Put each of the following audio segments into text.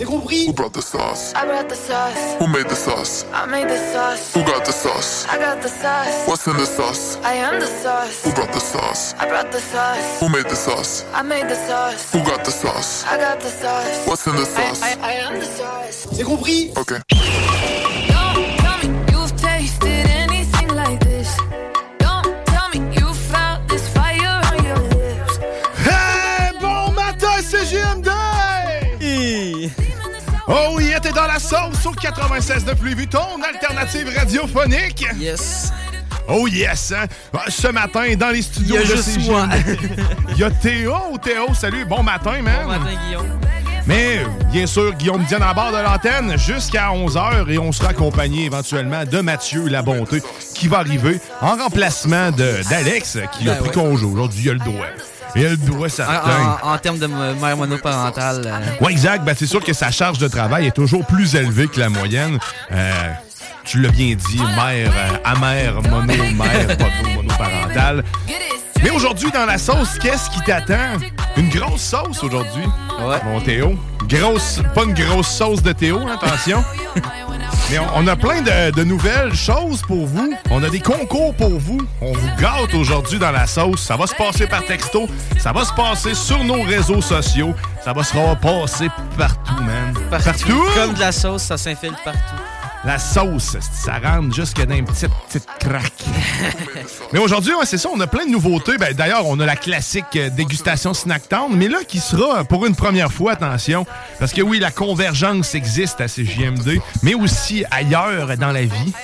C'est compris Who brought the sauce? I brought the sauce. Who made the sauce? I made the sauce. Who got the sauce? I got the sauce. What's in the sauce? I am the sauce. Who brought the sauce? I brought the sauce. Who made the sauce? I made the sauce. Who got the sauce? I got the sauce. What's in the sauce? I, I, I am the sauce. C'est compris Okay. Sauce au 96 de Pluie ton alternative radiophonique. Yes. Oh yes! hein? Ah, Ce matin, dans les studios Il y a de juste moi. Il y a Théo. Théo, salut, bon matin, man. Bon matin, Guillaume. Mais bien sûr, Guillaume Diane à bord de l'antenne jusqu'à 11h et on sera accompagné éventuellement de Mathieu La Bonté qui va arriver en remplacement d'Alex qui a Ben pris ouais. congé aujourd'hui. Il a le droit. Il a le droit, En, certain. en- en termes de mère monoparentale. euh, Ouais, exact. Ben, c'est sûr que sa charge de travail est toujours plus élevée que la moyenne. Euh, tu l'as bien dit, mère euh, amère, mono, mère, mono, monoparentale. Mais aujourd'hui, dans la sauce, qu'est-ce qui t'attend? Une grosse sauce aujourd'hui. Mon Théo. Grosse, pas une grosse sauce de Théo, hein, attention. Mais on, on a plein de, de nouvelles choses pour vous. On a des concours pour vous. On vous gâte aujourd'hui dans la sauce. Ça va se passer par texto. Ça va se passer sur nos réseaux sociaux. Ça va se repasser partout, man. partout. Comme de la sauce, ça s'infiltre partout. La sauce, ça rentre jusque dans une petite, petite craque. mais aujourd'hui, ouais, c'est ça, on a plein de nouveautés. Ben, D'ailleurs, on a la classique euh, dégustation Snack Town, mais là, qui sera pour une première fois, attention, parce que oui, la convergence existe à CJMD, mais aussi ailleurs dans la vie.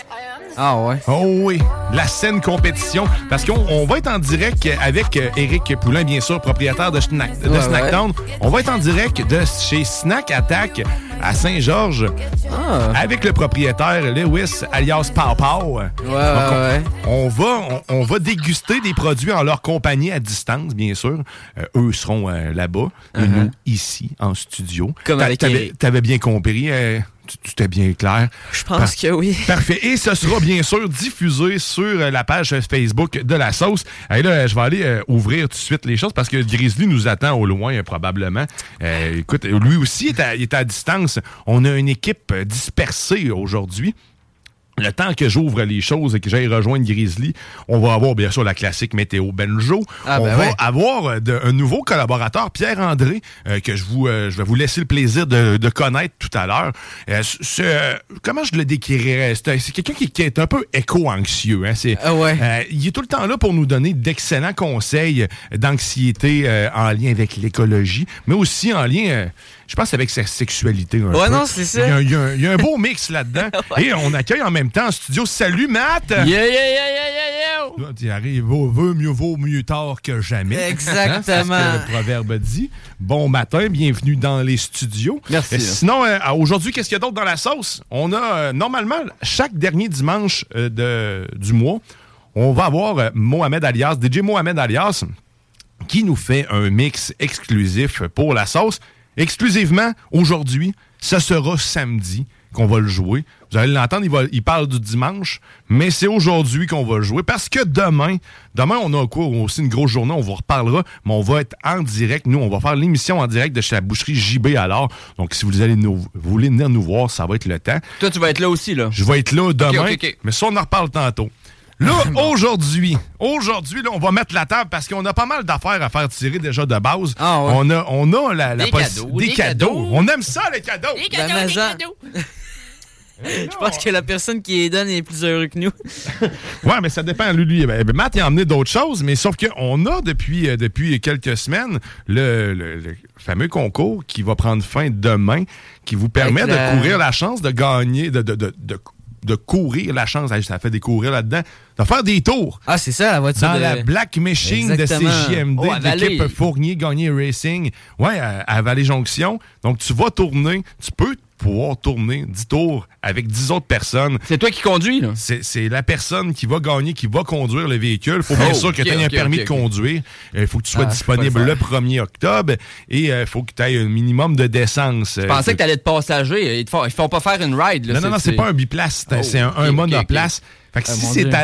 Ah ouais? Oh oui, la scène compétition. Parce qu'on on va être en direct avec euh, Éric Poulain, bien sûr, propriétaire de, Snack, de Ouais. On va être en direct de chez Snack Attack à Saint-Georges avec le propriétaire Lewis alias Pau. ouais, Donc, on, ouais. on va, on, on va déguster des produits en leur compagnie à distance, bien sûr. Euh, eux seront euh, là-bas et Uh-huh. nous ici en studio. Comme avec t'avais bien compris. euh, t'es bien clair. Je pense que oui. Parfait. Et ce sera bien sûr diffusé sur euh, la page Facebook de la sauce. Et là, je vais aller euh, ouvrir tout de suite les choses parce que Grizzly nous attend au loin euh, probablement. Euh, écoute, lui aussi est à, est à distance. On a une équipe dispersée aujourd'hui. Le temps que j'ouvre les choses et que j'aille rejoindre Grizzly, on va avoir bien sûr la classique météo Benjo. Ah, on ben va ouais. avoir euh, de- un nouveau collaborateur, Pierre-André, euh, que je vous, euh, je vais vous laisser le plaisir de, de connaître tout à l'heure. Euh, comment je le décrirais? C'est un- c'est quelqu'un qui, qui est un peu éco-anxieux. Hein? C'est, Ah ouais. il est tout le temps là pour nous donner d'excellents conseils d'anxiété en lien avec l'écologie, mais aussi en lien, je pense, avec sa sexualité. un Ouais, peu. non, c'est ça. Il y a, y un- il y a un beau mix là-dedans. Et on accueille en même temps en studio. Salut, Matt! Yeah, yeah, yeah, yeah, yeah, yeah. Arrives, vaut, vaut mieux, vaut mieux tard que jamais. Exactement. Hein, c'est ce que le proverbe dit. Bon matin, bienvenue dans les studios. Merci. Sinon, euh, aujourd'hui, qu'est-ce qu'il y a d'autre dans la sauce? On a, euh, normalement, chaque dernier dimanche euh, de, du mois, on va avoir Mohamed Alias, DJ Mohamed Alias, qui nous fait un mix exclusif pour la sauce. Exclusivement, aujourd'hui, ce sera samedi qu'on va le jouer. Vous allez l'entendre, il, va- il parle du dimanche, mais c'est aujourd'hui qu'on va le jouer parce que demain, demain, on a quoi? aussi une grosse journée, on vous reparlera, mais on va être en direct. Nous, on va faire l'émission en direct de chez la boucherie JB alors. Donc, si vous allez nous, vous voulez venir nous voir, ça va être le temps. Toi, tu vas être là aussi, là. Je vais être là demain, mais ça, on en reparle tantôt. Là, aujourd'hui, aujourd'hui, là, on va mettre la table parce qu'on a pas mal d'affaires à faire tirer déjà de base. Ah ouais. On a, on a la, la Des cadeaux, des des cadeaux. cadeaux. On aime ça, les cadeaux. La maison. Je pense que la personne qui les donne est plus heureux que nous. Ouais, mais ça dépend. Lui, lui ben, ben, Matt, il a emmené d'autres choses, mais sauf qu'on a depuis, euh, depuis quelques semaines le, le- le fameux concours qui va prendre fin demain, qui vous permet Avec la- de courir la chance de gagner, de, de, de, de, de courir la chance, ça fait des courir là-dedans, de faire des tours. Ah, c'est ça, la voiture Dans de... la Black Machine Exactement. de CJMD, Oh, l'équipe. Fournier Gagné Racing. Ouais, à, à Vallée Jonction. Donc, tu vas tourner, tu peux pouvoir tourner 10 tours avec 10 autres personnes. C'est toi qui conduis, là. C'est la personne qui va gagner, qui va conduire le véhicule. Il faut bien Oh, sûr que tu aies un permis de conduire. Il faut que tu sois Ah, disponible le le, 1er octobre et il faut que tu aies un minimum de décence. Je pensais que t'allais être passager. Ils te font, ils font pas faire une ride, là. Non, non, non, c'est pas un biplace, c'est Oh, c'est un, ok, monoplace. Fait que Ah,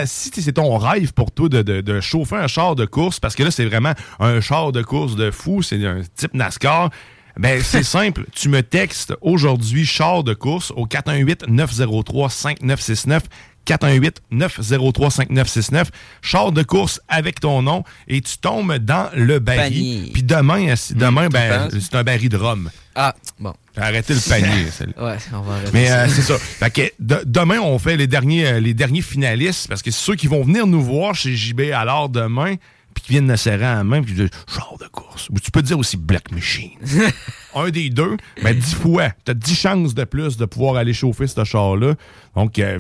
si c'est si ton rêve pour toi de, de- de chauffer un char de course, parce que là, c'est vraiment un char de course de fou, c'est un type NASCAR, ben c'est simple. Tu me textes aujourd'hui char de course au 418-903-5969. 418-903-5969. Char de course avec ton nom et tu tombes dans le baril. Panier. Puis demain, euh, demain tu ben, c'est un baril de rhum. Ah, bon. Arrêtez le panier. Ouais, on va arrêter Mais euh, c'est ça. Fait que de- demain, on fait les derniers, euh, les derniers finalistes parce que c'est ceux qui vont venir nous voir chez JB alors demain, puis qui viennent nous serrer à la main, puis qui disent char de course. Ou tu peux dire aussi Black Machine. Un des deux, mais dix fois. Tu as dix chances de plus de pouvoir aller chauffer ce char-là. Donc, euh,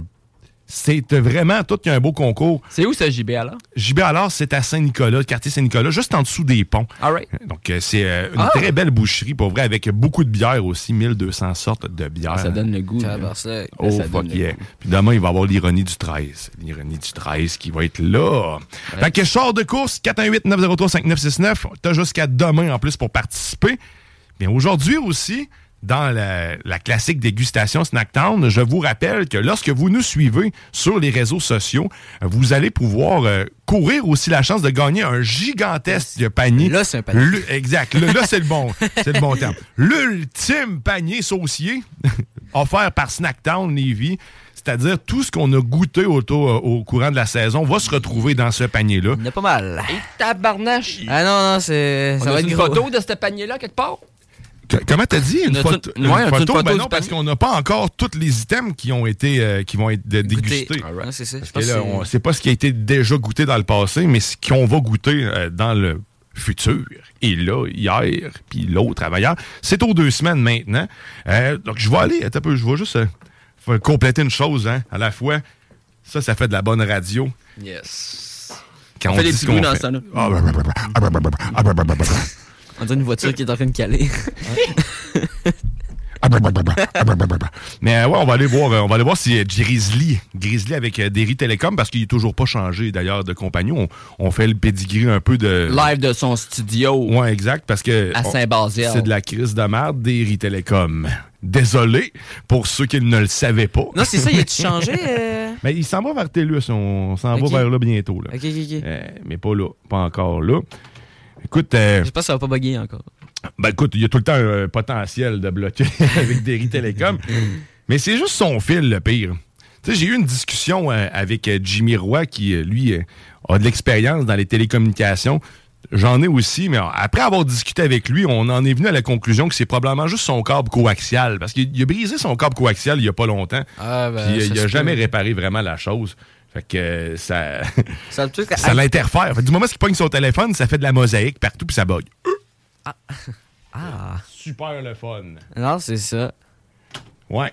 c'est vraiment tout qu'il y a un beau concours. C'est où, ça, JB, alors? JB alors, c'est à Saint-Nicolas, quartier Saint-Nicolas, juste en dessous des ponts. All right. Donc, euh, c'est euh, une Ah. très belle boucherie, pour vrai, avec beaucoup de bières aussi, 1200 sortes de bières. Ça donne le goût. là. Tabarnak. Oh, ça fuck donne le yeah. goût. Puis demain, il va y avoir l'ironie du 13. L'ironie du 13 qui va être là. Fait que char de course, 418-903-5969. T'as jusqu'à demain en plus pour participer. Mais aujourd'hui aussi, dans la, la classique dégustation Snacktown, je vous rappelle que lorsque vous nous suivez sur les réseaux sociaux, vous allez pouvoir euh, courir aussi la chance de gagner un gigantesque panier. Là, c'est un panier. Le- exact. Là, là, c'est le bon, c'est le bon terme. L'ultime panier saucier offert par Snacktown Lévis. C'est-à-dire tout ce qu'on a goûté au, au, au courant de la saison va se retrouver dans ce panier-là. Il y en a pas mal. Et tabarnache! Ah non, non, c'est... On Ça a va être une gros. photo de ce panier-là, quelque part? Comment t'as dit? Une, Une photo? photo- ouais, une photo? Ben du non, parce qu'on n'a pas encore tous les items qui ont été euh, qui vont être dégustés. Ouais, c'est pas ce qui a été déjà goûté dans le passé, mais ce qu'on va goûter euh, dans le futur. Et là, hier, puis l'autre avant hier. C'est aux deux semaines maintenant. Euh, donc, je vais aller, un peu, je vais juste compléter une chose hein, à la fois. Ça, ça fait de la bonne radio. Yes. Quand On fait des petits bruits dans fait. ce temps-là. On dirait une voiture qui est en train de caler. Mais ouais, on va aller voir, euh, on va aller voir si euh, Grizzly, Grizzly avec euh, Derry Telecom, parce qu'il est toujours pas changé d'ailleurs de compagnie. On, on fait le pedigree un peu de. Live de son studio Ouais, exact, parce que. à Saint-Basile. C'est de la crise de merde Derry Telecom. Désolé pour ceux qui ne le savaient pas. Non, c'est ça, il a-tu changé? euh? Mais il s'en va vers TELUS, on s'en va vers là bientôt. Là. Ok, ok, ok. Euh, mais pas là, pas encore là. Écoute, euh, J'espère que ça va pas bugger encore. ben écoute, il y a tout le temps un potentiel de bloquer avec Derry Telecom. Mais c'est juste son fil le pire. Tu sais, j'ai eu une discussion euh, avec euh, Jimmy Roy qui, euh, lui, euh, a de l'expérience dans les télécommunications. J'en ai aussi, mais après avoir discuté avec lui, on en est venu à la conclusion que c'est probablement juste son câble coaxial. Parce qu'il il a brisé son câble coaxial il y a pas longtemps. Ah, ben, Puis euh, il se a jamais réparé vraiment la chose. Fait que euh, ça, Ça, l'interfère. Du moment qu'il pogne son téléphone, ça fait de la mosaïque partout puis ça bug. Ah. Super le fun. Non, c'est ça. Ouais.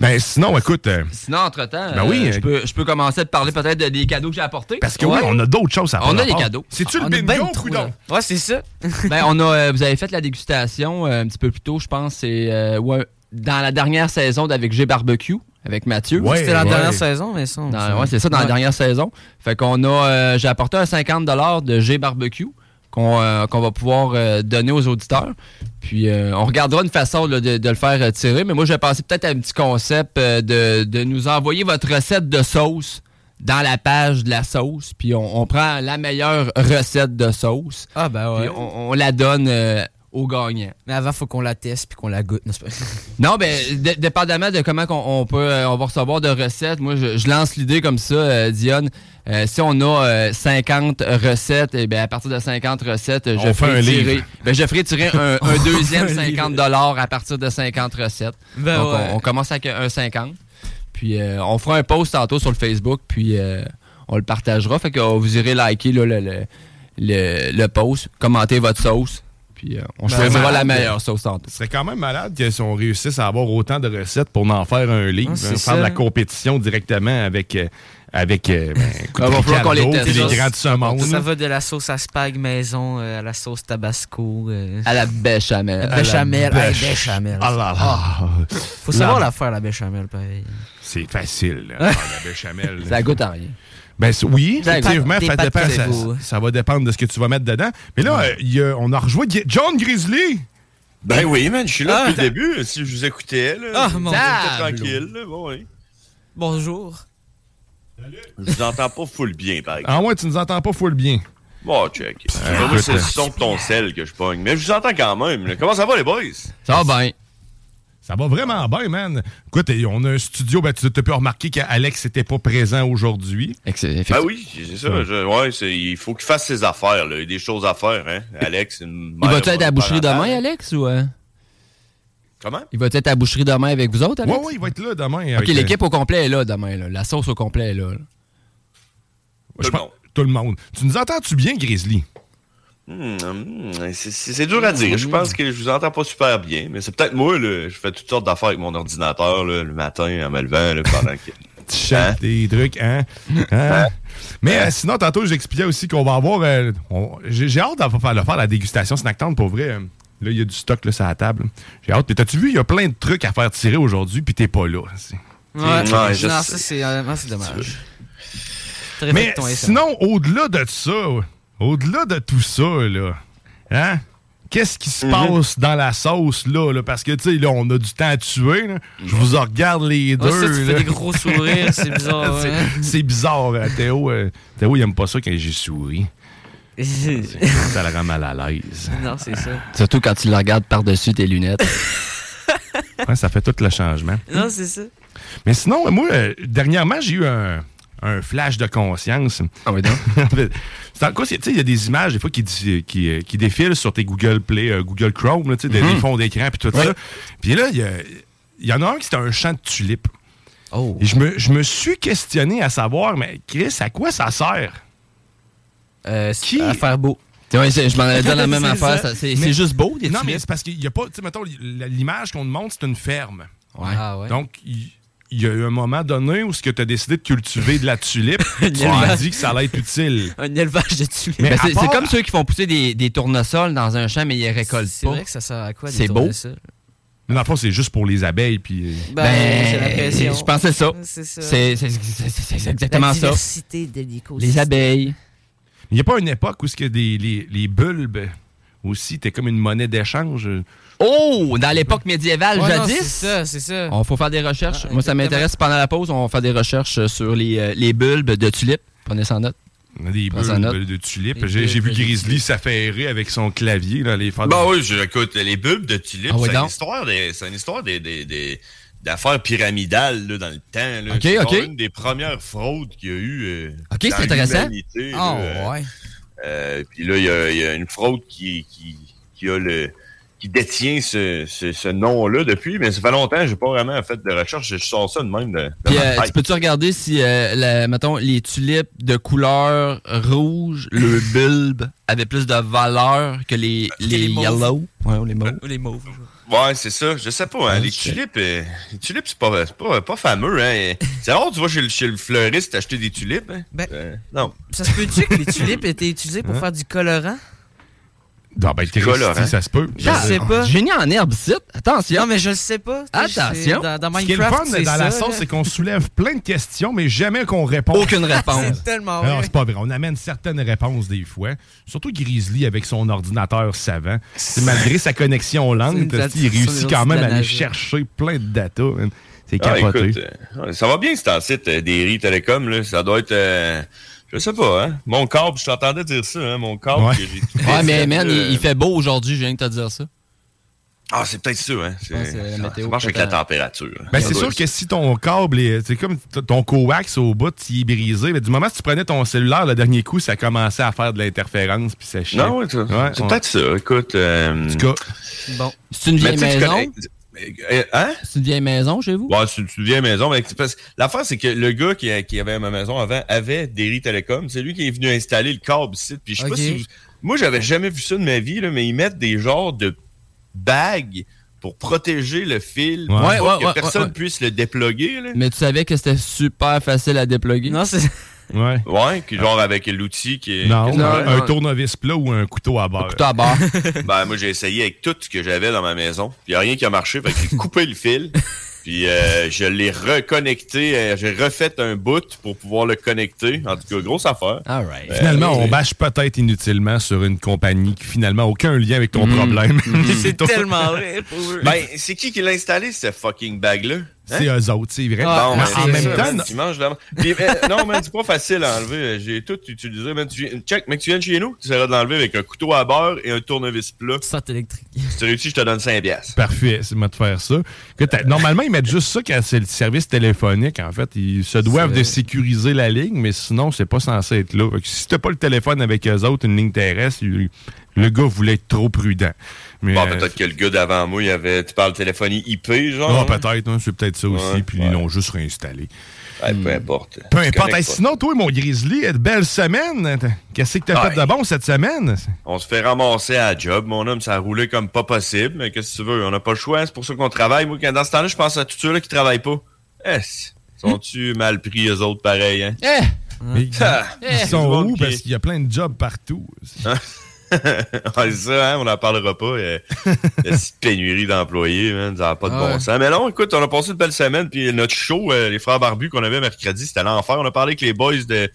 Ben sinon, écoute, euh, Sinon, entre-temps, Ben euh, oui, je, euh, peux, je peux commencer à te parler peut-être de- des cadeaux que j'ai apportés. parce que Ouais. oui, on a d'autres choses à faire. On a des cadeaux. C'est-tu le ben bingo, là. Ouais, c'est ça. ben, on a, euh, vous avez fait la dégustation euh, un petit peu plus tôt, je pense. C'est euh, ouais, dans la dernière saison d'Avec G Barbecue, avec Mathieu. Ouais, C'était la ouais. dernière saison, mais ça. ouais, c'est ça, dans la dernière saison. Fait qu'on a, euh, j'ai apporté un 50 de G Barbecue qu'on euh, qu'on va pouvoir euh, donner aux auditeurs. Puis euh, on regardera une façon là, de, de le faire euh, tirer. Mais moi, je vais penser peut-être à un petit concept euh, de, de nous envoyer votre recette de sauce dans la page de la sauce. Puis on, on prend la meilleure recette de sauce. Ah, ben ouais. Puis on, on la donne euh, au gagnant. Mais avant, faut qu'on la teste puis qu'on la goûte. n'est-ce pas? Non, ben, dépendamment de comment qu'on- on, peut, euh, on va recevoir de recettes, moi, je, je lance l'idée comme ça, euh, Dionne. Euh, si on a euh, 50 recettes, et ben, à partir de 50 recettes, euh, je On ferai un tirer, ben, je ferai tirer un, deuxième fait un 50 dollars à partir de 50 recettes. Ben Donc, ouais. on, on commence avec un 50. Puis, euh, on fera un post tantôt sur le Facebook, puis euh, on le partagera. Fait que euh, vous irez liker là, le, le, le, le post, commenter votre sauce, puis euh, on choisira malade. la meilleure sauce tantôt. Ce serait quand même malade que si on réussisse à avoir autant de recettes pour en faire un livre, Ah, hein, faire de la compétition directement avec, euh, avec euh, ben, Ah, va falloir qu'on les les Ça, grands monde. Ça va de la sauce à spag maison euh, à la sauce tabasco. euh, À la béchamel. la béchamel. la béchamel. Ah là là. Faut savoir la faire, la béchamel, pareil. C'est facile, là, la béchamel. Ça goûte à rien. Ben oui, effectivement, ça, dépend, va dépendre de ce que tu vas mettre dedans. Mais là, euh, il y a- on a rejoint John Grizzly. Ben oui, man, je suis là Ah, depuis le début. Si je vous écoutais, là, Ah, mon Dieu. tranquille. Là, bon, oui. Bonjour. Je vous entends pas full bien, par exemple. Ah ouais, tu nous entends pas full bien. Bon, check. Euh, c'est le son de ton sel que je pogne. Mais je vous entends quand même. là. Comment ça va, les boys? Ça va bien. Ça va vraiment bien, man. Écoute, on a un studio, ben, tu as pu remarquer qu'Alex n'était pas présent aujourd'hui. Ben oui, c'est ça. je- ouais, c'est- il faut qu'il fasse ses affaires. Là. Il y a des choses à faire. Hein? Alex, une Il va-tu être à la boucherie demain, Alex, ou... euh? Comment? Il va-tu être à la boucherie demain avec vous autres, Oui, Alex? oui, il va être là demain. OK, avec, euh, l'équipe au complet est là demain. là. La sauce au complet est là. là. je pense- Tout le monde. Tu nous entends-tu bien, Grizzly? Hmm, hmm, c'est- dur à dire. Je pense que je vous entends pas super bien, mais c'est peut-être moi. Là, je fais toutes sortes d'affaires avec mon ordinateur là, le matin en me levant là, pendant que. Tu chantes des trucs, hein? Hein? Mais euh, sinon, tantôt, j'expliquais aussi qu'on va avoir. euh, on- J'ai hâte de faire, de faire la dégustation Snack Town pour vrai. euh, Là, il y a du stock là, sur la table. J'ai hâte. Puis t'as-tu vu, il y a plein de trucs à faire tirer aujourd'hui, puis t'es pas là. c'est- Ouais, Ouais, je non, sais. ça, c'est dommage. Mais sinon, au-delà de ça, au-delà de tout ça, là, hein? Qu'est-ce qui se Mhm. passe dans la sauce, là? là? Parce que, tu sais, là, on a du temps à tuer. là. Je vous en regarde les deux. Ouais, ça, tu fais là. des gros sourires, c'est bizarre. C'est- hein. C'est bizarre, euh, Théo. euh, Théo, il aime pas ça quand j'ai souri. Ça le rend mal à l'aise. non, c'est ça. Surtout quand tu le regardes par-dessus tes lunettes. Ouais, ça fait tout le changement. Non, c'est ça. Mais sinon, moi, euh, dernièrement, j'ai eu un, un flash de conscience. Ah oui, donc. Il y a des images, des fois, qui, qui, euh, qui défilent sur tes Google Play, euh, Google Chrome, là, des, Mhm. des fonds d'écran, puis tout ça. Puis là, il y, y en a un qui c'était un champ de tulipes. Oh. Et je me, je me suis questionné à savoir, mais Chris, à quoi ça sert? Euh, Qui- À faire beau. Ouais, je m'en allais dire la même affaire. C'est juste beau, des Non, mais c'est parce qu'il y a pas, tu sais, mettons, l'image qu'on te montre, c'est une ferme. Ouais. Ah ouais. Donc, il il y a eu un moment donné où ce que tu as décidé de cultiver de la tulipe, tu m'as dit que ça allait être utile. Un élevage de tulipes. Ben, c'est part- c'est comme ceux qui font pousser des, des tournesols dans un champ, mais ils récoltent C'est pas. vrai que ça sert à quoi C'est détourner beau. ça? Mais dans le fond, c'est juste pour les abeilles. Puis, euh, Ben, l'impression. je pensais ça. C'est ça. C'est c'est- c'est- c'est- c'est exactement la ça. diversité de l'écosystème. Les abeilles. Il n'y a pas une époque où ce que des, les, les bulbes aussi étaient comme une monnaie d'échange. Oh! Dans l'époque médiévale, Ouais, jadis? C'est ça, c'est ça. On faut faire des recherches. Ah, Moi, ça m'intéresse. Pendant la pause, on va faire des recherches sur les, euh, les bulbes de tulipes. Prenez ça en note. Des bulbes de tulipes. J'ai vu Grizzly s'affairer avec son clavier. Là, les faire Bah oui, je- écoute, les bulbes de tulipes, Ah oui, c'est une histoire des- c'est une histoire des, des- des- d'affaires pyramidales là, dans le temps. Là. Ok, c'est ok. genre une des premières fraudes qu'il y a eu. euh, Ok, c'est dans l'humanité, Ah, là. Euh, ouais. euh, Puis là, il y a, il y a une fraude qui, qui, qui a le qui détient ce, ce, ce nom-là depuis, mais ça fait longtemps, j'ai pas vraiment fait de recherche, je sors ça de même de, de Puis, euh, tu peux-tu regarder si, euh, la- mettons, les tulipes de couleur rouge, le bulbe, avait plus de valeur que les, les, les mauves. yellow? Ouais, ou les mauves. Ou les mauves. Ouais, c'est ça. Je sais pas. Hein, Ouais, les tulipes, euh, les tulipes, c'est pas, c'est pas, pas fameux. Hein. C'est rare, tu vas chez le, chez le fleuriste acheter des tulipes. Hein. Ben- Euh, non. Ça se peut-tu que les tulipes étaient utilisées pour Hein? faire du colorant? Non, ben, Colorant. ça se peut. Je sais pas. Génie en herbicide. Attention. Non, mais je le sais pas. Attention. Dans, dans Ce qui est le fun c'est dans ça, la sauce, c'est qu'on soulève plein de questions, mais jamais qu'on répond. Aucune réponse. C'est tellement Alors, vrai. c'est pas vrai. On amène certaines réponses des fois. Surtout Grizzly avec son ordinateur savant. C'est malgré sa connexion lente, C'est il réussit quand même à aller chercher plein de data. C'est Ah, capoté. écoute, euh, ça va bien ce site euh, des télécom, là. Ça doit être. euh, je sais pas, hein. Mon câble, je t'entendais dire ça, hein. Mon câble Ouais. que j'ai tout Ouais, mais man, là. il, fait beau aujourd'hui, je viens de te dire ça. Ah, c'est peut-être ça, hein. C'est- pense que la ça- météo ça marche avec la température. Ben, c'est sûr que si ton câble est. C'est comme ton coax au bout, il est brisé. mais du moment que tu prenais ton cellulaire, le dernier coup, ça commençait à faire de l'interférence, puis ça chiait. Non, ouais, c'est on- peut-être ça. Écoute. euh, En tout cas, Bon. C'est une vieille maison. connais- euh, Hein? C'est une vieille maison chez vous? Ouais, c'est une vieille maison. Mais l'affaire, c'est que le gars qui, a- qui avait à ma maison avant avait des riz télécom. C'est lui qui est venu installer le câble ici. Puis je sais pas si vous- Moi, j'avais jamais vu ça de ma vie, là, mais ils mettent des genres de bagues pour protéger le fil. Ouais. pour Ouais, que ouais, personne ouais. puisse le déploguer. Là. Mais tu savais que c'était super facile à déploguer? Non, c'est. Ouais. Ouais, qui, genre avec l'outil qui est. Non, un, non, un non. tournevis plat ou un couteau à beurre. Couteau à barre. Ben, moi, j'ai essayé avec tout ce que j'avais dans ma maison. Puis, il n'y a rien qui a marché. Fait que j'ai coupé le fil. Puis, euh, je l'ai reconnecté. euh, j'ai refait un bout pour pouvoir le connecter. En tout cas, grosse affaire. All right. Finalement, Euh, on bâche peut-être inutilement sur une compagnie qui finalement n'a aucun lien avec ton Mm. problème. C'est tellement vrai. pour eux. Ben, c'est qui qui l'a installé, ce fucking bag-là? Hein? C'est eux autres, c'est vrai. Ah, Bon, Mais ben, en c'est même ça, temps, man. Puis, euh, non, mais c'est pas facile à enlever. J'ai tout utilisé. Man, tu viens... Check, mec, tu viens de chez nous, tu essaieras de l'enlever avec un couteau à beurre et un tournevis plat. Sorte électrique. Si tu réussis, je te donne 5 piastres. Parfait, c'est moi de faire ça. T'as- normalement, ils mettent juste ça quand c'est le service téléphonique. En fait, ils se doivent de sécuriser la ligne, mais sinon, c'est pas censé être là. Si t'as pas le téléphone avec eux autres, une ligne terrestre, le gars voulait être trop prudent. Mais, Bon, euh, peut-être que le gars d'avant moi, il avait... tu parles téléphonie IP, genre? non, peut-être, hein, c'est peut-être ça aussi, Ouais, puis ouais. ils l'ont juste réinstallé. Ouais, peu importe. Peu importe. Hey, sinon, toi, mon Grizzly, belle semaine. Qu'est-ce que t'as fait de bon cette semaine? On se fait ramasser à la job. Mon homme, ça a roulé comme pas possible. Mais qu'est-ce que tu veux? On n'a pas le choix. C'est pour ça qu'on travaille. Moi, quand- dans ce temps-là, je pense à tous ceux-là qui travaillent pas. Eh, sont-tu mal pris, eux autres, pareil, hein? Eh! Mais Ah, ils sont monde où? qui- Parce qu'il y a plein de jobs partout. ouais, ça, hein? On n'en parlera pas. euh, la petite pénurie d'employés, man. Ça n'a pas de Ah bon ouais. sens. Mais non, écoute, on a passé une belle semaine. Puis notre show, euh, les frères barbus qu'on avait mercredi, c'était l'enfer. On a parlé avec les boys de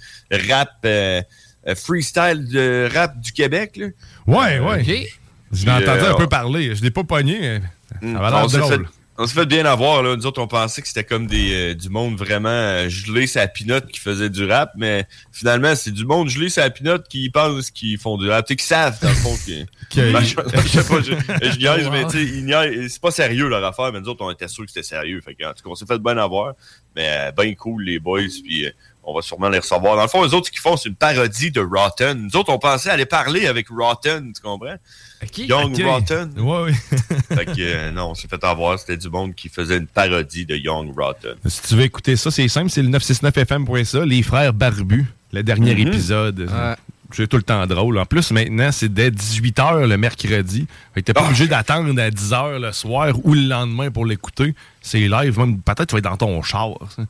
rap, euh, euh, freestyle de rap du Québec, là. Ouais, ouais. OK. Je l'ai entendu euh, un peu parler. Je l'ai pas pogné. Ça avait l'air drôle. On s'est fait bien avoir. Là. Nous autres, on pensait que c'était comme des, euh, du monde vraiment euh, gelé sa pinotte qui faisait du rap, mais finalement, c'est du monde gelé sa pinotte qui pense qu'ils font du rap. Tu sais, qui savent, dans le fond, que... Que- Ben, je, je sais pas, je, je niaise, Wow. mais tu sais, c'est pas sérieux leur affaire, mais nous autres, on était sûrs que c'était sérieux. Fait que, en tout cas, on s'est fait bien avoir. Mais euh, bien cool, les boys, puis euh, on va sûrement les recevoir. Dans le fond, les autres, ce qu'ils font, c'est une parodie de Rotten. Nous autres, on pensait aller parler avec Rotten, tu comprends? Young Ok. Rotten. Ouais, ouais. Fait que euh, non, on s'est fait avoir. C'était du monde qui faisait une parodie de Young Rotten. Si tu veux écouter ça, c'est simple, c'est le 969fm.ça, les frères barbus, le dernier Mhm. épisode. Ouais. C'est tout le temps drôle. En plus, maintenant, c'est dès 18h le mercredi. Fait que t'es pas Ah. obligé d'attendre à 10h le soir ou le lendemain pour l'écouter. C'est live. Même, peut-être tu vas être dans ton char. Ça,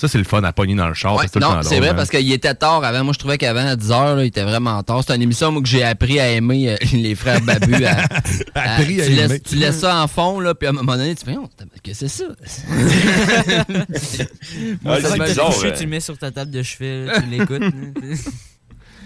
Ça, c'est le fun à pogner dans le char. Ouais, c'est tout le non, temps c'est vrai hein. parce qu'il était tard avant. Moi, je trouvais qu'avant, à 10h, là, il était vraiment tard. C'est une émission moi, que j'ai appris à aimer euh, les frères Babu. À, à- tu, laisses, tu laisses ça en fond, là, puis à un moment donné, tu fais, oh, qu'est-ce que c'est ça? Ah, Ça c'est va bizarre. couché, hein. tu le mets sur ta table de chevet, là, tu l'écoutes.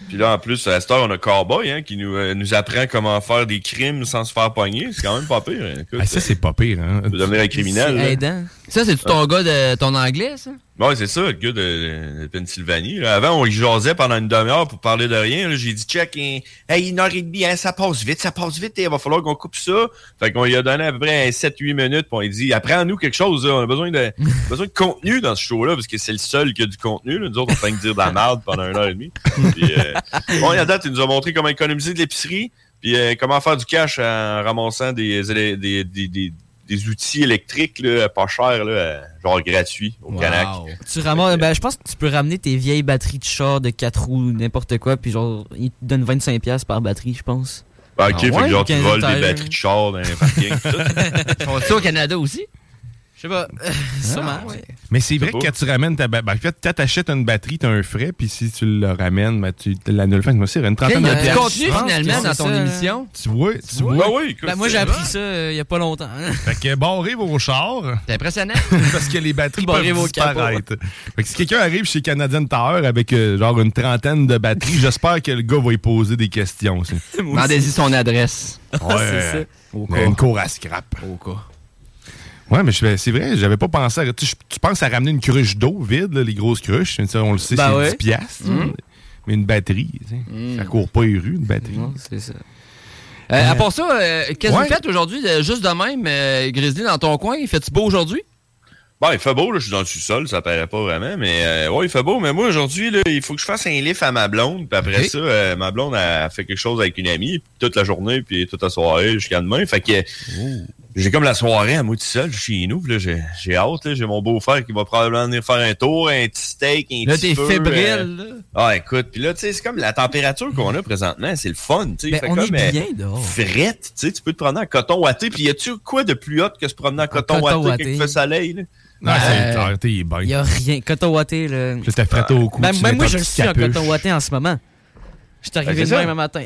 Puis là, en plus, à cette heure, on a Cowboy hein, qui nous, euh, nous apprend comment faire des crimes sans se faire pogner. C'est quand même pas pire. hein. Écoute, Ah, ça, c'est pas pire. Hein? tu peux devenir un criminel. aidant. Ça, c'est-tu ton gars de ton anglais, ça? Ouais, c'est ça, le gars de, de Pennsylvanie. là. Avant, on y jasait pendant une demi-heure pour parler de rien. J'ai dit, check, hein, hey, une heure et demie, hein, ça passe vite, ça passe vite, il va falloir qu'on coupe ça. Fait qu'on lui a donné à peu près 7-8 minutes, puis on lui a dit, apprends-nous quelque chose, là. on a besoin de, besoin de contenu dans ce show-là, parce que c'est le seul qui a du contenu. Là. Nous autres, on fait que dire de la merde pendant une heure et demie. Puis, euh, bon, à date, il nous a montré comment économiser de l'épicerie, puis euh, comment faire du cash en ramassant des, des, des, des, des- outils électriques là, pas chers, là, euh, genre gratuits au Canac. Tu ramasses, ben, je pense que tu peux ramener tes vieilles batteries de char de 4 roues, n'importe quoi, puis genre, ils te donnent 25$ par batterie, je pense. Ben, ok, Ah fait ouais? que genre, tu voles des batteries de char dans les parkings. tout ça. Ils font ça au Canada aussi? Je sais pas. Sûrement, ouais. Mais c'est vrai que quand tu ramènes ta batterie. Ben, en fait, quand t'achètes une batterie, t'as un frais, puis si tu le ramènes, ben, tu l'annules. Fait que moi aussi, il y a une trentaine de du piastres. contenu Je pense finalement dans ton ça. émission? Tu vois, tu vois? Ben oui, écoute, Ben, moi, j'ai appris ça euh, il y a pas longtemps. hein. Fait que barrez vos chars. C'est impressionnant. parce que les batteries peuvent vos disparaître. Fait que si quelqu'un arrive chez Canadian Tower avec euh, genre une trentaine de batteries, j'espère que le gars va y poser des questions. aussi. Demandez-y son adresse. Ouais, c'est ça. Au une cour à scrap. Au cas. Ouais, mais c'est vrai, j'avais pas pensé à. Tu, tu penses à ramener une cruche d'eau vide, là, les grosses cruches. On le sait, Ben c'est ouais. 10 piastres. Mais une batterie, tu sais, ça court pas les rues, une batterie. C'est ça. Euh, à part ça, euh, qu'est-ce que Ouais. vous faites aujourd'hui, euh, juste de même, euh, Grizzly, dans ton coin? Fait-tu beau aujourd'hui? Bon, il fait beau, là, je suis dans le sous-sol, ça paraît pas vraiment, mais euh, ouais, il fait beau. Mais moi, aujourd'hui, il faut que je fasse un lift à ma blonde. Puis après ça, euh, ma blonde a fait quelque chose avec une amie toute la journée, puis toute la soirée jusqu'à demain. Fait que j'ai comme la soirée à moi tout seul chez nous. Là, j'ai, j'ai hâte. là. J'ai mon beau-frère qui va probablement venir faire un tour, un petit steak, un Là, petit t'es feu, fébrile. euh, là. Ah, écoute, puis là, tu sais, c'est comme la température qu'on a présentement, c'est le fun, tu sais. Ben, Fait on comme, est euh, bien dehors. frette, tu sais, tu peux te promener en coton watté. Puis y a-tu quoi de plus hot que se promener en coton, coton watté, watté. quand il fait soleil, là? Non, Euh, c'est t'es. Il y a rien. Coton watté, là. Là, t'as fratté au cou. Ben, même mets moi, je le suis en coton watté en ce moment. Je suis arrivé le même matin.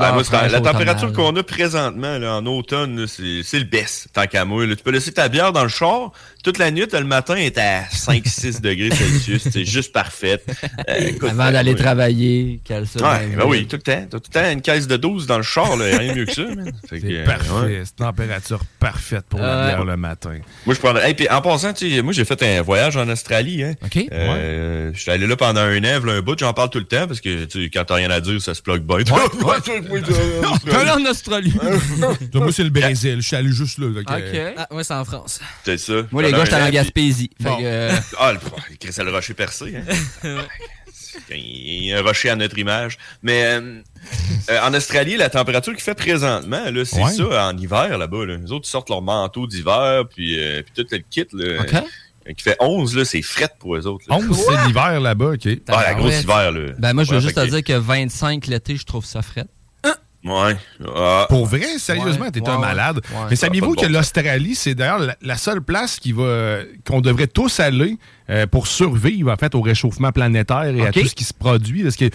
Ah, moi, la, température qu'on a présentement là, en automne, là, c'est c'est le best, tant qu'à moi. là. Tu peux laisser ta bière dans le char. Toute la nuit, le matin, est à 5-6 degrés Celsius. C'est juste parfait. Euh, écoute, Avant euh, d'aller ouais. travailler. Ouais, dans ben oui, tout le temps. T'as tout le temps une caisse de 12 dans le char, là, rien de mieux que ça. C'est euh, parfait. ouais. C'est température parfaite pour la Euh, bière le matin. Moi, je prendrais. Hey, puis en passant, moi, j'ai fait un voyage en Australie. Hein. OK. Euh, Je suis allé là pendant un an, un bout, j'en parle tout le temps parce que tu sais, quand t'as rien à dire, ça se plug bien. T'es allé en Australie. Moi, c'est le Brésil. Je suis allé juste là. euh, OK. Ah, ouais, c'est en France. C'est ça. Moi, les gars, j'étais en Gaspésie. Fait Bon. que, euh, Ah, le, Chris, c'est le rocher percé. Hein? Il y a un rocher à notre image. Mais euh, euh, en Australie, la température qu'il fait présentement, là, c'est Ouais. ça en hiver là-bas. Là. Les autres ils sortent leur manteau d'hiver, puis, euh, puis tout le kit. Là, OK. qui fait 11, là, c'est fret pour eux autres. là. 11, c'est l'hiver là-bas, OK. Ah, la grosse Ouais. hiver. Là. ben, moi, je veux Ouais, juste te dire que 25 l'été, je trouve ça frais. Ouais. Ah. Pour vrai, sérieusement, Ouais, t'es ouais, un malade. Ouais. Mais saviez-vous que bon l'Australie, c'est d'ailleurs la, la seule place qui va qu'on devrait tous aller euh, pour survivre en fait au réchauffement planétaire et à tout ce qui se produit parce que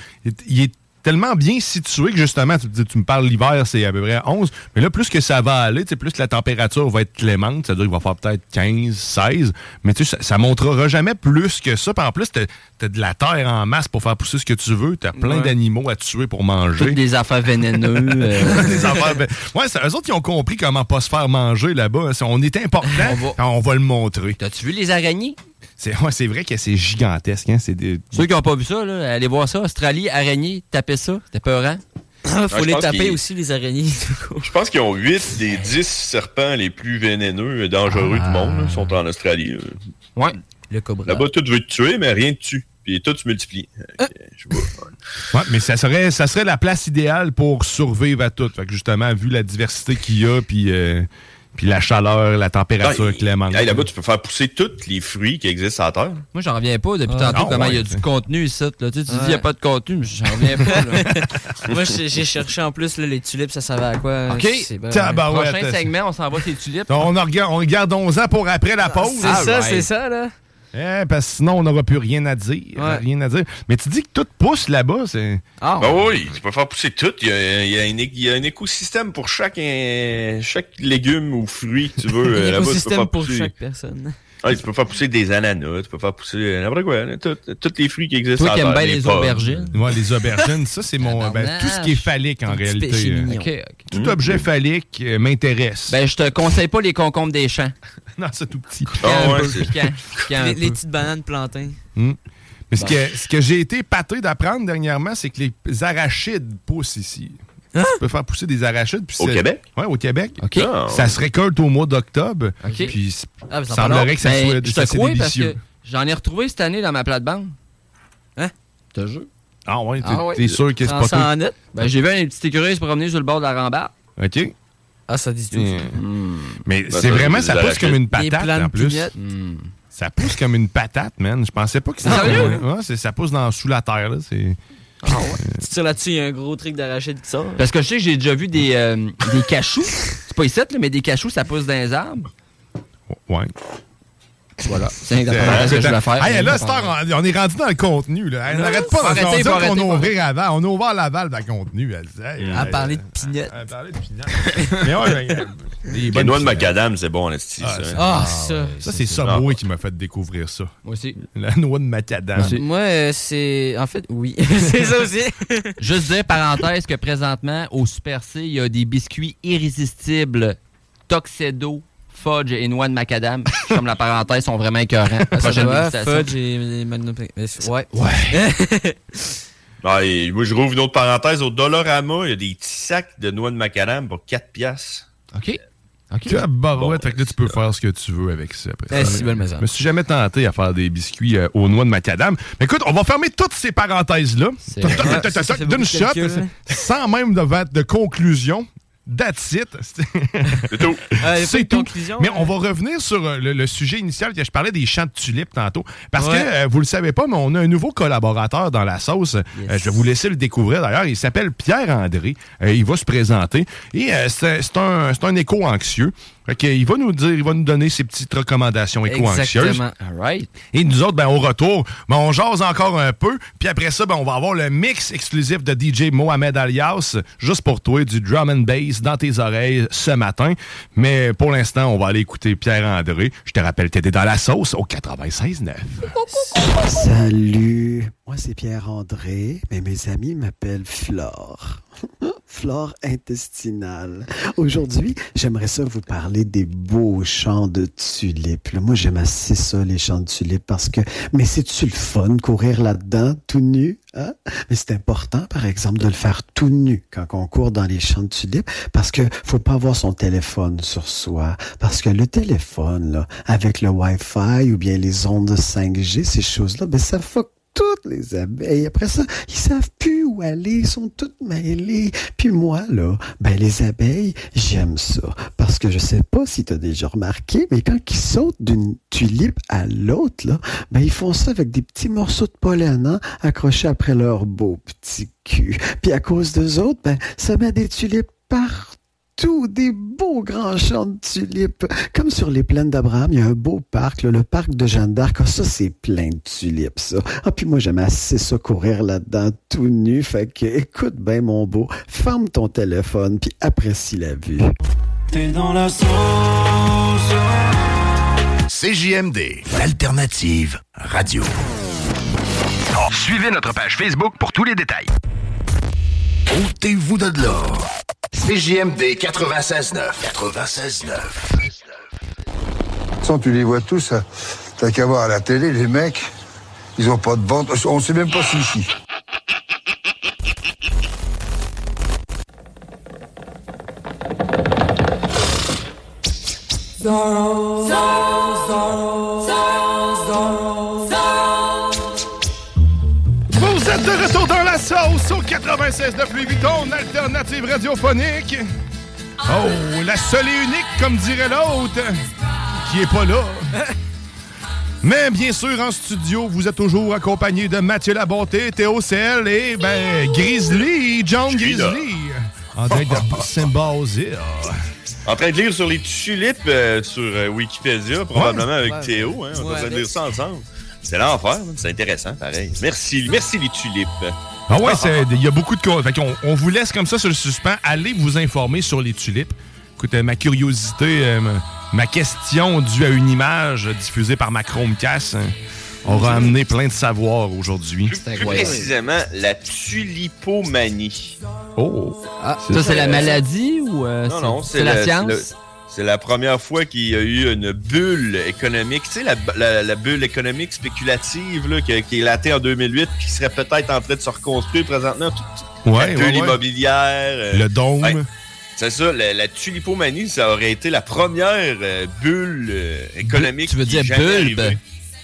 il est tellement bien situé que justement tu, tu me parles l'hiver c'est à peu près 11 mais là plus que ça va aller plus que la température va être clémente c'est-à-dire qu'il va faire peut-être 15 16 mais tu sais ça, ça montrera jamais plus que ça Puis en plus t'as as de la terre en masse pour faire pousser ce que tu veux t'as plein Ouais. d'animaux à tuer pour manger Toutes des affaires vénéneuses. euh, des affaires. ouais, c'est eux autres qui ont compris comment pas se faire manger là-bas. hein. On est important, On va- on va le montrer. T'as-tu vu les araignées? C'est ouais, c'est vrai que c'est gigantesque. Hein? Des... Ceux qui n'ont pas vu ça, là, allez voir ça. Australie, araignée, tapez ça. C'était peurant. Faut je les taper aussi, les araignées. Je pense qu'ils ont 8 des 10 serpents les plus vénéneux et dangereux Ah. du monde. là, sont en Australie. là. Ouais. Le cobra. Là-bas, tout veut te tuer, mais rien ne tue. Puis tout se multiplie. Ah. Je pas, ouais. Ouais, mais ça serait, ça serait la place idéale pour survivre à tout. Fait que justement, vu la diversité qu'il y a, puis, euh, puis la chaleur, la température Non, clémente. hey, Là-bas, tu peux faire pousser tous les fruits qui existent sur la Terre. Moi, j'en reviens pas depuis Ah. tantôt Ah, comment il y a du contenu ici. Là. Tu, sais, tu dis il n'y a pas de contenu, mais j'en reviens pas. Là. Moi, j'ai cherché en plus là, les tulipes, ça savait à quoi? OK. C'est Tabarouette. Prochain segment, on s'en va ces tulipes. On, regarde, on gardons-en pour après la pause. C'est Ah, ça, right. c'est ça, là. Eh, parce que sinon, on n'aura plus rien à dire. Ouais. Rien à dire. Mais tu dis que tout pousse là-bas. C'est... Ah, Ben oui, tu peux faire pousser tout. Il y a, il y a un, é- il y a un écosystème pour chaque, euh, chaque légume ou fruit que tu veux. un Euh, écosystème pour chaque personne. Ouais, tu peux faire pousser des ananas, tu peux faire pousser n'importe quoi. Tous les fruits qui existent. Toi qui aimes bien les pommes. aubergines. Ouais, les aubergines, ça, c'est mon. ben, tout ce qui est phallique, en réalité. euh. Tout objet phallique euh, m'intéresse. Ben, je te conseille pas les concombres des champs. non, c'est tout petit. Ah Les, petites bananes plantains. Mais ce que, ce que j'ai été pâté d'apprendre dernièrement, c'est que les arachides poussent ici. Tu peux faire pousser des arachides. puis Au Québec? Ouais, au Québec. OK. Ah, Ça se récolte au mois d'octobre. OK. Puis Ah, mais ça semblerait que ça Ben, soit je ça, te délicieux. que j'en ai retrouvé cette année dans ma plate-bande. Hein? Te jure. Ah ouais, t'es Ah ouais. t'es sûr que c'est pas ça. Ben, j'ai vu un petit écureuil se promener sur le bord de la rambarde. OK. Ah, ça dit tout. Mm. Mais Ben, c'est ça, vraiment, ça pousse comme une patate en plus. Hmm. Ça pousse comme une patate, man. Je pensais pas que c'était. Sérieux? Ouais, ça pousse dans, sous la terre, là. C'est. Tu tires là-dessus, il y a un gros truc d'arachide qui sort. Parce que je sais que j'ai déjà vu des, euh, des cachous. C'est pas ici, là, mais des cachous, ça pousse dans les arbres. Ouais. Voilà. C'est la parenthèse que je voulais faire. Hey, là, Star, on on est rendu dans le contenu. Là. Hey, on n'arrête pas arrêter, dire faut qu'on a ouvert avant. On a ouvert la valve dans le contenu. Elle dit, hey, À parler euh, de pignottes. À parler de pignottes. Mais ouais, des Les noix de macadam, c'est bon, esti, Ah, ça. ça. Ah, ça. Ça, c'est Subway qui m'a fait découvrir ça. Moi aussi. La noix de macadam. Moi, euh, c'est. En fait, oui. c'est ça aussi. Juste dire, parenthèse, que présentement, au Super C, il y a des biscuits irrésistibles Toxedo, Fudge et noix de macadam. Comme la parenthèse, sont vraiment écœurants. Prochaine dégustation. Fudge et Ouais. Ouais. Ah, et moi, je rouvre une autre parenthèse. Au Dollarama, il y a des petits sacs de noix de macadam pour 4 piastres. OK. OK. Tu as barouette, fait que là, tu peux faire ce que tu veux avec ça. après Eh, si belle maison. Je me suis jamais tenté à faire des biscuits euh, aux noix de macadam. Mais écoute, on va fermer toutes ces parenthèses-là. D'une shot, hein. sans même de, va- de conclusion. That's it. C'est tout. Ah, C'est tout. conclusion, Mais hein? on va revenir sur euh, le, le sujet initial je parlais des champs de tulipes tantôt. Parce Ouais. que, euh, vous le savez pas, mais on a un nouveau collaborateur dans la sauce. Euh, je vais vous laisser le découvrir d'ailleurs. Il s'appelle Pierre-André. Il va se présenter. Et c'est c'est un, c'est un écho anxieux. Fait il va nous dire, il va nous donner ses petites recommandations éco-anxieuses. Right. Et nous autres, ben, au retour, ben, on jase encore un peu. Puis après ça, ben, on va avoir le mix exclusif de DJ Mohamed Alias, juste pour toi, du drum and bass dans tes oreilles ce matin. Mais pour l'instant, on va aller écouter Pierre-André. Je te rappelle, t'étais dans la sauce au 96.9. Salut, moi c'est Pierre-André, mais mes amis m'appellent Flore. Flore intestinale. Aujourd'hui, j'aimerais ça vous parler des beaux champs de tulipes. Moi, j'aime assez ça, les champs de tulipes, parce que, mais c'est-tu le fun, courir là-dedans, tout nu? Hein? Mais c'est important, par exemple, de le faire tout nu quand on court dans les champs de tulipes, parce que faut pas avoir son téléphone sur soi. Parce que le téléphone, là, avec le Wi-Fi ou bien les ondes 5G, ces choses-là, ben ça fuck toutes les abeilles. Après ça, ils savent plus où aller, ils sont toutes mêlées. Puis moi, là, ben les abeilles, j'aime ça. Parce que je sais pas si tu as déjà remarqué, mais quand ils sautent d'une tulipe à l'autre, là, ben ils font ça avec des petits morceaux de pollen hein, accrochés après leur beau petit cul. Puis à cause d'eux autres, ben ça met des tulipes partout tout des beaux grands champs de tulipes. Comme sur les plaines d'Abraham, il y a un beau parc, là, le parc de Jeanne d'Arc. Ah, ça, c'est plein de tulipes, ça. Ah, puis moi, j'aime assez ça courir là-dedans tout nu. Fait que, écoute bien, mon beau, ferme ton téléphone, puis apprécie la vue. T'es dans la sauce. CJMD, l'alternative radio. Suivez notre page Facebook pour tous les détails. Ôtez-vous de là. CJMD 96.9. 96.9. Sans tu les vois tous, euh, t'as qu'à voir à la télé, les mecs, ils ont pas de bande, on sait même pas si ici. Zorro, Zorro, Zorro, Zorro, sauce au 96.9 Louis Vuitton, alternative radiophonique. Oh, la seule et unique, comme dirait l'autre, qui est pas là. Mais bien sûr, en studio, vous êtes toujours accompagné de Mathieu Labonté, Théo CL et, ben, Grizzly, John. Grizzly. En direct de. En train de lire sur les tulipes euh, sur euh, Wikipédia, probablement avec Ouais. Théo. Hein, on est en Ouais, train de lire ça ensemble. C'est l'enfer, c'est intéressant, pareil. Merci, merci les tulipes. Ah ouais, il y a beaucoup de... Fait qu'on on vous laisse comme ça sur le suspens. Allez vous informer sur les tulipes. Écoute, euh, ma curiosité, euh, ma, question due à une image diffusée par ma Chromecast hein, aura amené plein de savoir aujourd'hui. Plus précisément, la tulipomanie. Oh! Ah, ça, c'est la maladie ou euh, Non, non, c'est la le- science? C'est la première fois qu'il y a eu une bulle économique. Tu sais, la, la- la bulle économique spéculative là, qui, qui est latée en 2008 qui serait peut-être en train de se reconstruire présentement. Toute, Ouais, la bulle ouais. immobilière. euh, Le dôme. C'est ça, la, la tulipomanie, ça aurait été la première euh, bulle euh, économique. Tu veux qui dire jamais bulbe? arrivée.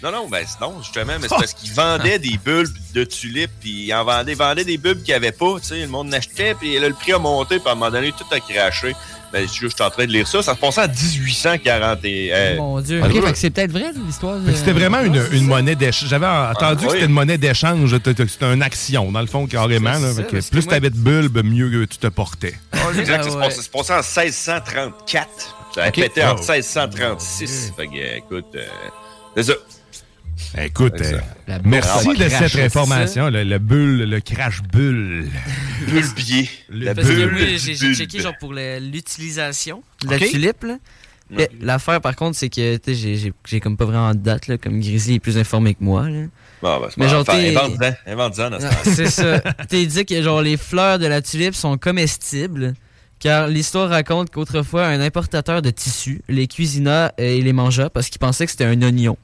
Non, non, ben non, justement, mais c'est parce qu'ils vendaient des bulbes de tulipes, puis ils en vendaient, vendaient des bulbes qu'il n'y avait pas, tu sais, le monde n'achetait, puis là, le prix a monté, puis à un moment donné, tout a craché. Ben, je je suis en train de lire ça, ça se passait en 1840 et... euh, Mon Dieu. Ok, fait que c'est peut-être vrai l'histoire. Que C'était vraiment une, une monnaie d'échange. J'avais entendu que oui. c'était une monnaie d'échange. C'était une action, dans le fond, carrément. Là. ça, que plus moi- t'avais de bulbes, mieux que tu te portais. Exact, Ah ça se ouais. passait- ça se passait en 1634. Ça a pété en Oh. 1636. Fait que, écoute, euh, C'est ça. Écoute, euh, La merci de cette information, le, le bulle, le crash bulle. La Parce bulle oui, du j'ai checké genre pour l'utilisation de la tulipe. là. Mais L'affaire par contre, c'est que j'ai- comme pas vraiment de date, là, comme Grizzly est plus informé que moi. Là. Bon, ben, c'est Mais genre, Invente-en. Ah. C'est ça. T'es dit que genre les fleurs de la tulipe sont comestibles. Car l'histoire raconte qu'autrefois, un importateur de tissus les cuisina euh, et les mangea parce qu'il pensait que c'était un oignon.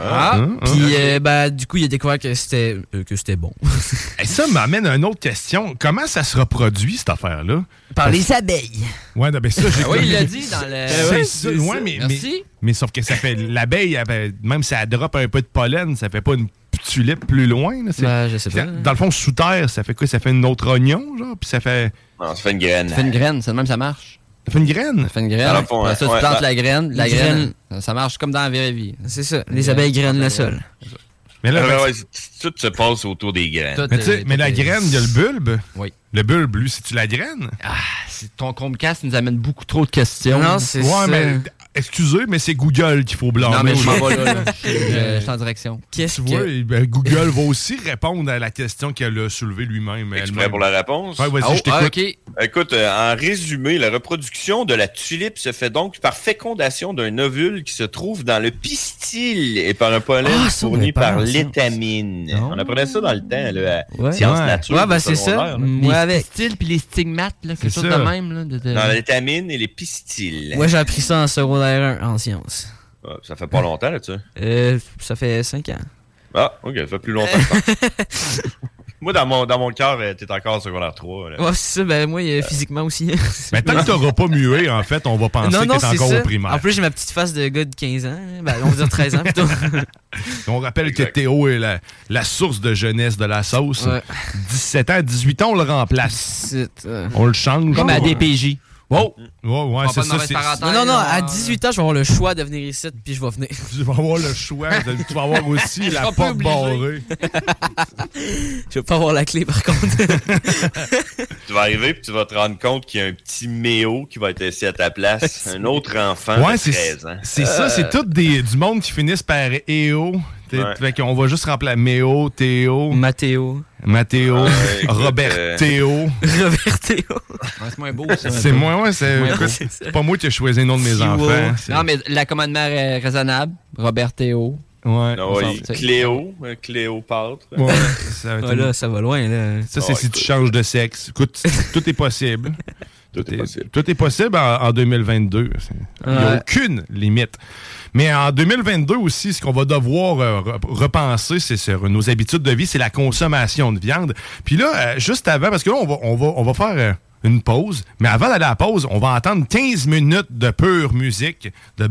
Ah, Hein, hein? Puis, euh, bah, du coup, il a découvert que c'était euh, que c'était bon. Et ça m'amène à une autre question. Comment ça se reproduit, cette affaire-là? Par les abeilles. Ouais, non, ben ça, j'ai Ah oui, il l'a dit dans le. C'est Ouais, ça, c'est ouais, ça. mais, Merci. mais, mais sauf que ça fait. L'abeille, même si elle drop un peu de pollen, ça fait pas une tulipe plus loin. Là, Ben, je sais pas. Dans le fond, sous terre, ça fait quoi? Ça fait une autre oignon, genre? Puis ça fait. Non, ça fait une graine. Ça fait une graine, c'est de même ça marche. Ça fait une graine? Ça fait une graine. Ça, ouais, tu plantes la graine. La graine, graine. ça- marche comme dans la vraie vie. C'est ça. Les abeilles grainent le sol. Mais là, Ouais, ouais, c'est- tout se passe autour des graines. Tout mais, tu sais, est- mais la est- graine, il y a le bulbe. Oui. Le bulbe, lui, c'est-tu la graine? Ah, ton Chromecast nous amène beaucoup trop de questions. Non, c'est Ouais, ça. mais excusez, mais c'est Google qu'il faut blâmer. Non, mais je m'en vais là. là. Je suis euh, je suis en direction. Qu'est-ce Tu vois, que. ben, Google va aussi répondre à la question qu'elle a soulevée lui-même. Es-tu elle-même. prêt pour la réponse? Ouais, vas-y, Oh, je t'écoute. ah, ok. Écoute, euh, en résumé, la reproduction de la tulipe se fait donc par fécondation d'un ovule qui se trouve dans le pistil et par un pollen Ah, fourni pas par l'étamine. On apprenait ça dans le temps, là, à Ouais. sciences Ouais. nature. Ouais, ben c'est ça. Moi les avec. pistils puis les stigmates, là, quelque C'est chose de même. Là, de, de- Dans l'étamine et les pistils. Moi, j'ai appris ça en secondaire 1 en sciences. Ouais, ça fait pas longtemps, là, tu sais. Euh, ça fait 5 ans. Ah, ok, ça fait plus longtemps. que. Moi, dans mon, dans mon cœur, euh, t'es encore secondaire 3. là. Ouais, c'est ça. Ben, moi, euh, physiquement aussi. Mais tant que t'auras pas mué, en fait, on va penser non, que non, t'es c'est encore ça. au primaire. En plus, j'ai ma petite face de gars de 15 ans. Ben, on va dire 13 ans plutôt. On rappelle Exact. que Théo est la, la source de jeunesse de la sauce. Ouais. 17 ans, 18 ans, on le remplace. Euh, On le change. Comme à Ouais. DPJ. Oh! Ouais, c'est ça. c'est- Non, non, non, à là. 18 ans, je vais avoir le choix de venir ici, puis je vais venir. Tu vas avoir le choix. de- tu vas avoir aussi la porte barrée. Je vais pas avoir la clé, par contre. Tu vas arriver puis tu vas te rendre compte qu'il y a un petit méo qui va être assis à ta place. un autre enfant Ouais, de c'est 13 ans. c'est ça. C'est tout des, du monde qui finissent par EO. Ouais. Fait qu'on va juste remplacer Méo, Théo, Mathéo. Mathéo, Ouais, écoute, Robert euh, Théo. Robert Théo. Ouais, c'est moins beau, ça. C'est moi, ouais, c'est écoute, c'est ça. c'est pas moi qui ai choisi le nom de mes enfants. c'est- Non, mais l'accommodement est raisonnable. Robert Théo. Ouais. Ah Cléo, euh, Cléopâtre. Ouais, ça, va Ah, là, ça va loin, là. Ça, c'est Ah, si écoute. tu changes de sexe. Écoute, tout est possible. Tout est possible. Tout est possible en, en 2022. C'est- Il n'y a aucune limite. Mais en 2022 aussi, ce qu'on va devoir euh, re- repenser, c'est sur nos habitudes de vie, c'est la consommation de viande. Puis là, euh, juste avant, parce que là, on va, on va, on va faire euh, une pause, mais avant d'aller à la pause, on va entendre 15 minutes de pure musique, de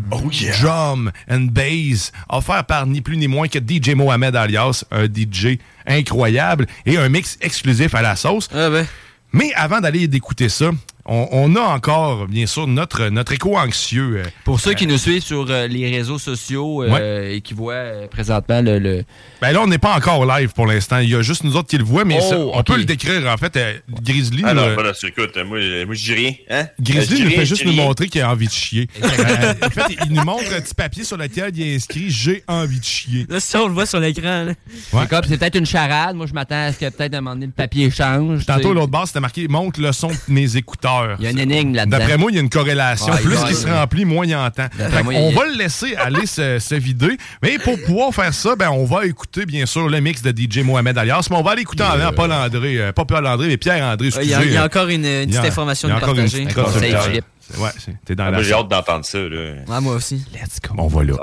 drum and bass, offert par ni plus ni moins que DJ Mohamed alias, un DJ incroyable, et un mix exclusif à la sauce. Ah, ben. Mais avant d'aller d'écouter ça, on, on a encore, bien sûr, notre, notre écho anxieux. euh, Pour ceux qui nous suivent sur euh, les réseaux sociaux euh, et qui voient euh, présentement le, le- Ben là, on n'est pas encore live pour l'instant. Il y a juste nous autres qui le voient, mais Oh, ça, on peut le décrire. En fait, euh, Grizzly, Ah non, là, voilà, c'est- écoute, moi, euh, moi je dis rien. Hein? Euh, Grizzly nous fait juste nous montrer qu'il a envie de chier. Euh, en fait, il nous montre un petit papier sur lequel il est inscrit « J'ai envie de chier Là, ça, on le voit sur l'écran, là. Ouais. C'est peut-être une charade. Moi, je m'attends à ce que peut-être à un moment donné, le papier change. ». Tantôt, l'autre base, c'était marqué « Montre le son de mes écouteurs Il y a une énigme là-dedans. D'après moi, il y a une corrélation. Ouais, Plus qu'il se remplit, moins il entend. D'après Fait moi, on il- va le laisser aller se, se vider. Mais pour pouvoir faire ça, ben, on va écouter, bien sûr, le mix de DJ Mohamed Alias. Mais on va aller écouter en avant Paul André. euh, pas Paul André, mais Pierre André. Il y, Excusez, a, il y a euh, encore une, une petite a- information de une partager. petite taille. Ouais, c'est- t'es dans Ah, la j'ai hâte d'entendre ça. Là. Ah, moi aussi. Let's go. On va là.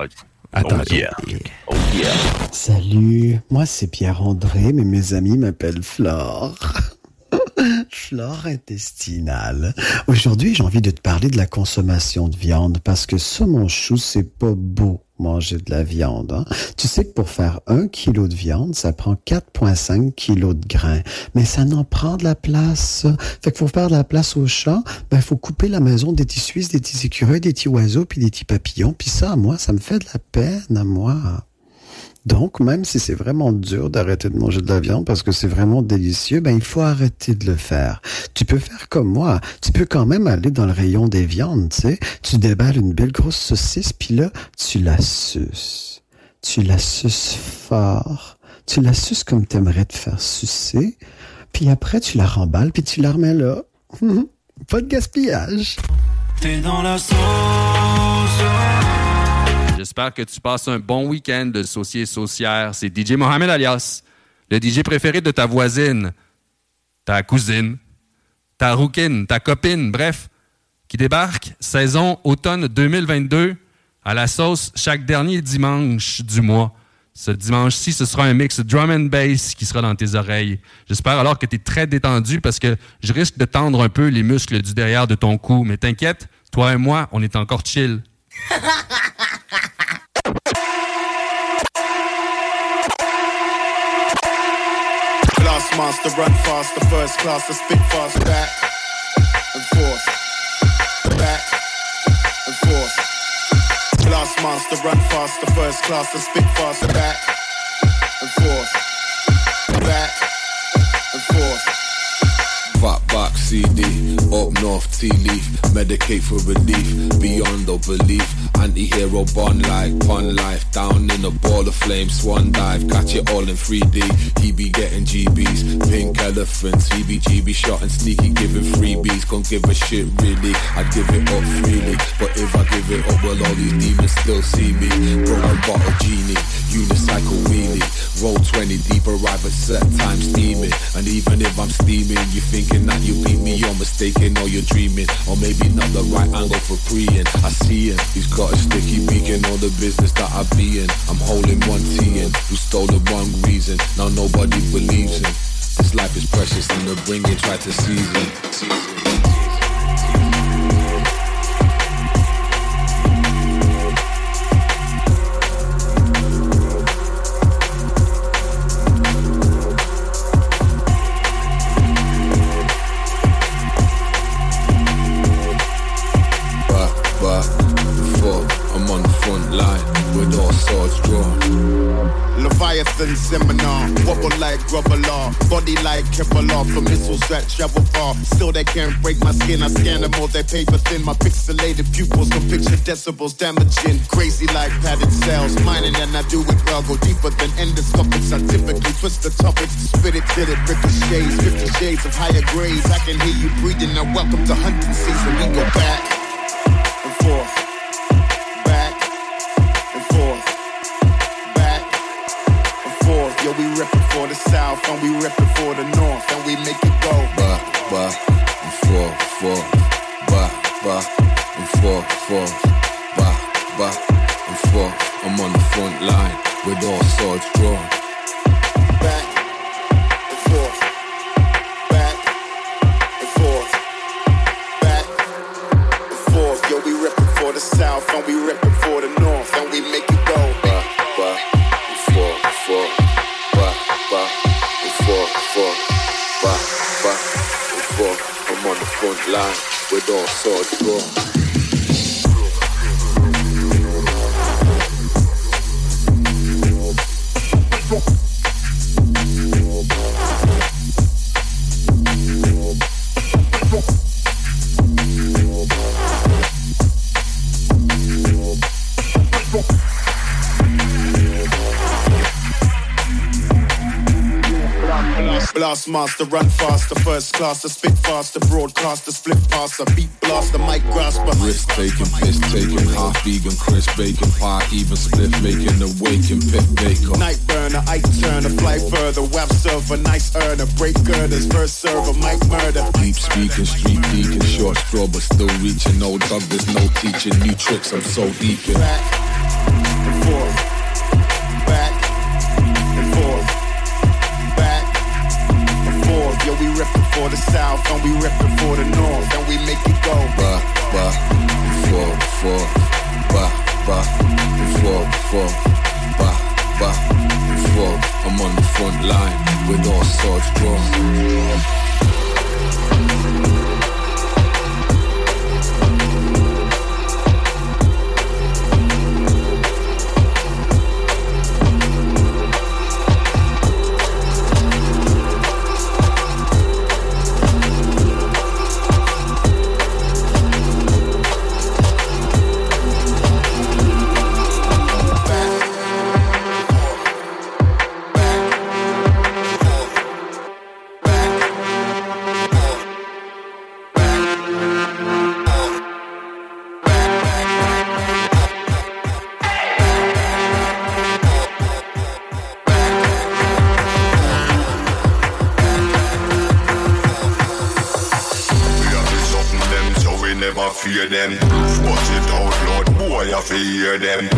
Attends. Oh yeah. Oh yeah. Salut, moi c'est Pierre-André, mais mes amis m'appellent Flore. Flore intestinale. Aujourd'hui, j'ai envie de te parler de la consommation de viande parce que ça, mon chou, c'est pas beau manger de la viande. hein. Tu sais que pour faire un kilo de viande, ça prend 4,5 kilos de grains. Mais ça n'en prend de la place. Fait qu'il faut faire de la place au chat. Ben, faut couper la maison des petits Suisses, des petits écureuils, des petits oiseaux, puis des petits papillons. Puis ça, moi, ça me fait de la peine, à moi. Donc, même si c'est vraiment dur d'arrêter de manger de la viande parce que c'est vraiment délicieux, ben, il faut arrêter de le faire. Tu peux faire comme moi. Tu peux quand même aller dans le rayon des viandes, tu sais. Tu déballes une belle grosse saucisse, puis là, tu la suces. tu la suces fort. Tu la suces comme t'aimerais te faire sucer. Puis après, tu la remballes, puis tu la remets là. Pas de gaspillage. T'es dans la sauce. J'espère que tu passes un bon week-end de saucier saucière. C'est DJ Mohamed alias, le DJ préféré de ta voisine, ta cousine, ta rouquine, ta copine, bref, qui débarque saison automne 2022 à la sauce chaque dernier dimanche du mois. Ce dimanche-ci, ce sera un mix drum and bass qui sera dans tes oreilles. J'espère alors que tu es très détendu parce que je risque de tendre un peu les muscles du derrière de ton cou. Mais t'inquiète, toi et moi, on est encore chill. master, run fast, the first class, the spit fast, back and forth, back and forth. Blast master, run fast, the first class, the spit fast, back and forth, back and forth. Fat back CD, up north tea leaf, medicate for relief, beyond the belief. Anti-hero bond like pun life, down in a ball of flame, swan dive, catch it all in 3D. He be getting GBs, pink elephants, he be GB shot and sneaky giving freebies. Can't give a shit really, I'd give it up freely. But if I give it up, well all these demons still see me. Broken bottle genie, unicycle wheelie, roll 20 deep, arrive at set time steaming. And even if I'm steaming, you that you beat me, you're mistaken or you're dreaming. Or maybe not the right angle for preying. I see him, he's got a sticky beak in all the business that I be in. I'm holding one T in, who stole the wrong reason. Now nobody believes him. This life is precious and the bringing try to seize it. Front line with all swords drawn. Leviathan seminar, wobble like rubber law, body like Kevlar for missiles that travel far. Still they can't break my skin. I scan them all, they paper thin. My pixelated pupils don't picture decibels damaging. Crazy like padded cells, mining and I do it well. Go deeper than endoscopics. I typically twist the topics, spit it till it ricochets. Fifty shades of higher grades. I can hear you breathing. Now welcome to hunting season. We go back Yo, we reppin' for the south and we reppin' for the north and we make it go. Bah, bah, and forth, forth, bah, bah, and forth, forth, bah, bah, and forth. I'm on the front line with all swords drawn. Back and forth, back and forth, back and forth. Yo, we reppin' for the south and we reppin' for the north and we make it go. Bah, bah, and forth, front line with all swords drawn. Blast master, run faster, first class, the spit faster, broadcaster, split faster, beat blaster, mic grasper. Risk taking, piss taking, half vegan, crisp bacon pie, even split making, a waking pit baker. Night burner, I turn a fly further, web server, nice earner, break girders, verse server, mic murder. Deep speaking, street deacon, short straw, but still reaching. No dog, there's no teaching. New tricks, I'm so deep in. Back and forth, back and we reppin' for the south and we reppin' for the north and we make it go. Bah, bah, four, four, bah, bah, four, four, bah, bah, four. I'm on the front line with all swords drawn. I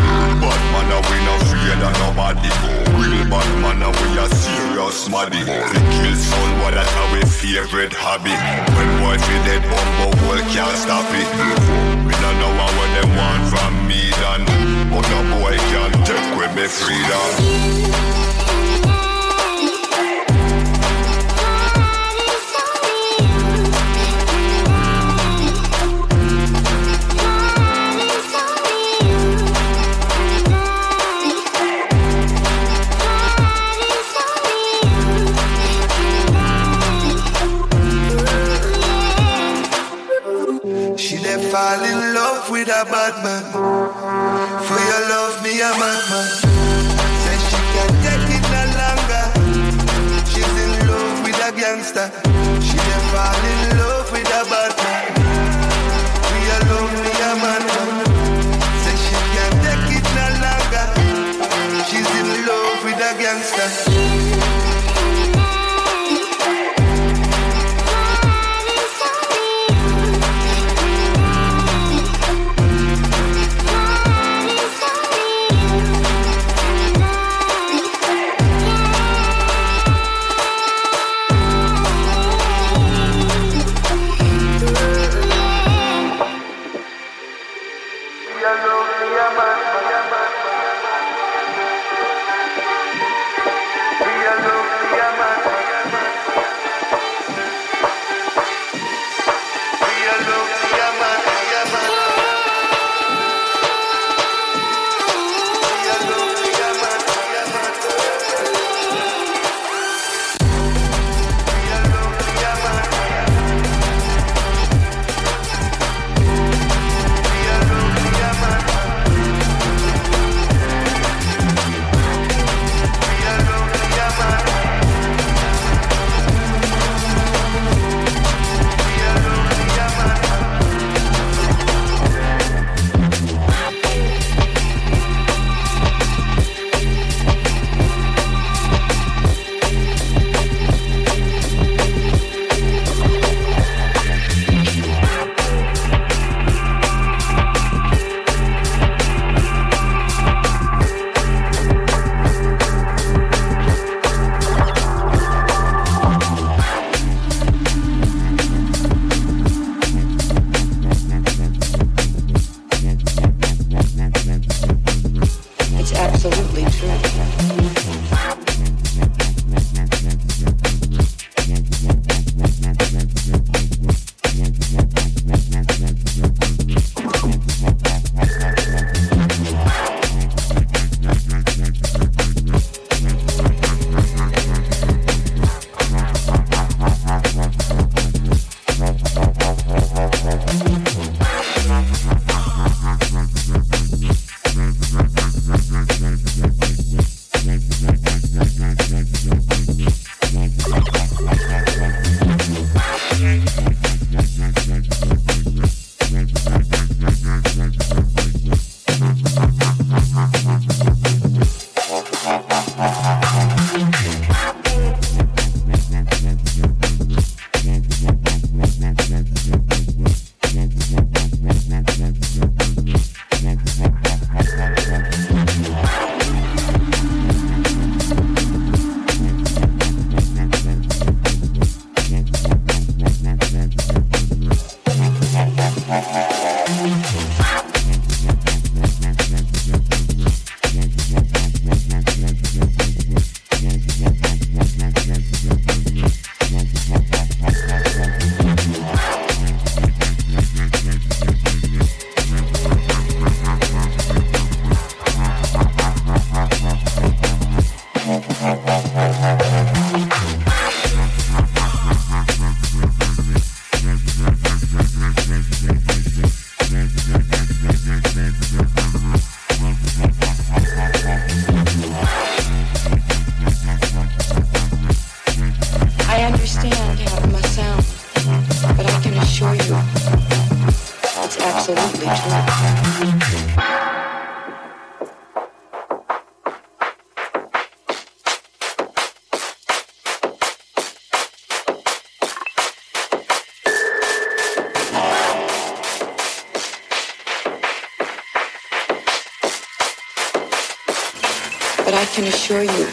but I can assure you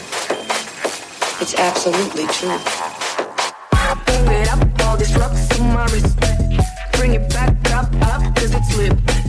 it's absolutely true. Whip it up, all these rocks on my wrist. Bring it back up, up, cause it's lit.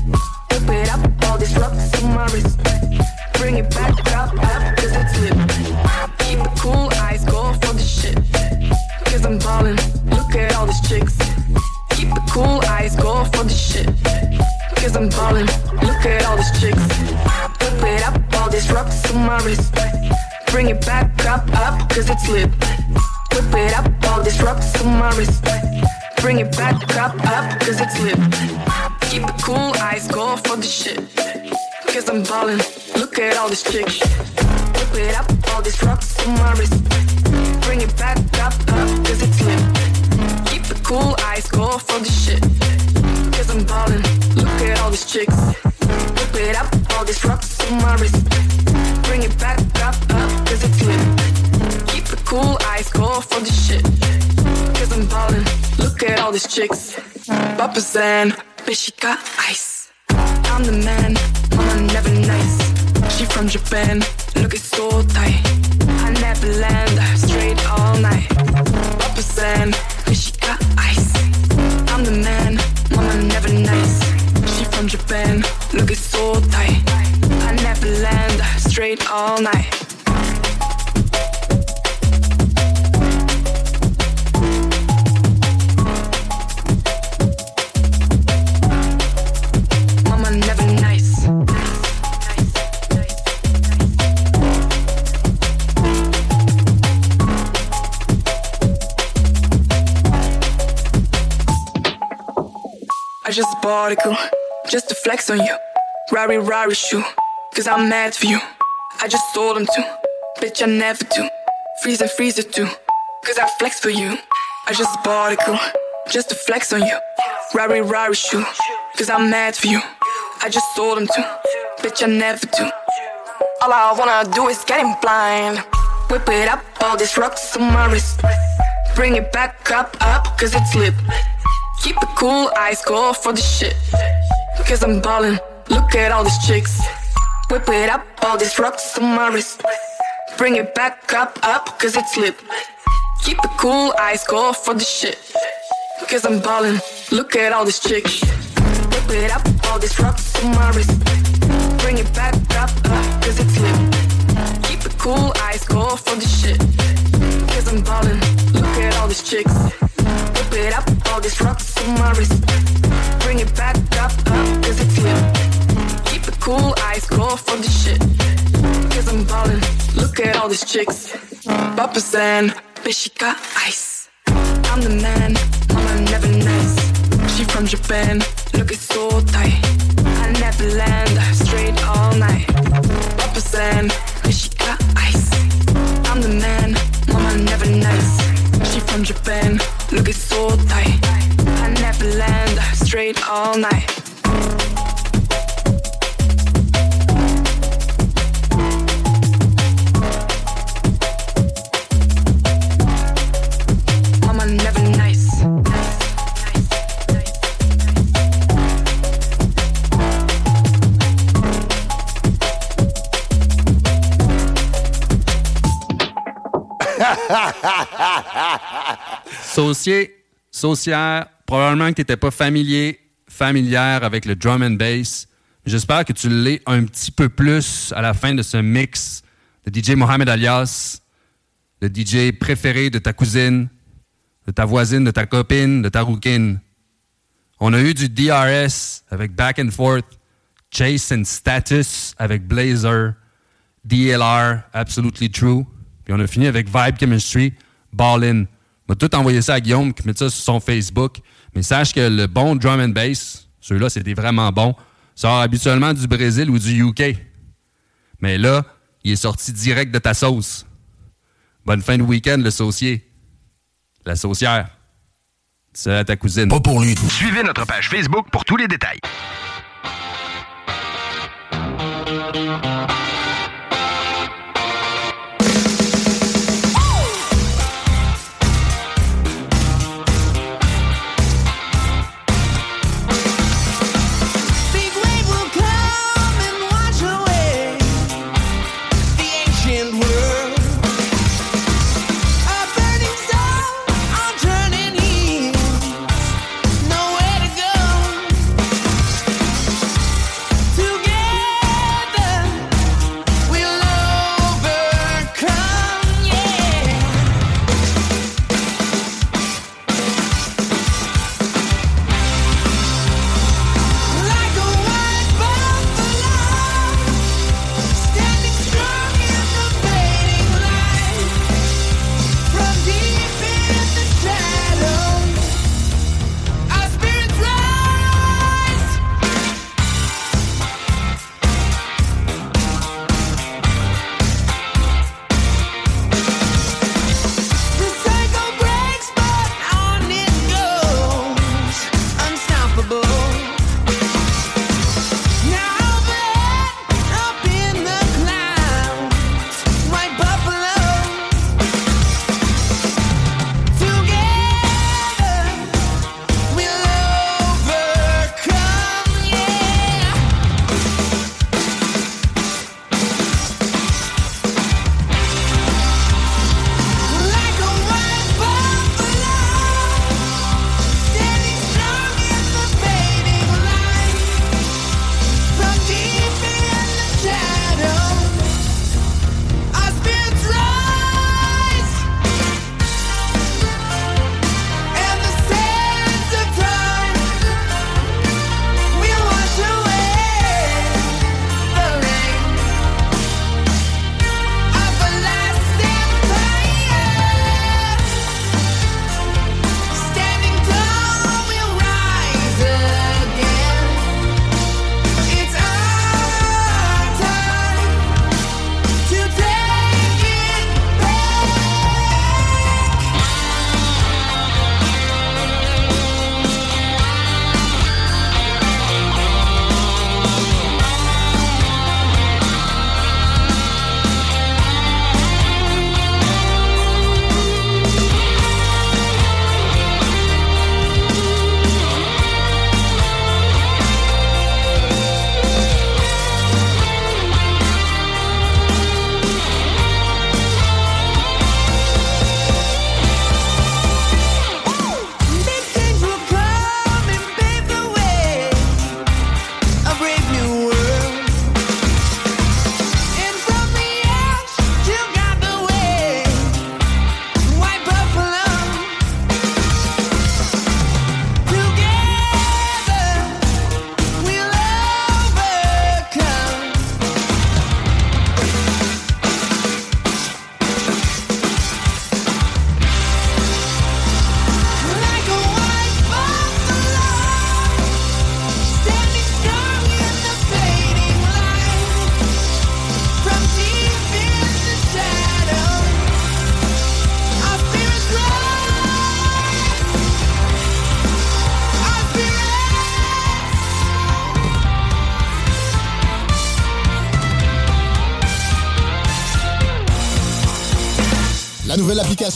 Cause it's lit. Whip it up, all these rocks on my wrist. Bring it back up, up, cause it's lit. Keep it cool, eyes go for the shit. Cause I'm ballin', look at all these chicks. Whip Bitch, she got ice. Rari Rari shoe, cause I'm mad for you. I just sold them to, bitch, I never do. Freeze and freezer too, cause I flex for you. I just bought a girl, just to flex on you. Rari Rari shoe, cause I'm mad for you. I just sold them to, bitch, I never do. All I wanna do is get him blind. Whip it up, all these rocks on my wrist. Bring it back up, up, cause it's lit. Keep it cool, eyes cold for the shit. Cause I'm ballin', look at all these chicks. Whip it up, all these rocks on my wrist. Bring it back up, up, cause it's lit. Keep it cool, eyes go for the shit. Cause I'm ballin', look at all these chicks. Whip it up, all these rocks on my wrist. Bring it back up, up, cause it's lit. Keep it cool, eyes go for the shit. Cause I'm ballin', look at all these chicks. Whip it up, all these rocks on my wrist. Bring it back up, up, cause it's lit. Cool, eyes go for the shit. Cause I'm ballin', look at all these chicks. Papa San, bitch, she got ice. I'm the man, mama never nice. She from Japan, look it's so tight. I never land, straight all night. Papa San, bitch, she got ice. I'm the man, mama never nice. She from Japan, look it's so tight. I never land, straight all night. Saucier, saucière, probablement que tu n'étais pas familier, familière avec le drum and bass. J'espère que tu l'es un petit peu plus à la fin de ce mix de DJ Mohamed Alias, le DJ préféré de ta cousine, de ta voisine, de ta copine, de ta rouquine. On a eu du DRS avec Back and Forth, Chase and Status avec Blazer, DLR, Absolutely True. Puis on a fini avec Vibe Chemistry, Ballin. On va tout envoyer ça à Guillaume qui met ça sur son Facebook. Mais sache que le bon drum and bass, ceux-là, des vraiment bons, sort habituellement du Brésil ou du UK. Mais là, il est sorti direct de ta sauce. Bonne fin de week-end, le saucier. La saucière. C'est à ta cousine. Pas pour lui. Suivez notre page Facebook pour tous les détails.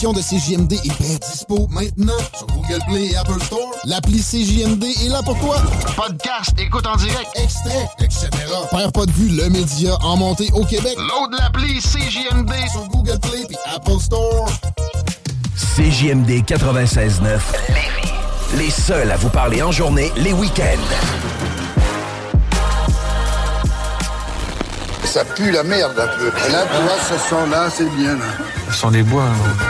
De CJMD est bien dispo maintenant sur Google Play et Apple Store. L'appli CJMD est là pour toi. Podcast, écoute en direct, extrait, etc. Père pas de vue, le média en montée au Québec. Load l'appli CJMD sur Google Play et Apple Store. CJMD 96.9. Les seuls à vous parler en journée, les week-ends. Ça pue la merde un peu. Là, tu vois, ce son-là, c'est bien. Là. Ce sont des bois. Burrow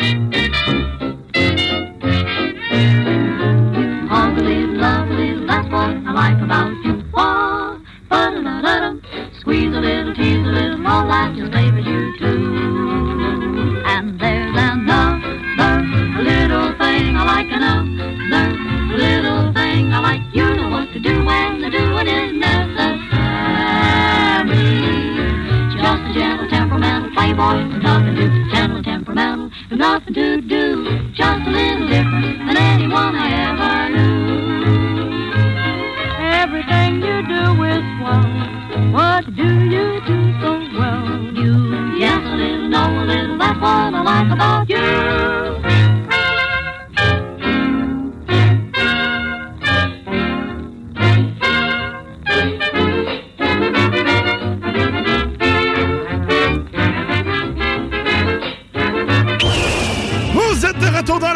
All lovely, that's what I like about you. Oh, ba-da-da-da-dum. Squeeze a little, tease a little, all that just favors you too. And there's another little thing I like, another little thing I like. You know what to do when the doing is necessary. Just a gentle, temperamental playboy nothing to do. Gentle, temperamental nothing to do. Just a little different than anyone I ever knew. Everything you do is swell. What do you do so well? You yes a little, know a little. That's what I like about you.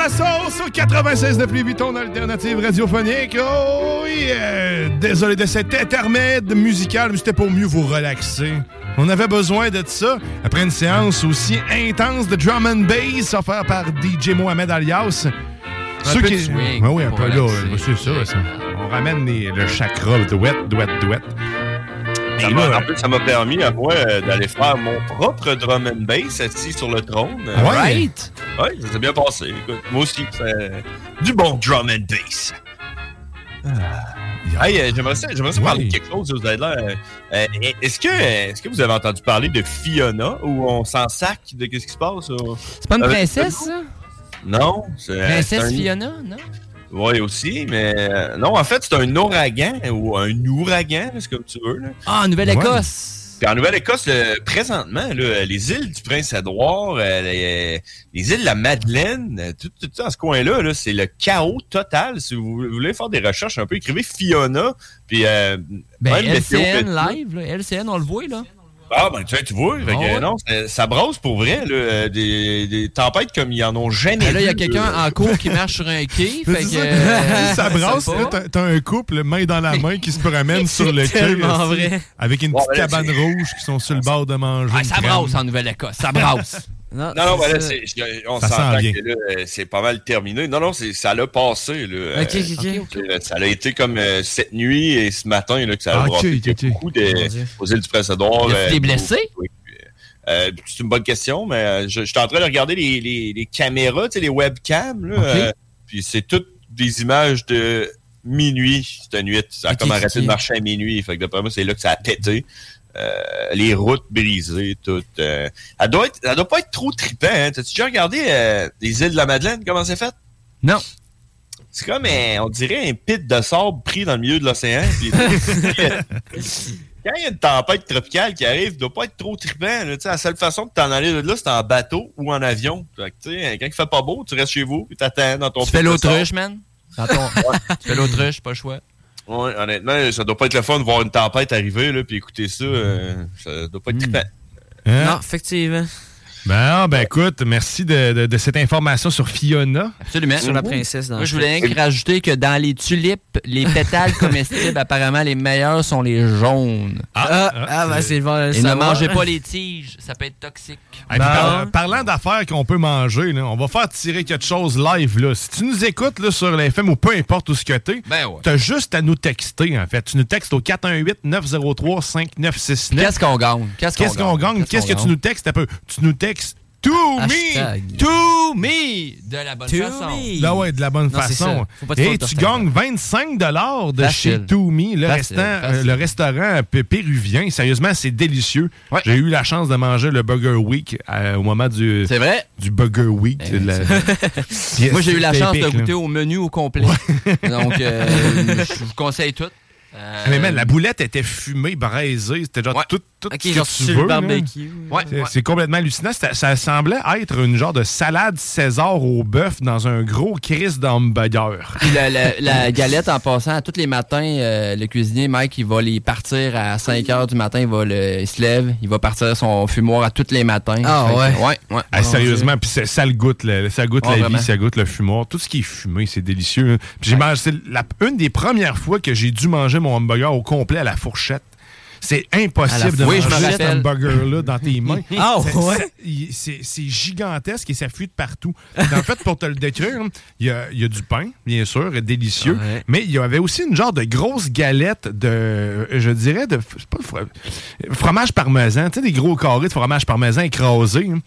La sauce au 96 de Pluie ton alternative radiophonique. Oh yeah! Désolé de cet intermède musical, mais c'était pour mieux vous relaxer. On avait besoin de ça après une séance aussi intense de drum and bass offert par DJ Mohamed Alias. Un peu de swing Ouais, oui, un peu là. relaxer. C'est ça, ça. On ramène les- le chakra, le douette, douette, douette. Ça là- en plus, ça m'a permis à moi euh, d'aller faire mon propre drum and bass assis sur le trône. Ah ouais? Right. Ouais, ça s'est bien passé. Écoute, moi aussi, c'est du bon drum and bass. Hey, euh, j'aimerais ça, parler de quelque chose, vous avez l'air. euh, est-ce que, est-ce que vous avez entendu parler de Fiona où on s'en sac de qu'est-ce qui se passe? C'est pas une princesse, ça? Non. Princesse un- Fiona, non? Oui, aussi, mais euh, non, en fait, c'est un ouragan ou un ouragan, c'est comme tu veux. Là. Ah, Nouvelle-Écosse. Puis en Nouvelle-Écosse, le- présentement, là, les îles du Prince-Édouard, euh, les, les îles de la Madeleine, euh, tout, tout ça dans ce coin-là, là, c'est le chaos total. Si vous voulez faire des recherches un peu, écrivez Fiona, puis... Euh, Ben, même LCN météo. live, là. LCN, on le voit, là. Ah, ben, tu sais, tu vois, Ah ouais? non, ça, ça brosse pour vrai, là, euh, des, des tempêtes comme ils en ont jamais Ben là, il y a quelqu'un en cours qui marche sur un quai. Fait que, ça? euh, ça brasse, t'as- un couple, main dans la main, qui se promène sur le quai. tellement aussi, vrai. Avec une Bon, petite ben là, cabane rouge qui sont sur le bord de manger. Ah, ça brasse en Nouvelle-Écosse. Ça brasse. Non, Non, non, ben là, on s'entend bien. que là, euh, c'est pas mal terminé. Non, non, ça l'a passé. Là. Ok, Euh, ok, ok. euh, Ça a été comme euh, cette nuit et ce matin là, que ça a Ah, beaucoup de, aux îles du Prince-Édouard. Euh, des blessés? oui, euh, c'est une bonne question, mais je, je suis en train de regarder les, les, les caméras, tu sais, les webcams. Là, Ok. euh, puis c'est toutes des images de minuit, cette nuit. Ça a comme arrêté de marcher à minuit. Fait que d'après moi, c'est là que ça a pété. Euh, les routes brisées, toutes. euh, elle doit être, elle doit pas être trop trippant. Hein. T'as-tu déjà regardé euh, les îles de la Madeleine, comment c'est fait? Non. C'est comme, on dirait un pit de sable pris dans le milieu de l'océan. Quand il y a une tempête tropicale qui arrive, il doit pas être trop trippant. Là, la seule façon de t'en aller de là, c'est en bateau ou en avion. Que, sais, quand il fait pas beau, tu restes chez vous et t'attends dans ton Tu fais l'autruche, man? Dans ton... tu fais l'autruche, pas le choix. Ouais, honnêtement, ça doit pas être le fun de voir une tempête arriver là, puis écouter ça. euh, ça doit pas être trippant. Hein? Non, effectivement. Ben, ben écoute, merci de, de- de cette information sur Fiona. Absolument. Sur la princesse dans Moi, je voulais rien rajouter que dans les tulipes, les pétales comestibles, apparemment, les meilleurs sont les jaunes. Ah, ah, ben c'est bon. Et ne mangez pas les tiges, ça peut être toxique. Hey, par- parlant d'affaires qu'on peut manger, là, on va faire tirer quelque chose live. Là. Si tu nous écoutes là, sur l'FM ou peu importe où ce que t'es, Ben ouais. t'as juste à nous texter, en fait. Tu nous textes au 418-903-5969. Qu'est-ce qu'on gagne? Qu'est-ce qu'on Qu'est-ce qu'on gagne? Qu'est-ce que tu nous textes? Un peu? Tu nous textes To Hashtag. me! To me! De la bonne To façon. me. Ah ouais, de la bonne Non, façon. Et tu gagnes 25 de Facile. chez Toumi, le, Facile, restant- facile. euh, le restaurant péruvien. Sérieusement, c'est délicieux. Ouais. J'ai eu la chance de manger le Burger Week euh, au moment du, C'est vrai? du Burger Week. Eh, La- Moi, j'ai eu la chance de là. goûter au menu au complet. Donc, euh, je vous conseille tout. Euh, mais man, la boulette était fumée, braisée. C'était genre Ouais. tout, tout Ok, ce que genre tu sur veux. barbecue. Ouais, C'est ouais. c'est complètement hallucinant. C'était- Ça semblait être une genre de salade César au bœuf dans un gros crise d'hamburger. Puis la, la- la galette, en passant, tous les matins, euh, le cuisinier, Mike, il va les partir à 5 h du matin. Il, va le, il se lève, il va partir son fumoir à tous les matins. Ah Fait que- ouais? Ouais, ouais. Ah, sérieusement, puis c'est- ça le goûte, le- ça goûte Ouais, la vraiment. vie, ça goûte le fumoir. Tout ce qui est fumé, c'est délicieux. hein. Puis j'ai mangé, c'est la- une des premières fois que j'ai dû manger mon hamburger au complet à la fourchette. C'est impossible de. Oui, manger cet hamburger-là dans tes mains. Ah, C'est- ouais? gigantesque et ça fuit de partout. en fait, pour te le décrire, il y a, il y a du pain, bien sûr, délicieux, Ouais. mais il y avait aussi une genre de grosse galette de, je dirais, de c'est pas fro- fromage parmesan. Tu sais, des gros carrés de fromage parmesan écrasés. hein.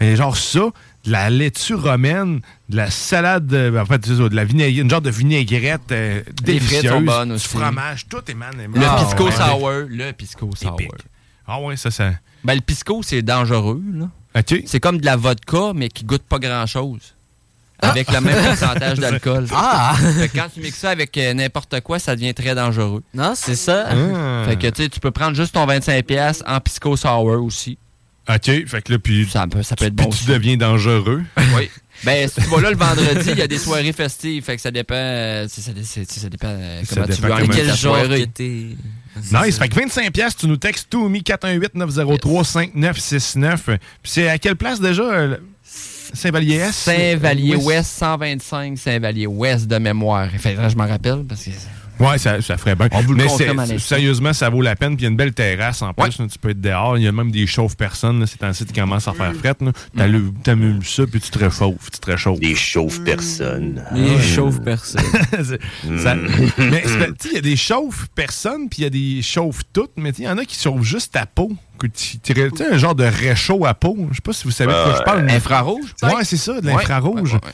Mais genre ça, de la laitue romaine, de la salade, de, en fait, de la vinaigrette, une genre de vinaigrette euh, Les frites délicieuse. sont bonnes du fromage, tout est man. Le Ah, pisco ouais. sour. Le pisco sour. Ah ouais, ça, ça. Ben, le pisco, c'est dangereux. là. OK. C'est comme de la vodka, mais qui goûte pas grand-chose. Avec le même pourcentage d'alcool. Ah! Fait que quand tu mixes ça avec euh, n'importe quoi, ça devient très dangereux. Non, c'est ça. Ah. Fait que tu sais, tu peux prendre juste ton 25$ en pisco sour aussi. OK, fait que là, puis Ça peut, ça peut être puis bon tu aussi. deviens dangereux. Oui. Ben, si tu vas là le vendredi, il y a des soirées festives. Fait que ça dépend. euh, ça, ça dépend euh, comment tu veux Quel genre. Nice. Fait que 25 pièces, tu nous textes tout mi 418 903 5969. Puis c'est à quelle place déjà euh, Saint-Vallier-Est? Saint-Vallier-Ouest, 125 Saint-Vallier-Ouest de mémoire. Fait que je m'en rappelle parce que. Ouais, ça, ça ferait bien. On vous le Mais sérieusement, ça vaut la peine. Puis il y a une belle terrasse en plus. Ouais. là, tu peux être dehors. Il y a même des chauves-personnes. là, C'est un site qui commence à faire frette. là. T'allumes ça, puis tu te réchauffes. Tu te réchauffes. Des chauves personnes. Les chauves personnes. C'est- ça- mais il y a des chauves personnes, puis il y a des chauves toutes, mais il y en a qui chauffent juste ta peau. Que tu sais, un genre de réchaud à peau. Je sais pas si vous savez de quoi je parle. Infrarouge? Ouais, c'est ça, de l'infrarouge. ouais, ouais, ouais.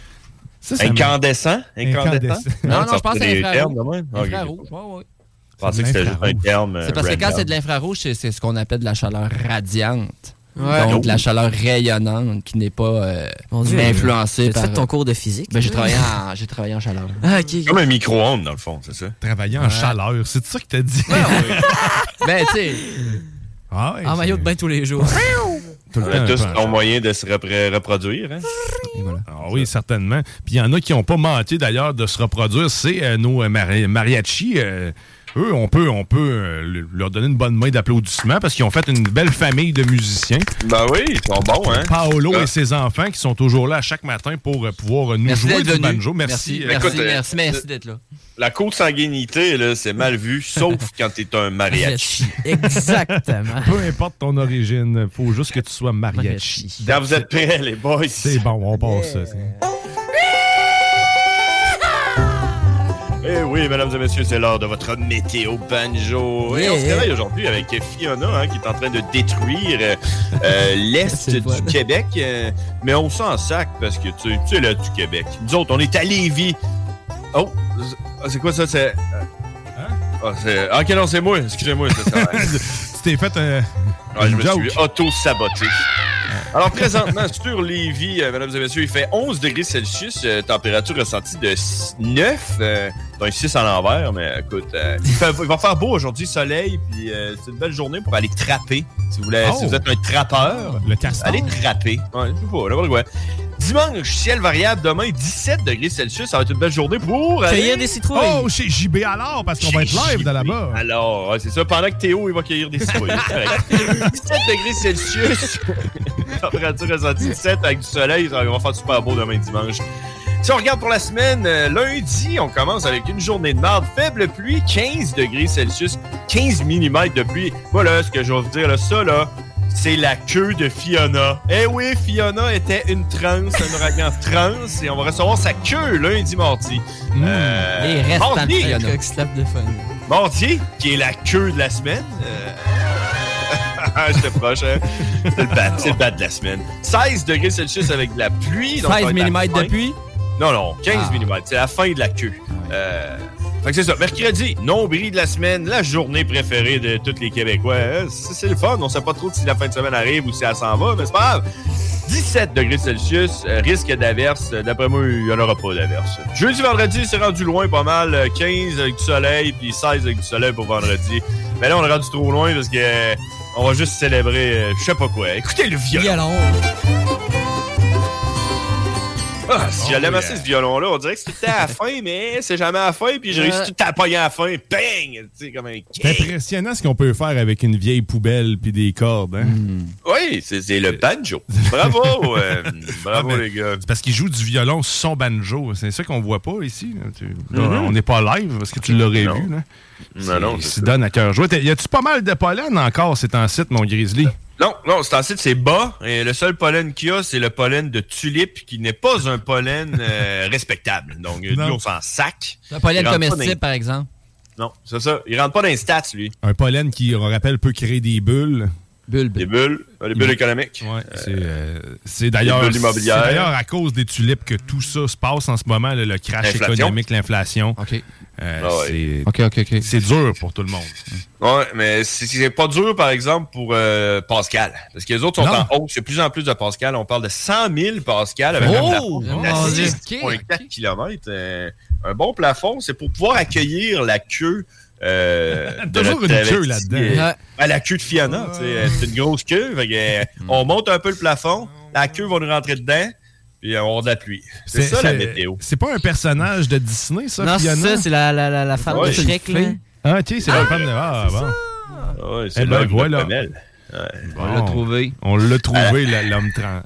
Ça, ça me- Incandescent? Incandescent? Non, non, je pense que c'est infrarouge. Infrarouge, ouais, ouais. Je pensais que c'était juste un terme. euh, C'est parce que quand c'est de l'infrarouge, c'est c'est ce qu'on appelle de la chaleur radiante. Ouais. Donc, Oh. de la chaleur rayonnante qui n'est pas euh, Dieu. influencée par... fait ton cours de physique? Ben, j'ai travaillé, en, j'ai travaillé en chaleur. Ah. Comme un micro-ondes, dans le fond, c'est ça? Travailler en chaleur. C'est ça que t'as dit? ben, tu sais... Ah ouais, En maillot de bain tous les jours. tout le On a temps, tous un moyen de se repré- reproduire. Hein? Ah oui, certainement. Puis il y en a qui n'ont pas manqué d'ailleurs de se reproduire. C'est euh, nos euh, mari- mariachis. euh, eux, on peut, on peut euh, le- leur donner une bonne main d'applaudissements parce qu'ils ont fait une belle famille de musiciens. Ben oui, ils sont bons, hein? Paolo Ah. et ses enfants qui sont toujours là chaque matin pour euh, pouvoir euh, nous Merci jouer du venu. banjo. Merci. Merci, euh, merci, Écoute, euh, merci, merci euh, d'être là. La consanguinité, là, c'est mal vu, sauf quand t'es un mariachi. Exactement. Peu importe ton origine, faut juste que tu sois mariachi. Quand vous êtes prêts, les boys. C'est bon, on passe ça. Eh oui, mesdames et messieurs, c'est l'heure de votre météo banjo. Et on se Yeah. réveille aujourd'hui avec Fiona hein, qui est en train de détruire euh, euh, l'Est du Québec. euh, mais on s'en sac parce que tu tu sais, là, du Québec. Nous autres, on est à Lévis. Oh, c'est- c'est quoi ça? C'est. Ah, c'est- ah, ok, non, c'est moi. Excusez-moi. Tu t'es fait un. Ouais, je me joke. suis auto-saboté. Alors, présentement, sur Lévis, euh, mesdames et messieurs, il fait 11 degrés Celsius, euh, température ressentie de 9, donc 6 à l'envers, mais écoute, euh, il, fait- il va faire beau aujourd'hui, soleil, puis euh, c'est une belle journée pour aller trapper. Si vous, voulez, Oh. si vous êtes un trappeur, Le castor. allez trapper. Ouais, je sais pas, n'importe quoi. Dimanche, ciel variable, demain 17 degrés Celsius, ça va être une belle journée pour aller- Cueillir des citrouilles. Oh, chez JB alors, parce qu'on va être live de là-bas. alors, ouais, c'est ça. Pendant que Théo, il va cueillir des citrouilles. C'est correct. 17 degrés Celsius. Température ressentie 17 avec du soleil. Ça va faire super beau demain dimanche. Si on regarde pour la semaine, euh, lundi, on commence avec une journée de marde. Faible pluie, 15 degrés Celsius, 15 mm de pluie. Voilà ce que je vais vous dire. Là, ça, là, c'est la queue de Fiona. Eh oui, Fiona était une transe, un ouragan transe, et on va recevoir sa queue lundi mardi. Euh, Les restants de mardi, Fiona. Coq slap de fun. Mardi, qui est la queue de la semaine. Euh... J'étais proche, hein? C'est le bat, c'est le de la semaine. 16 degrés Celsius avec de la pluie. donc ça 16 va être la millimètres de pluie? Non, non, 15 Ah. mm. C'est la fin de la queue. Euh, Fait que c'est ça. Mercredi, nombril de la semaine, la journée préférée de tous les Québécois. Hein, C'est le fun. On sait pas trop si la fin de semaine arrive ou si elle s'en va, mais c'est pas grave. 17 degrés Celsius, euh, risque d'averse. Euh, D'après moi, il n'y en aura pas d'averse. Jeudi, vendredi, c'est rendu loin pas mal. Euh, 15 avec du soleil, puis 16 avec du soleil pour vendredi. Mais là, on est rendu trop loin parce que euh, on va juste célébrer, euh, je sais pas quoi. Écoutez le violon. Ah, si j'allais Oh, amasser yeah. ce violon-là, on dirait que c'est temps à la fin, mais c'est jamais à la fin, puis j'ai réussi tout à pogner à la fin. Bang! Un C'est impressionnant ce qu'on peut faire avec une vieille poubelle puis des cordes. Hein? Oui, c'est c'est le banjo. Bravo! euh, bravo, Ah, les gars. C'est parce qu'il joue du violon sur son banjo. C'est ça qu'on voit pas ici. là. Tu- là, Mhm. On n'est pas live parce que tu l'aurais Non. vu. Là. Non, non, Il c'est se donne à cœur joie. Y a-tu pas mal de pollen encore ces temps-ci, mon grizzly? Non, non, c'est ensuite c'est bas. Et le seul pollen qu'il y a, c'est le pollen de tulipe, qui n'est pas un pollen euh, respectable. Donc, lui, on s'en sac. Un pollen comestible, dans- par exemple. Non, c'est ça. Il rentre pas dans les stats, lui. Un pollen qui, on rappelle, peut créer des bulles. Des bulles, euh, des bulles économiques. Ouais, c'est, euh, c'est d'ailleurs, c'est à cause des tulipes que tout ça se passe en ce moment, le crash économique, l'inflation. OK. Euh, Ah ouais. c'est, OK, OK, OK. c'est dur pour tout le monde. Ouais, mais c'est- c'est pas dur, par exemple, pour euh, Pascal. Parce que les autres sont Non. en hausse. Il y a de plus en plus de Pascal. On parle de 100 000 Pascal avec Oh! plafond Oh, de Dieu. 6,4 km. euh, un bon plafond, c'est pour pouvoir accueillir la queue. Euh, Toujours une queue là-dedans. euh, la queue de Fiona, euh, c'est une grosse queue. on monte un peu le plafond, la queue va nous rentrer dedans, puis on va avoir de la pluie. C'est ça la météo. C'est pas un personnage de Disney, ça, Non, c'est Fiona? ça, c'est la, la, la, la femme Ouais, de c'est Shrek, là. Ah, ok, c'est la femme de. Ah, bon. Ah Ouais, c'est Eh ben, voilà. On l'a trouvé. On l'a trouvé, la- l'homme trans.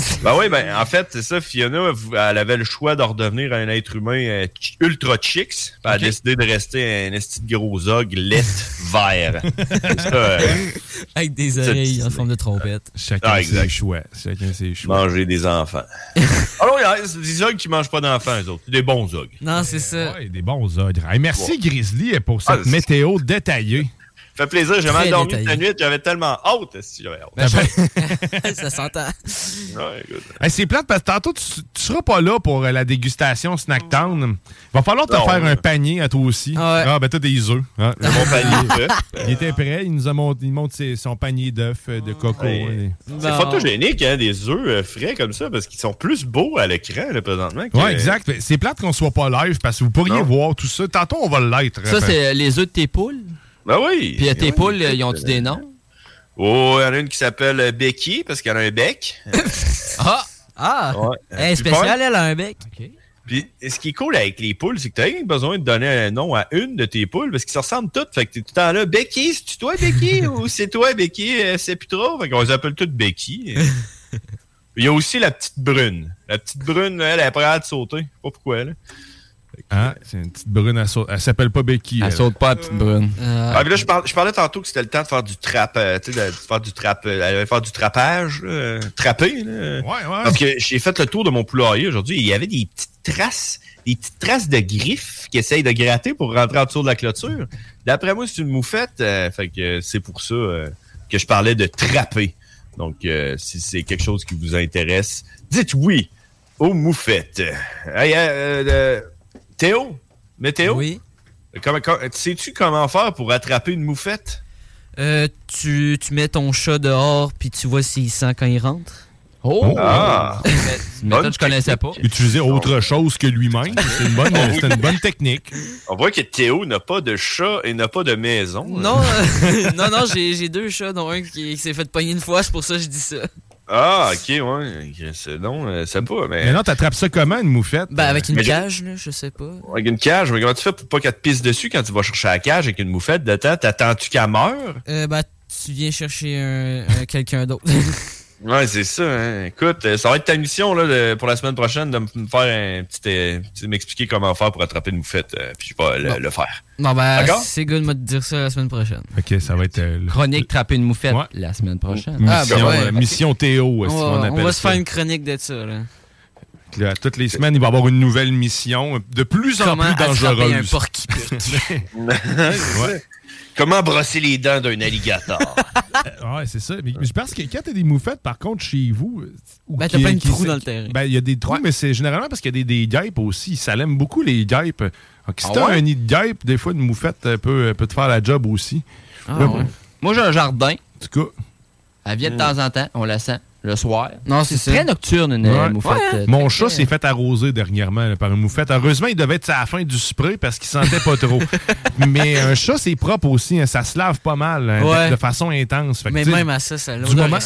Ben oui, ben en fait, c'est ça, Fiona, elle avait le choix de redevenir un être humain euh, ultra chicks. Elle a décidé de rester un esti de gros ogre lait vert. Ça, euh, Avec des oreilles en forme de trompette. Chacun Ah, ses choix. Chacun ses choix. manger des enfants. Alors, il y a- c'est des ogres qui mangent pas d'enfants, eux autres. C'est des bons ogres. Non, c'est ça. Ouais, des bons ogres. Hey, merci, Grizzly, pour cette Ah, c'est- météo détaillée. Ça fait plaisir, j'ai mal dormi cette nuit, j'avais tellement hâte. Si j'avais hâte? Ben, ça s'entend. Ouais, écoute. Hey, c'est plate parce que tantôt, tu, tu seras pas là pour euh, la dégustation Snacktown. Va falloir te Non, faire ouais. un panier à toi aussi. Ah ouais. ben t'as des œufs. hein. Mon panier d'œufs. Il était prêt, il nous a montré, il montre ses- son panier d'œufs euh, de coco. Ouais. hein. C'est Bon. photogénique, hein, des œufs euh, frais comme ça, parce qu'ils sont plus beaux à l'écran, là, présentement. que- Ouais, exact. C'est plate qu'on soit pas live parce que vous pourriez Non. voir tout ça. Tantôt, on va l'être. Ça, c'est les œufs de tes poules? Ben oui. Puis euh, tes Oui, poules, ils ont-tu euh, des noms? Oh, il y en a une qui s'appelle euh, Becky, parce qu'elle a un bec. Ah! Ah! Ouais. Elle est spéciale, elle a un bec. Puis Puis ce qui est cool avec les poules, c'est que tu as besoin de donner un nom à une de tes poules parce qu'ils se ressemblent toutes. Fait que t'es tout le temps là, Becky, c'est toi Becky ou c'est toi Becky, euh, c'est plus trop? Fait qu'on les appelle toutes Becky. Il y a aussi la petite brune. La petite brune, elle, elle est prête à sauter. Je sais pas pourquoi, là. Hein? C'est une petite brune, elle, saute- elle s'appelle pas Becky. Elle saute pas, la petite brune. Ah, mais là, je, parlais tantôt que c'était le temps de faire du trap, euh, tu sais, de, faire du trap, euh, elle allait faire du euh, trapper, là. Ouais, ouais. Parce que j'ai fait le tour de mon poulailler aujourd'hui et il y avait des petites traces, des petites traces de griffes qui essayent de gratter pour rentrer en dessous de la clôture. D'après moi, c'est une moufette, euh, fait que c'est pour ça euh, que je parlais de trapper. Donc, euh, si c'est quelque chose qui vous intéresse, dites oui aux moufettes. Hey, euh, euh, Théo, météo? Oui. Comment, comment- sais-tu comment faire pour attraper une moufette? Euh, tu, tu mets ton chat dehors, puis tu vois s'il sent quand il rentre. Oh! Ah! méthode, je connaissais pas. Utiliser autre chose que lui-même, c'est une bonne, c'est une bonne technique. On voit que Théo n'a pas de chat et n'a pas de maison. Non, euh, non, non, j'ai j'ai deux chats, dont un qui, qui s'est fait pogner une fois, c'est pour ça que je dis ça. Ah, ok, ouais. C'est- Non, euh, c'est pas, mais. Mais non, t'attrapes ça comment, une moufette? Ben, avec une Mais cage, là, je sais pas. Avec une cage, mais comment tu fais pour pas qu'elle te pisse dessus quand tu vas chercher la cage avec une moufette de temps? T'attends-tu qu'elle meure? Euh, ben, tu viens chercher un, un quelqu'un d'autre. Ouais, c'est ça. Hein. Écoute, euh, ça va être ta mission là, de- pour la semaine prochaine de me faire un petit, euh, m'expliquer comment faire pour attraper une moufette, euh, puis je vais le, Bon. le faire. non, ben, c'est good, de dire ça la semaine prochaine. Ok, ça va être. euh, le- Chronique trapper une moufette Ouais. la semaine prochaine. Mission, Ah, ben ouais. euh, mission Théo, si On appelle on va se faire une chronique de ça, là. Là, toutes les semaines, il va y avoir une nouvelle mission de plus en Comment plus dangereuse. un porc-qui-pique. Ouais. Comment brosser les dents d'un alligator? ouais, c'est ça. Mais, mais je pense que quand t'as des moufettes, par contre, chez vous. euh, ou Ben, t'as plein de trous dans le terrain. Ben, il y a des trous, mais c'est généralement parce qu'il y a des, des guêpes aussi. Ça l'aime beaucoup, les guêpes. Donc, si Ah t'as ouais? un nid de guêpe, des fois, une moufette peut, peut te faire la job aussi. Ah, Là, ouais. Moi, j'ai un jardin. En tout cas, Elle vient de temps en temps, on la sent, le soir. Non, c'est ça. très nocturne, une Ouais. euh, moufette. euh, Mon chat s'est fait arroser dernièrement là, par une moufette. Heureusement, il devait être à la fin du spray parce qu'il sentait pas trop. Mais un chat, c'est propre aussi. hein. Ça se lave pas mal hein, Ouais. de façon intense. Fait que, Mais même à ça, ça du moment,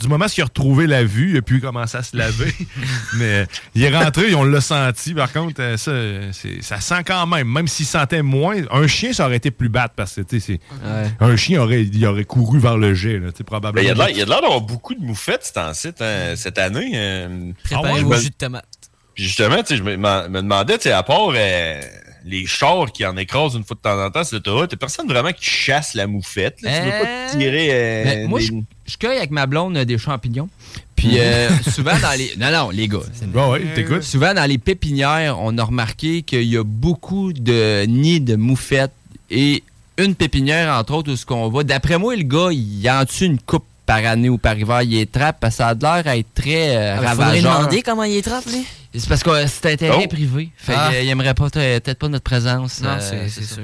du moment qu'il a retrouvé la vue, il a pu commencer à se laver. Mais il est rentré, on l'a senti. Par contre, euh, ça, c'est- ça sent quand même. Même s'il sentait moins, un chien, ça aurait été plus bad parce que tu sais, c'est- Ouais. un chien aurait, il aurait couru vers le jet, là, tu sais, probablement. il y a de l'air- il y a de l'air d'avoir beaucoup de moufettes en site hein, cette année. euh. Préparez vos jus de tomate. Puis justement, je me, demandais, tu sais, à part euh, les chars qui en écrasent une fois de temps en temps sur l'autoroute, t'as personne vraiment qui chasse la moufette. là. Tu dois pas tirer. euh, Ben, moi, des- je, je cueille avec ma blonde euh, des champignons. Puis euh, souvent dans les. Non, non, les gars. c'est- t'écoutes. Souvent dans les pépinières, on a remarqué qu'il y a beaucoup de nids de moufettes et une pépinière, entre autres, où ce qu'on va. D'après moi, le gars, il en tue une coupe par année ou par hiver. Il est trappe parce que ça a l'air à être très euh, Ah, faudrait ravageur. demander comment il est trappe, lui. C'est parce que euh, c'est un terrain Oh. privé. Fait Ah. qu'il aimerait pas euh, peut-être pas notre présence. Non, euh, c'est sûr.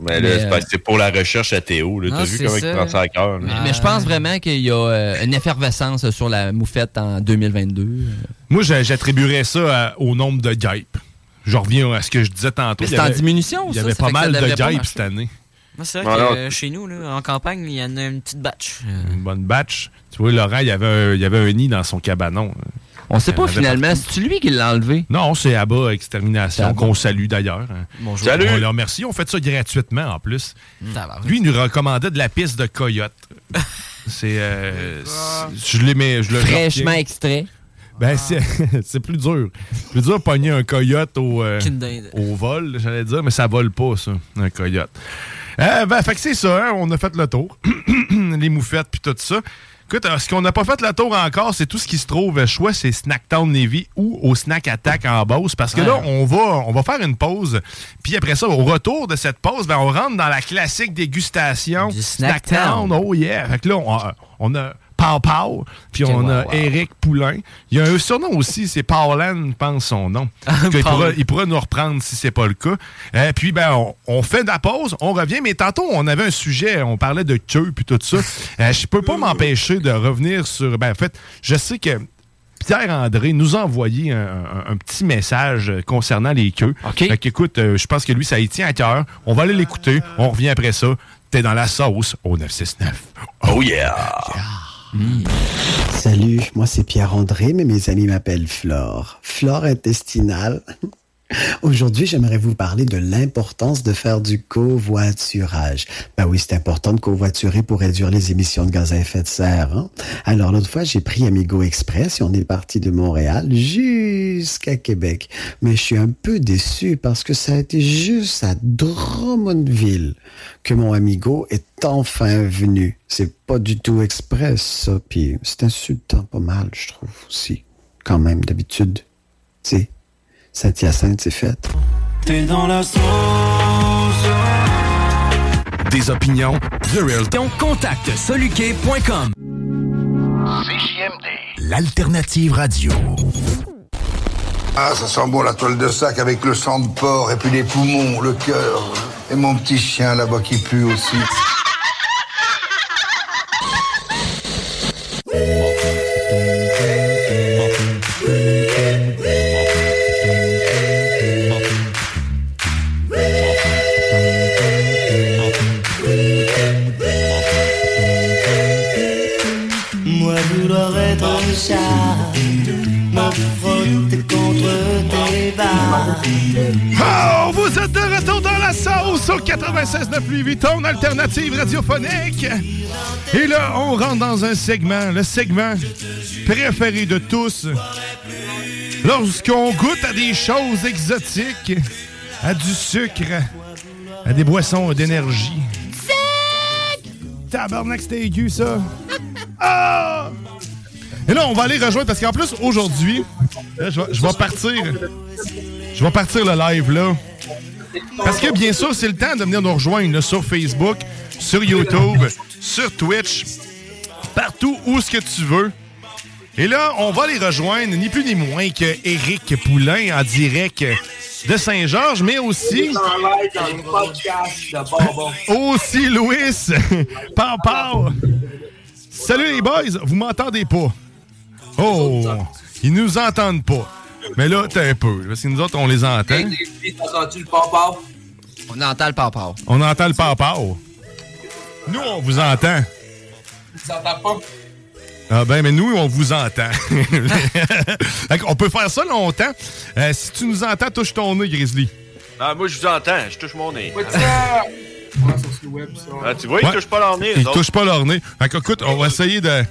Mais là, Mais, c'est pour la recherche à Théo. T'as vu c'est comment il ça. prend ça à cœur. Mais, mais je pense vraiment qu'il y a euh, une effervescence sur la moufette en 2022. Moi, j'a- j'attribuerais ça à- au nombre de guêpes. Je reviens à ce que je disais tantôt. Il c'est en diminution, Il y avait ça pas mal de guêpes cette année. C'est vrai Ouais, que euh, chez nous, là, en campagne, il y en a une petite batch. Euh, Une bonne batch. Tu vois, Laurent, il y avait un, il y avait un nid dans son cabanon. On sait pas finalement, c'est lui qui l'a enlevé? Non, c'est Abba Extermination, qu'on salue d'ailleurs. hein. Bonjour. Salut! On leur remercie. On fait ça gratuitement en plus. tabarnak. Lui, il nous recommandait de la piste de coyote. C'est. euh, c'est- je l'aimais. Je le Fraîchement extrait. Ben, c'est c'est plus dur. Plus dur de pogner un coyote au, euh, au vol, j'allais dire, mais ça vole pas, ça, un coyote. Euh, ben, fait que c'est ça, hein, on a fait le tour. Les moufettes, puis tout ça. Écoute, euh, ce qu'on n'a pas fait le tour encore, c'est tout ce qui se trouve, euh, choix, c'est Snacktown Navy ou au Snack Attack en Beauce. Parce que là, on va, on va faire une pause. Puis après ça, au retour de cette pause, ben, on rentre dans la classique dégustation. Du Snacktown. Oh yeah! Fait que là, on, on a Pau Pau, puis on wow, a wow. Eric Poulain. Il y a un surnom aussi, c'est Paulan, je pense son nom. il, Paul. pourra, il pourra nous reprendre si c'est pas le cas. Euh, puis, ben, on, on fait de la pause, on revient, mais tantôt, on avait un sujet, on parlait de queue puis tout ça. Euh, je peux pas m'empêcher de revenir sur. Ben, en fait, je sais que. Pierre-André nous a envoyé un, un- un petit message concernant les queues. OK. Fait qu'écoute, euh, je pense que lui, ça y tient à cœur. On va aller l'écouter. On revient après ça. T'es dans la sauce au 969. Oh yeah! Salut, moi c'est Pierre-André, mais mes amis m'appellent Flore. Flore intestinale. Aujourd'hui, j'aimerais vous parler de l'importance de faire du covoiturage. Ben oui, c'est important de covoiturer pour réduire les émissions de gaz à effet de serre. hein. Alors, l'autre fois, j'ai pris Amigo Express et on est parti de Montréal jusqu'à Québec. Mais je suis un peu déçu parce que ça a été juste à Drummondville que mon Amigo est enfin venu. C'est pas du tout express, ça. Puis c'est insultant pas mal, je trouve aussi. Quand même, d'habitude. Tu sais, Saint-Hyacinthe, c'est fait. T'es dans la sauce. Des opinions, The Real. Contacte soluquet.com. CJMD. L'alternative radio. Ah, ça sent bon la toile de sac avec le sang de porc et puis les poumons, le cœur. Et mon petit chien là-bas qui pue aussi. Oh, vous êtes de retour dans la sauce au 96.9 Louis Vuitton, alternative radiophonique. Et là, on rentre dans un segment, le segment préféré de tous. Lorsqu'on goûte à des choses exotiques, à du sucre, à des boissons d'énergie. Tabarnak, c'était aigu, ça. Ah! Et là, on va aller rejoindre, parce qu'en plus, aujourd'hui, je vais partir. Je vais partir le live, là. Parce que, bien sûr, c'est le temps de venir nous rejoindre sur Facebook, sur YouTube, sur Twitch, partout où ce que tu veux. Et là, on va les rejoindre, ni plus ni moins que Éric Poulain en direct de Saint-Georges, mais aussi... Aussi Louis Pau. Salut les boys, vous m'entendez pas? Oh, ils nous entendent pas. Mais là, t'as un peu, parce que nous autres, on les entend. Le? On entend le papa. On entend le papa. Nous, on vous entend. Ils entendent pas? Ah ben, mais nous, on vous entend. Fait qu'on peut faire ça longtemps. Euh, si tu nous entends, touche ton nez, Grizzly. Ah, moi, je vous entends. Je touche mon nez. What's up? Ah, tu vois, ils Ouais. touchent pas leur nez. Ils touchent pas leur nez. Fait que, écoute, on va essayer de...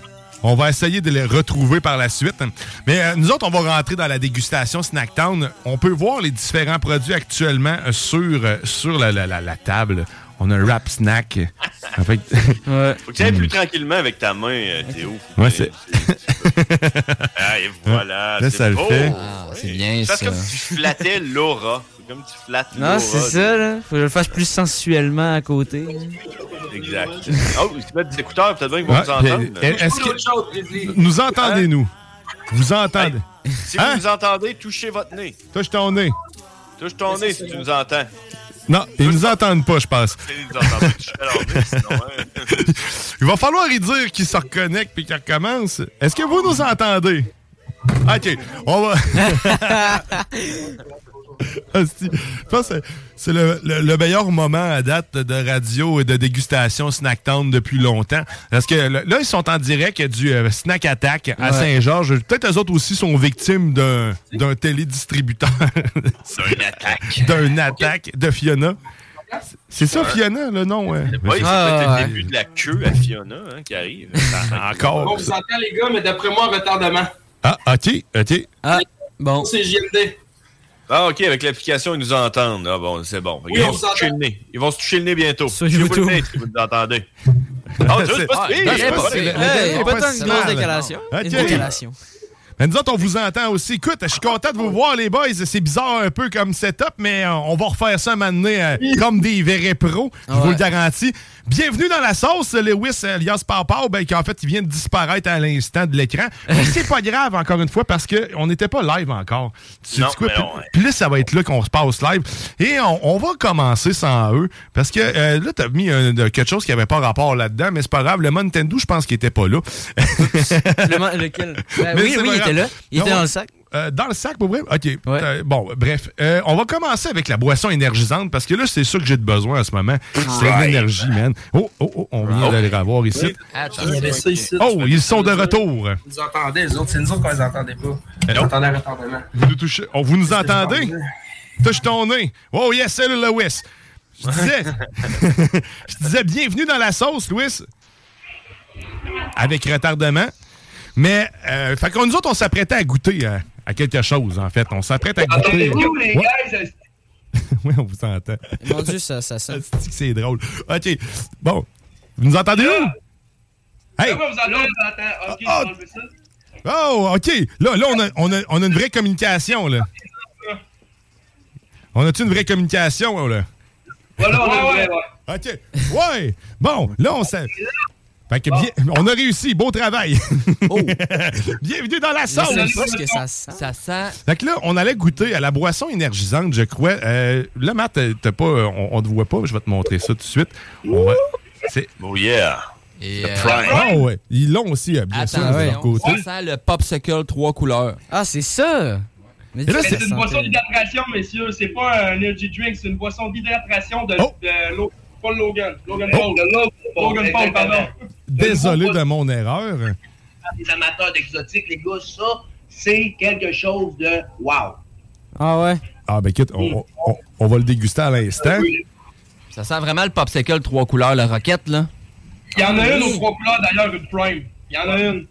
On va essayer de les retrouver par la suite. Mais euh, nous autres, on va rentrer dans la dégustation Snacktown. On peut voir les différents produits actuellement euh, sur, euh, sur la table. On a un rap snack. En fait- Faut que tu ailles plus tranquillement avec ta main, euh, Théo. Ouais, c'est... Ah, et voilà. Là, c'est ça le fait. Ah, c'est bien, C'est ça. comme si tu flattais Laura. C'est comme tu flattes Laura. Non, c'est ça, là. Faut que je le fasse plus sensuellement à côté. Exact. Oh, tu mets des écouteurs, peut-être bien qu'ils vont Ouais, nous entendre. est-ce que- Nous entendez-nous? Vous entendez? Si Hein? vous nous entendez, touchez votre nez. Touche ton nez. Touche ton nez si tu nous entends. Non, ils nous entendent pas, je pense. Hein. Il va falloir y dire qu'ils se reconnectent puis qu'ils recommencent. Est-ce que vous nous entendez? OK, on va... Asti, Je pense que c'est le, le- le meilleur moment à date de radio et de dégustation Snacktown depuis longtemps. Parce que là, là, ils sont en direct du euh, Snack Attack à Ouais. Saint-Georges. Peut-être eux autres aussi sont victimes d'un d'un télédistributeur. D'une attaque. D'un attaque de Fiona. C'est ça, Fiona, le nom? Ouais, c'est Ah, peut-être le début de la queue à Fiona hein, qui arrive. Encore. On vous entend, les gars, mais d'après moi, retardement. Ah, OK, OK. Ah, bon. C'est JMD. Ah, OK, avec l'application, ils nous entendent. Ah, bon, c'est bon. Oui, ils, vont on se toucher le nez. ils vont se toucher le nez bientôt. Sur YouTube. le nez si vous nous entendez. Ah, c'est pas le- le Hey, dernier pas tant si une grosse décalation. Une décalation. Mais nous autres, on vous entend aussi. Écoute, je suis content de vous voir, les boys. C'est bizarre un peu comme setup, mais euh, on va refaire ça maintenant euh, comme des vrais pros. Je vous le garantis. Bienvenue dans la sauce, Lewis alias Papa, ben, qui en fait, il vient de disparaître à l'instant de l'écran. Mais c'est pas grave, encore une fois, parce qu'on n'était pas live encore. Tu Non, sais quoi? là, ça va être là qu'on se passe live. Et on, on va commencer sans eux. Parce que euh, là, t'as mis de- quelque chose qui avait pas rapport là-dedans, mais c'est pas grave. Le Nintendo, je pense qu'il était pas là. Le lequel? Ben Mais oui, oui, il était là. Il était dans le sac. Euh, dans le sac, pour vrai? OK. Euh, bon, bref. Euh, on va commencer avec la boisson énergisante parce que là, c'est ça que j'ai de besoin en ce moment. C'est de Right. l'énergie, man. Oh, oh, oh, on vient Oh. de les revoir ici. Ici. Oh, ils sont de retour. Ils nous entendaient, les autres. C'est nous autres qu'on les entendait pas. Ils entendaient retardement. Vous nous, touchez- oh, vous nous entendez? touche ton nez. Oh yes, salut Lewis. Je disais, je disais bienvenue dans la sauce, Louis. Avec retardement. Mais, euh, fait que nous autres, on s'apprêtait à goûter à, à quelque chose, en fait. On s'apprête à goûter. Les Ouais. guys? oui, on vous entend. Mon Dieu, ça, ça sonne. C'est que c'est drôle. OK. Bon. Vous nous entendez-vous? Hey! Ah, ouais, vous entendez? Vous entendez? Ok, Ah, ça. Oh, OK. Là, là on, a, on, a, on a une vraie communication, là. On a-tu une vraie communication, là? Voilà, ouais, ouais. OK. Ouais. Bon, là, on s'est... Fait que bien, on a réussi. Beau travail. Bienvenue dans la sauce. Que ça sent? Ça sent. Fait que là, on allait goûter à la boisson énergisante, je crois. Euh, là, Matt, t'as- t'as pas, on, on te voit pas. Je vais te montrer ça tout de suite. On va- c'est... Oh yeah. Et, euh. Ah ouais. Ils l'ont aussi, euh, bien sûr, de leur côté. ça sent le popsicle trois couleurs. Ah, c'est ça! Mais là, C'est une boisson d'hydratation, messieurs. C'est pas un energy drink, c'est une boisson d'hydratation de, Oh. de Lo- Paul Logan. Logan. Paul. De Lo- Logan Paul, pardon. Désolé de mon erreur. Les amateurs d'exotiques, les gars, ça, c'est quelque chose de wow. Ah ouais? Ah, ben écoute, on, on- on va le déguster à l'instant. Ça sent vraiment le popsicle trois couleurs, la roquette, là. Il y en a une aux trois couleurs, d'ailleurs, une Prime. Il y en a une.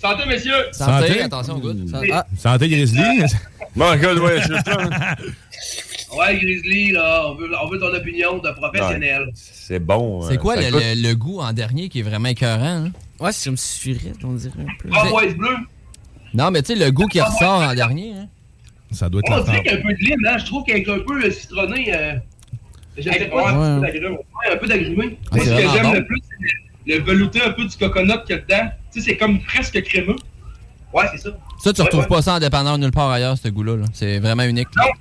Santé, messieurs! Santé, Santé. attention au goût. Ah, Santé Grizzly. Bon, ouais, c'est ça. Ouais, Grizzly, là, on veut, on veut ton opinion de professionnel. C'est bon. C'est euh, quoi le, coûte- le- le goût en dernier qui est vraiment écœurant? hein? Ouais, c'est comme surette, on dirait un peu. Framboise bleue. Non, mais tu sais, le goût qui ressort en dernier. hein? Ça doit être On dirait qu'il y a un peu de lime, hein? Je trouve qu'il y a un peu euh, citronné. Euh... Je sais Ouais, pas, un un peu d'agrumes. Ouais, un peu d'agrumé. Ah, Moi, c'est ce que j'aime bon. le plus, c'est le, velouté un peu du coconut qu'il y a dedans. Tu sais, c'est comme presque crémeux. Ouais, c'est ça. Ça, tu Ouais, retrouves ouais. pas ça en dépanneur nulle part ailleurs, ce goût-là. là. C'est vraiment unique. là. Non,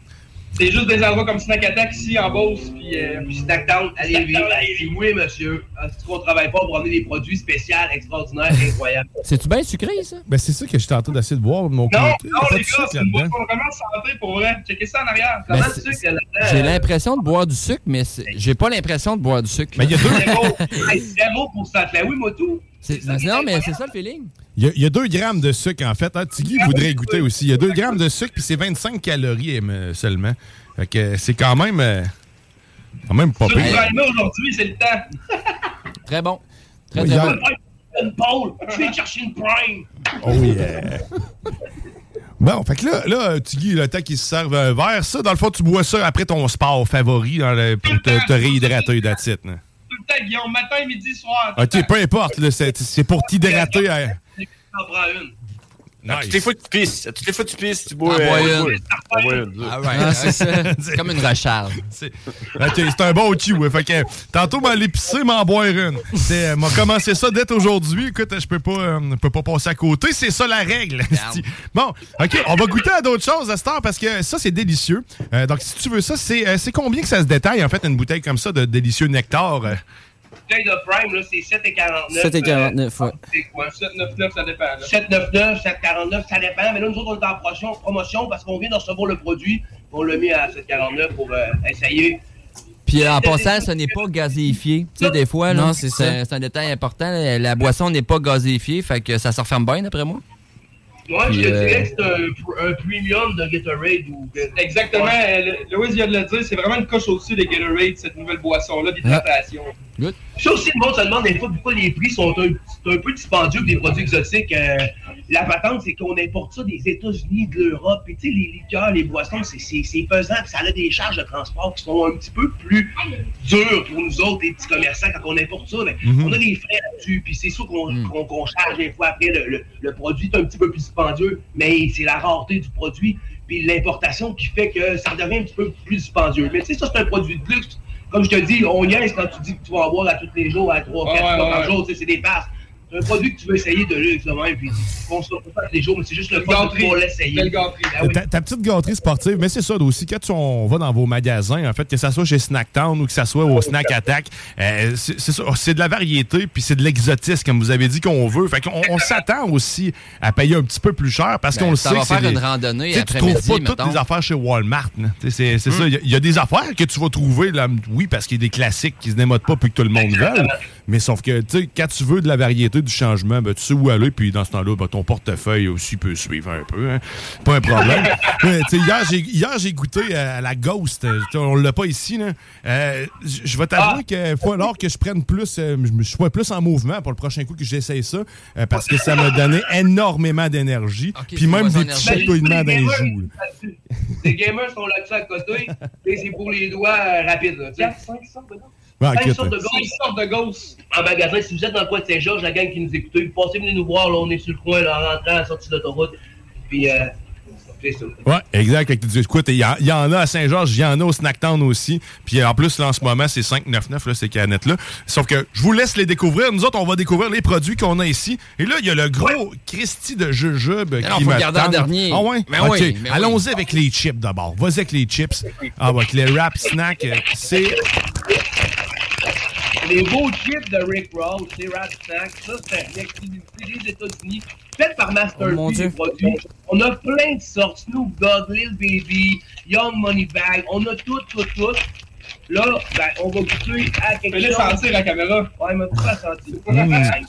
c'est juste des endroits comme Snack Attack ici en Beauce. Puis, euh, Puis Snackdown, allez vite. Puis oui, monsieur. Est-ce qu'on travaille pas pour amener des produits spéciaux, extraordinaires, incroyables? C'est-tu bien sucré, ça? Ben, c'est ça que j'étais en train d'essayer de boire de mon côté. non, a non, les de gars, sucre c'est une là-dedans. boisson vraiment santé pour vrai. Checkez ça en arrière. Ben, Comment c'est- tu sais que là-dedans? J'ai euh, l'impression de boire du sucre, mais j'ai pas l'impression de boire du sucre. Mais il y a deux, Zéro. Hey, Zéro pour ça. Ben oui, moi tout. C'est- Non, mais c'est ça le feeling. il y a- il y a deux grammes de sucre, en fait. Ah, Tiggy voudrait goûter aussi. Il y a 2 grammes de sucre, puis c'est 25 calories seulement. Fait que c'est quand même... euh, quand même pas pire. aujourd'hui, c'est le temps. Très bon. Très, Oui, très bon. Une je vais chercher une Prime. Oh yeah! Bon, fait que là, là Tiggy, le temps qu'il se serve un verre, ça, dans le fond, tu bois ça après ton sport favori dans le- pour te, te réhydrater, that's temps, Guillaume, matin, midi, soir. OK, peu importe, c'est c'est pour t'hydrater. hein. T'en prends une. À toutes les fois que tu pisses, à toutes les fois que tu pisses, tu bois, Ah. Ah Ah, c'est comme une recharge. C'est- OK, c'est un bon ouais. Fait que tantôt, m'aller pisser, m'en boire une. C'est, euh, m'a commencé ça dès aujourd'hui. Écoute, je peux pas, euh, peux pas passer à côté. C'est ça la règle. bon, OK, on va goûter à d'autres choses à cette heure parce que ça, c'est délicieux. Euh, donc, si tu veux ça, c'est, euh, c'est combien que ça se détaille, en fait, une bouteille comme ça de délicieux nectar? Euh? Bouteille de Prime, là, c'est 7,49. 7,49, ouais. C'est quoi? 7,99, ça dépend. là. 7,99, 7,49, ça dépend. Mais là, nous autres, on est en promotion, promotion parce qu'on vient de recevoir le produit. On l'a mis à 7,49 pour euh, essayer. Puis en passant, ce n'est pas gazéifié. Tu sais, des fois, là, Non, c'est un- c'est un détail important. La boisson n'est pas gazéifiée, fait que ça se referme bien, d'après moi. Moi, Puis, je te euh, dirais que c'est un, pr- un premium de Gatorade. Ou... Exactement. Ouais. euh, vient de le dire, c'est vraiment une coche au-dessus des Gatorade, cette nouvelle boisson-là d'hydratation. Good. Ça aussi, le monde se demande des fois pourquoi les prix sont un, un peu dispendieux pour des produits exotiques. Euh, la patente, c'est qu'on importe ça des États-Unis, de l'Europe. Puis, tu sais, les liqueurs, les boissons, c'est, pesant. Puis, ça a des charges de transport qui sont un petit peu plus dures pour nous autres, les petits commerçants, quand on importe ça. Mais Mhm. On a des frais là-dessus. Puis, c'est sûr qu'on, Mm. qu'on, qu'on charge des fois après. Le, le, le produit est un petit peu plus dispendieux, mais c'est la rareté du produit. Puis, l'importation qui fait que ça devient un petit peu plus dispendieux. Mais, tu sais, ça, c'est un produit de luxe. Comme je te dis, on niaise quand tu dis que tu vas en boire à tous les jours, à 3, 4 Ouais, fois par jour, c'est des passes. C'est un produit que tu veux essayer de luxe, même, puis tu consommes pas tous les jours, mais c'est juste le fun pouvoir l'essayer. Ben oui. Ta, ta petite gâterie sportive, mais c'est ça aussi. Quand tu- on va dans vos magasins, en fait, que ça soit chez Snacktown ou que ça soit au Snack Attack, euh, c'est c'est ça, c'est de la variété puis c'est de l'exotisme, comme vous avez dit qu'on veut. Fait qu'on on s'attend aussi à payer un petit peu plus cher parce Ben, qu'on le ça sait va que c'est faire des- une randonnée Tu sais, Tu trouves pas toutes mettons. les affaires chez Walmart. sais, C'est c'est ça. Il y a- il y, a des affaires que tu vas trouver, là, oui, parce qu'il y a des classiques qui se démodent pas puis que tout le monde veut. Mais sauf que, tu sais, quand tu veux de la variété, du changement, ben, tu sais où aller, puis dans ce temps-là, ben, ton portefeuille aussi peut suivre un peu. hein. Pas un problème. Sais, hier, j'ai, hier, j'ai goûté à la Ghost. Euh, tu sais, On l'a pas ici. là. Euh, je vais t'avouer qu'il faut alors que je prenne plus, euh, je me- sois plus en mouvement pour le prochain coup que j'essaye ça, euh, parce que ça m'a donné énormément d'énergie, puis même des petits chatouillements dans les joues. Les gamers sont là-dessus à côté. et c'est pour les doigts rapides. là, tu sais. 5 Ouais, 5 inquiète, sortes de. 6 sortes de gosses. En magasin, si vous êtes dans le coin de Saint-Georges, la gang qui nous écoute, passez venez nous voir. Là, on est sur le coin, là, en rentrant à la sortie de l'autoroute. Puis, euh, c'est ça. Ouais, exact. Écoute, il y, en- il y en a à Saint-Georges, il y en a au Snacktown aussi. Puis en plus, là, en ce moment, c'est 5,99, là, ces canettes-là. Sauf que je vous laisse les découvrir. Nous autres, on va découvrir les produits qu'on a ici. Et là, il y a le gros Christy de jujube qui faut me le garder en dernier. Ah ouais? Mais OK. oui, mais oui. Allons-y avec les chips d'abord. Vas-y avec les chips. Ah, ouais, avec les rap snacks, euh, c'est... Les beaux chips de Rick Ross, Rap Snack, ça c'est une exclusivité des États-Unis, faite par Master Oh, mon P, Dieu. les produits. On a plein de sortes, Snoop Dogg, Lil Baby, Young Money Bag, on a tout, tout, tout. Là, ben, on va goûter à quelque Fais-le chose. sentir la caméra. Ouais, mais pas la sentir. Mm.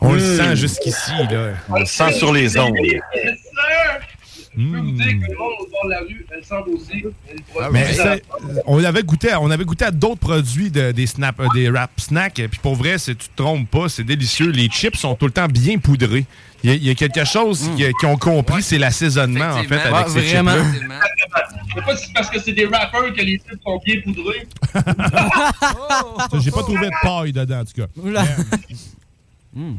On le Mm. sent jusqu'ici, là. On le sent sur les ondes. Yes, sir! Je peux vous dire que le monde au bord de la rue, elle sent aussi. Mais ça, on avait goûté à, on avait goûté à d'autres produits de- des snap, euh, des rap snacks. Puis pour vrai, c'est- tu te trompes pas, c'est délicieux. Les chips sont tout le temps bien poudrés. Il y a, il y a quelque chose qui- qu'ils ont compris, c'est l'assaisonnement en fait avec Ouais, ces vraiment. sais pas si c'est parce que c'est des rappers que les chips sont bien poudrés. J'ai pas trouvé de paille dedans en tout cas. Oula. Mm.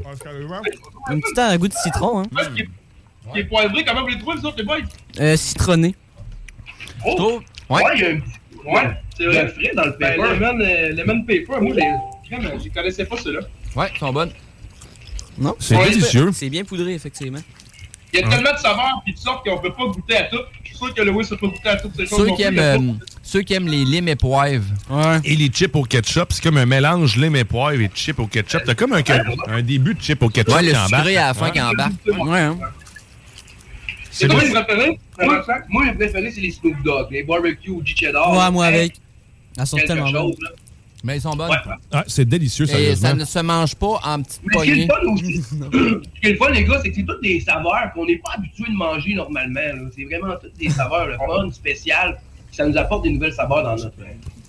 Un petit temps, un goût de citron, hein. Qui est- poivré, comment vous les trouvez, vous autres, les boys? Euh, citronné. Oh! Ouais, il y a un petit. Ouais, c'est vrai. Frais dans le Ben, paper. lemon, euh, lemon paper, moi, je connaissais pas ceux-là. Ouais, ils sont bonnes. Non? C'est Ouais, délicieux. C'est bien poudré, effectivement. Il y a tellement de saveurs et de sortes qu'on peut pas goûter à tout. Je suis sûr que Lewis n'a pas goûté à toutes ces choses. Ceux non qui, aiment, euh, ceux qui aiment les limes et poivres. Et les chips au ketchup, c'est comme un mélange lait et poivre et chips au ketchup. T'as comme un, un début de chip au ketchup Ouais, le embarque. sucré à la fin Ouais. qui embarque. Ouais, hein. C'est quoi les préférés? Moi, moi, mes préférés, c'est les Snoop Dogg, les barbecue au cheddar. Ouais, moi avec. Elles sont tellement bonnes. Mais ils sont bonnes. Ah, c'est délicieux, Et ça ne se mange pas en petites Mais ce qui est poignées. le fun aussi, ce qui est le fun, les gars, c'est que c'est toutes des saveurs qu'on n'est pas habitué de manger normalement. C'est vraiment toutes des saveurs le fun, spéciales. puis Ça nous apporte des nouvelles saveurs dans notre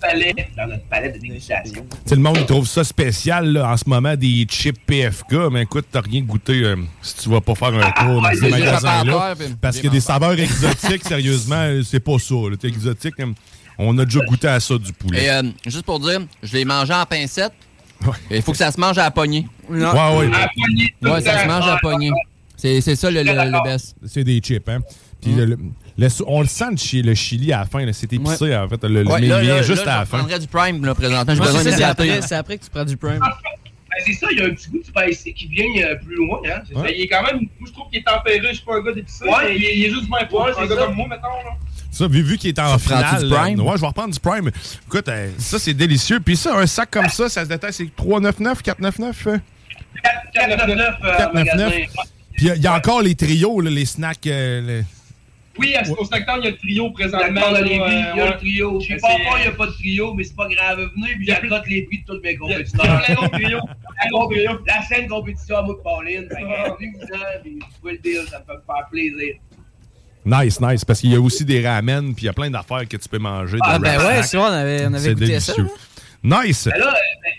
palette, dans notre palette de sais, le monde il trouve ça spécial là, en ce moment, des chips PFK, mais écoute, t'as rien goûté euh, si tu vas pas faire un tour dans ouais, ces c'est magasins-là. préparateur, puis Parce que des saveurs exotiques, sérieusement, c'est pas ça. T'es exotique, hein, on a déjà goûté à ça du poulet. Et euh, juste pour dire, je l'ai mangé en pincette. Il faut que ça se mange à la poignée. Ouais, ouais. À poignée, Ouais, le ça se mange à la poignée. C'est c'est ça le, le, le best. C'est des chips, hein. Puis le- le- on le sent le, chi- le chili à la fin, là, c'est épicé en fait. Le, le- Ouais, mais là, il vient là, juste là, à la je fin. prendrais du prime, là, présentement. Ouais, c'est c'est après, c'est après que tu prends du prime. Ben, c'est ça, il y a un petit goût de spicy qui vient euh, plus loin. Hein? c'est ça. Il est quand même. Moi, je trouve qu'il est tempéré. Je suis pas un gars d'épicé. Ouais. il, est- il est juste bien pour Ouais, un c'est gars ça. comme moi, mettons. Là. Ça, vu, vu qu'il est en finale. du prime? euh, ouais, je vais reprendre du prime. Écoute, euh, ça, c'est délicieux. Puis ça, un sac comme ça, ça se détaille, c'est 3,99, 4,99. euh? 499 euh, en 4,99. magasin. Puis il y, a encore les trios, là, les snacks. euh, les- Oui, à- au Snacktown, il y a le trio présentement. Là, dans les euh, vies, il y a ouais. le trio. Je sais pas pourquoi il n'y a pas de trio, mais c'est pas grave. Venez, puis j'accote les prix de tous mes compétiteurs. La scène compétition à moi de Pauline. Que, venez-vous-en, puis vous pouvez le dire, ça me fait faire plaisir. Nice, nice. Parce qu'il y a aussi des ramen, puis il y a plein d'affaires que tu peux manger. Ah, de ben ouais, c'est vrai, on avait, on avait goûté ça. délicieux. Nice. Ben là, euh, ben,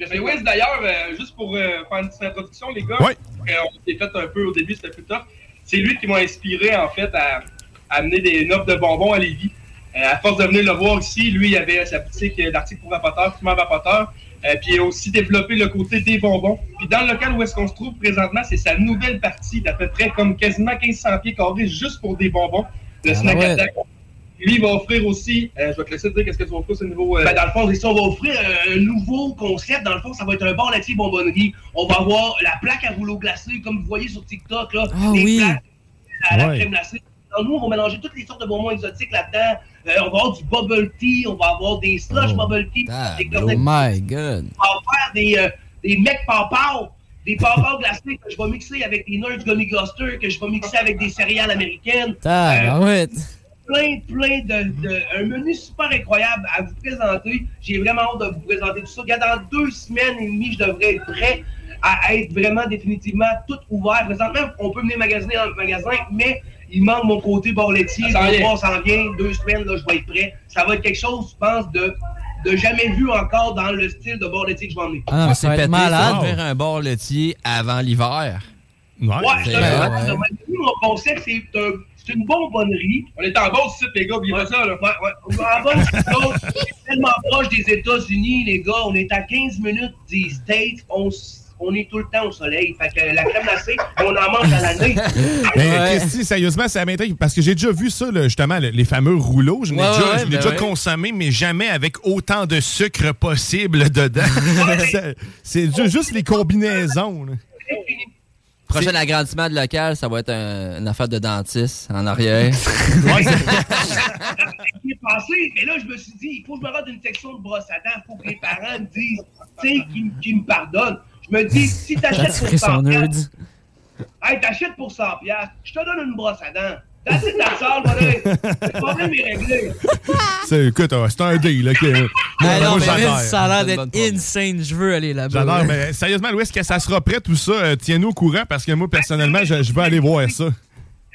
Je sais, Wiz, d'ailleurs, euh, juste pour euh, faire une petite introduction, les gars, Ouais. on s'est fait un peu au début, c'était plus tough. C'est lui qui m'a inspiré, en fait, à amener des notes de bonbons à Lévis. Euh, à force de venir le voir ici, lui, il avait sa boutique euh, d'articles pour vapoteurs, fumeurs vapoteurs. Euh, puis il a aussi développé le côté des bonbons. Puis dans le local où est-ce qu'on se trouve présentement, c'est sa nouvelle partie d'à peu près comme quasiment 1500 pieds carrés juste pour des bonbons. Le Ah, snack ouais. attack. Lui, il va offrir aussi, euh, je vais te laisser te dire qu'est-ce que tu vas offrir au niveau... euh, Ben, dans le fond, ça, on va offrir un nouveau concept. Dans le fond, ça va être un bar laitier bonbonnerie. On va avoir la plaque à rouleau glacé, comme vous voyez sur TikTok, là. Ah les oui. plaques à la Ouais. crème glacée. Alors, nous, on va mélanger toutes les sortes de bonbons exotiques là-dedans. Euh, on va avoir du bubble tea, on va avoir des slush Oh. bubble tea, des Oh my god. on va faire des, euh, des mecs pawpaw, des pawpaw glacés que je vais mixer avec des Nerds Gummy Cluster, que je vais mixer avec des céréales américaines. Tabarouette. plein, plein de, de- Un menu super incroyable à vous présenter. J'ai vraiment hâte de vous présenter tout ça. Dans deux semaines et demie, je devrais être prêt à être vraiment définitivement tout ouvert. Présentement, on peut venir magasiner dans le magasin, mais il manque mon côté bord laitier. Ça s'en Le vient. mois s'en vient. Deux semaines, là, je vais être prêt. Ça va être quelque chose, je pense, de, de jamais vu encore dans le style de bord laitier que je vais emmener. Ah, c'est pété, malade. Faire un bord laitier avant l'hiver. Ouais, c'est dis, ouais. mon concept, c'est un- c'est une bonbonnerie. On est en site, les gars, oubliez pas ça, là. Ouais, ouais. En bas, c'est tellement proche des États-Unis, les gars. On est à 15 minutes des States. On, on est tout le temps au soleil. Fait que la crème glacée, on en mange à l'année. Mais Christy, sérieusement, ça m'intrigue parce que j'ai déjà vu ça, là, justement, le- les fameux rouleaux. Je l'ai Ouais, déjà, ouais, je l'ai ben déjà ouais. consommé, mais jamais avec autant de sucre possible dedans. C'est ju- juste les combinaisons. là. Prochain agrandissement de local, ça va être un- une affaire de dentiste en arrière. J'y ai pensé, mais là, je me suis dit, il faut que je me rende une section de brosse à dents. Il faut que les parents me disent, tu sais, qu'ils me pardonnent. Je me dis, si t'achètes pour Tirer 100 son nerd. piastres, hey, t'achètes pour 100 piastres, je te donne une brosse à dents. It, that's all, voilà. Le problème est réglé. C'est, écoute, euh, c'est un deal. là, que- Ah non, Moi, mais j'adore. Vince, ça a l'air d'être insane. Je veux aller là-bas. J'adore, mais sérieusement, Louis, est-ce que ça sera prêt tout ça? Euh, Tiens-nous au courant parce que moi, personnellement, je, je veux aller voir ça.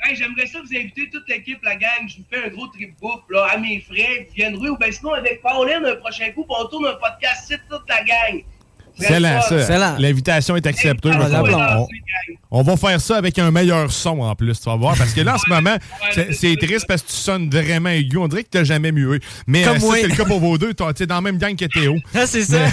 Hey, J'aimerais ça vous inviter toute l'équipe, la gang. Je vous fais un gros trip bouffe là, à mes frais. Vous viendrez ou bien sinon avec Pauline un prochain coup, on tourne un podcast c'est toute la gang. Excellent, ça. Excellent. L'invitation est acceptée. Ah, On va- on, faire ça avec un meilleur son en plus, tu vas voir. Parce que là, en ce moment, c'est c'est triste parce que tu sonnes vraiment aigu. On dirait que tu jamais mué. Mais Comme euh, c'est le cas pour vos deux. Tu es dans la même gang que Théo. Ah, c'est ça.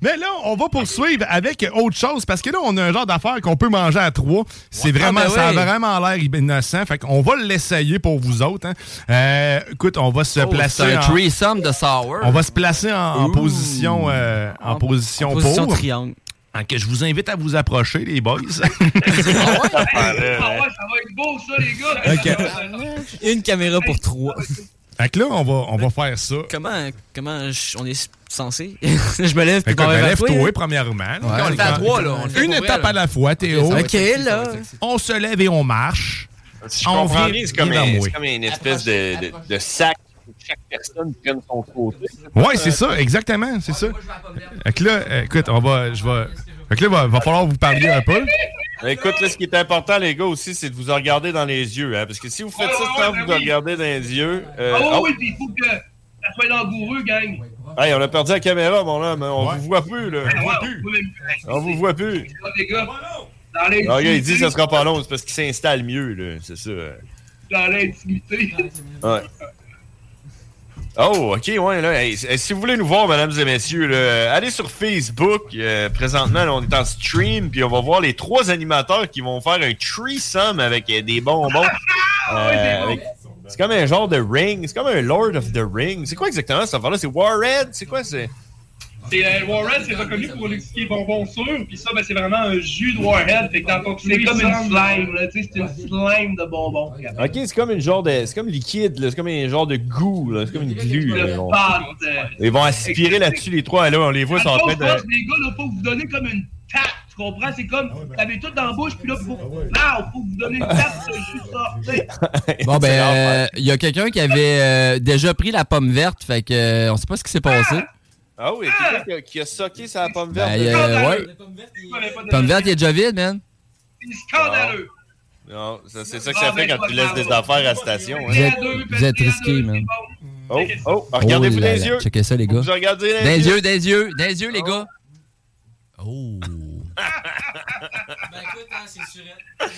Mais là, on va poursuivre avec autre chose parce que là, on a un genre d'affaire qu'on peut manger à trois. C'est vraiment, Ah, ben ça a vraiment l'air innocent. Fait qu'on va l'essayer pour vous autres. hein. Euh, écoute, on va se Oh, placer. c'est un en- threesome de sour. On va se placer en, en Ouh. Position, euh, en, position, en position pour. triangle. Que je vous invite à vous approcher, les boys. Ah ouais, ça va être beau ça, les gars. Une caméra pour trois. Fait que là, on va, on va faire ça. Comment, comment je- on est censé? je me lève Fait puis ben, lève-toi, hein? premièrement. là. on le fait à trois, là. On le Une vrai, étape là. à la fois, Théo. Ok, va là. On se lève et on marche. Si je On comprends vient- bien, c'est comme, comme une espèce de, de, de sac chaque personne prenne son côté. Ouais, c'est ça, exactement, c'est ça. Fait que là, écoute, on va, je vais. Fait que là, va, va falloir vous parler un peu. Écoute, là, ce qui est important, les gars, aussi, c'est de vous regarder dans les yeux. Hein, parce que si vous faites ça sans vous regarder dans les yeux. euh, Ah oui, oh, oui, puis il faut que ça soit langoureux, gang. hey, on a perdu la caméra, mon homme. On vous voit plus, là. Ah ouais, vous même- On vous voit plus. Les gars, dans Le gars, il dit que ça sera pas long, c'est parce qu'il s'installe mieux, là. C'est ça. dans l'intimité. Ouais. Oh, ok, ouais, là. hey, si vous voulez nous voir, mesdames et messieurs, là, allez sur Facebook. euh, présentement, là, on est en stream, puis on va voir les trois animateurs qui vont faire un threesome avec euh, des bonbons. Euh, avec- C'est comme un genre de ring. C'est comme un Lord of the Ring. C'est quoi exactement cette affaire-là? C'est Warhead? C'est quoi? C'est? C'est euh, Warhead, c'est reconnu pour l'expliquer bonbon sûr, puis ça, ben, c'est vraiment un jus de Warhead. Fait que dans ton C'est comme une slime, là, tu sais, c'est une slime de bonbons. Ok, c'est comme une genre de. C'est comme liquide, là. C'est comme un genre de goût, là. C'est comme une glu, là. Ils Le vont- pâte. euh, Ils vont aspirer là-dessus, les trois. Là, on les voit, ils sont en train de. Les gars, là, faut que vous donnez comme une tape. Tu comprends? C'est comme, t'avais tout dans la bouche, puis là, faut, là, faut que vous donnez une tape, ça, juste sortir. Bon, ben, euh, il y a quelqu'un qui avait euh, déjà pris la pomme verte, fait que euh, on sait pas ce qui s'est passé. Ah oui, quelqu'un qui a, qui a socké sa pomme verte? Ben, euh, ouais. Pomme verte, il est déjà vide, man. C'est scandaleux. Non, ça- c'est ça que ça fait quand tu laisses des affaires à la station. Vous Hein. êtes, vous êtes risqués, man. Oh, oh, regardez-vous Oh les yeux. Checkez ça, les gars. Vous regardez Dans les yeux, les yeux, les yeux, les gars. Oh.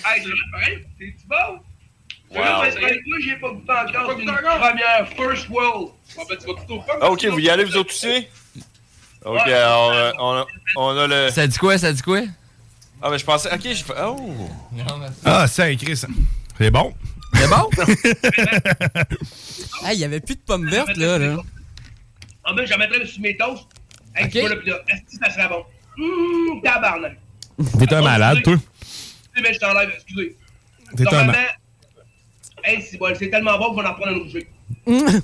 Hey, c'est pareil, c'est-tu bon? Wow. Là, parce que moi, j'ai pas goûté encore. C'est une première, first world. Ben, tu vas. Ah, ok, vous y allez vous autres aussi? Ok, alors, euh, on, a, on a le. Ça dit quoi, ça dit quoi? Ah, ben je pensais. Ok, je fais. Oh! Ah, ça écrit ça. C'est bon. C'est bon? Ah, il y avait plus de pommes vertes, là. là. Ah, ben, j'en mettrais sur mes toasts. Hey, Ok. tu vois, là, puis là, est-ce que ça serait bon? Hum, tabarnak. T'es un malade, toi. Tu sais, mais je t'enlève, excusez. T'es un Normalement, malade. hey, c'est bon, c'est tellement bon qu'on en prend un autre jeu.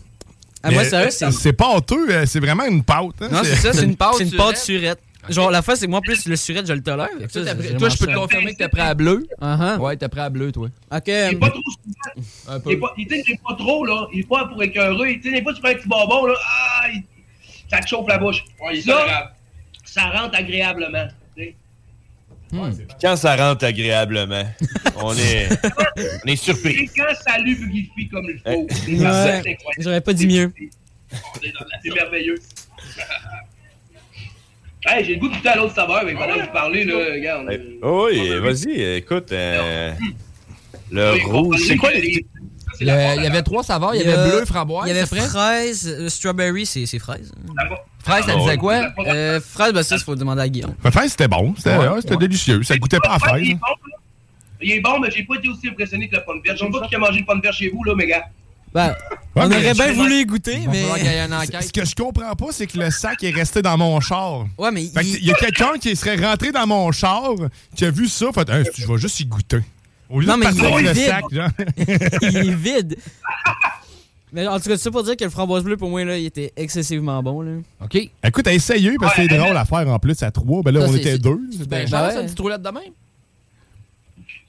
Ah, moi, sérieux, euh, c'est. C'est pâteux, euh, c'est vraiment une pâte. hein. Non, c'est ça, c'est une pâte. C'est une pâte surette. Genre, la fois, c'est que moi, plus le surette, je le tolère. Toi, ça, je peux te confirmer que t'as pris à bleu. Uh-huh. Ouais, t'as pris à bleu, toi. Ok. Il est pas trop souvent. Un peu. Il est pas, il, il est pas trop, là. Il est pas pour écœurer. Tu sais, des fois, tu prends un petit bonbon, là. Ah, il- ça te chauffe la bouche. Ouais, il ça, ça rentre agréablement. Puis Quand ça rentre agréablement, on est, on est surpris. Et quand ça lubrifie comme il faut. c'est Ouais. J'aurais pas dit mieux. C'est merveilleux. hey, j'ai le goût de goûter à l'autre saveur, mais pendant que vous parlez, là, regarde. Oh oui, vas-y, écoute. euh, le rouge, c'est quoi les. Le- il y avait trois saveurs. Il y avait bleu, framboise. Il y avait fraise, euh, strawberry, c'est fraise. Fraise, ça disait quoi? Euh, fraise, ben ça, il faut demander à Guillaume. La fraise, c'était bon. C'était Ouais. ouais, c'était délicieux. Ça goûtait pas à fraise. Il est bon, là. Il est bon, mais j'ai pas été aussi impressionné que la pomme verte. Je sais pas qui a mangé une pomme verte chez vous, là, mes gars. Ben, Ouais, on aurait bien voulu y goûter, mais. y. Ce que je comprends pas, c'est que le sac est resté dans mon char. Ouais, mais. Fait que il y a quelqu'un qui serait rentré dans mon char, qui a vu ça, fait Hey, je vais juste y goûter. Au lieu Non, de mais il est le vide. sac, genre. il est vide. Mais en tout cas, c'est ça pour dire que le framboise bleu, pour moi, là, il était excessivement bon. Là. OK. Écoute, essayez, parce que c'est drôle à faire en plus à trois. Ben là, Ça, on était deux. Ben ouais. ça, une petite roulette de même?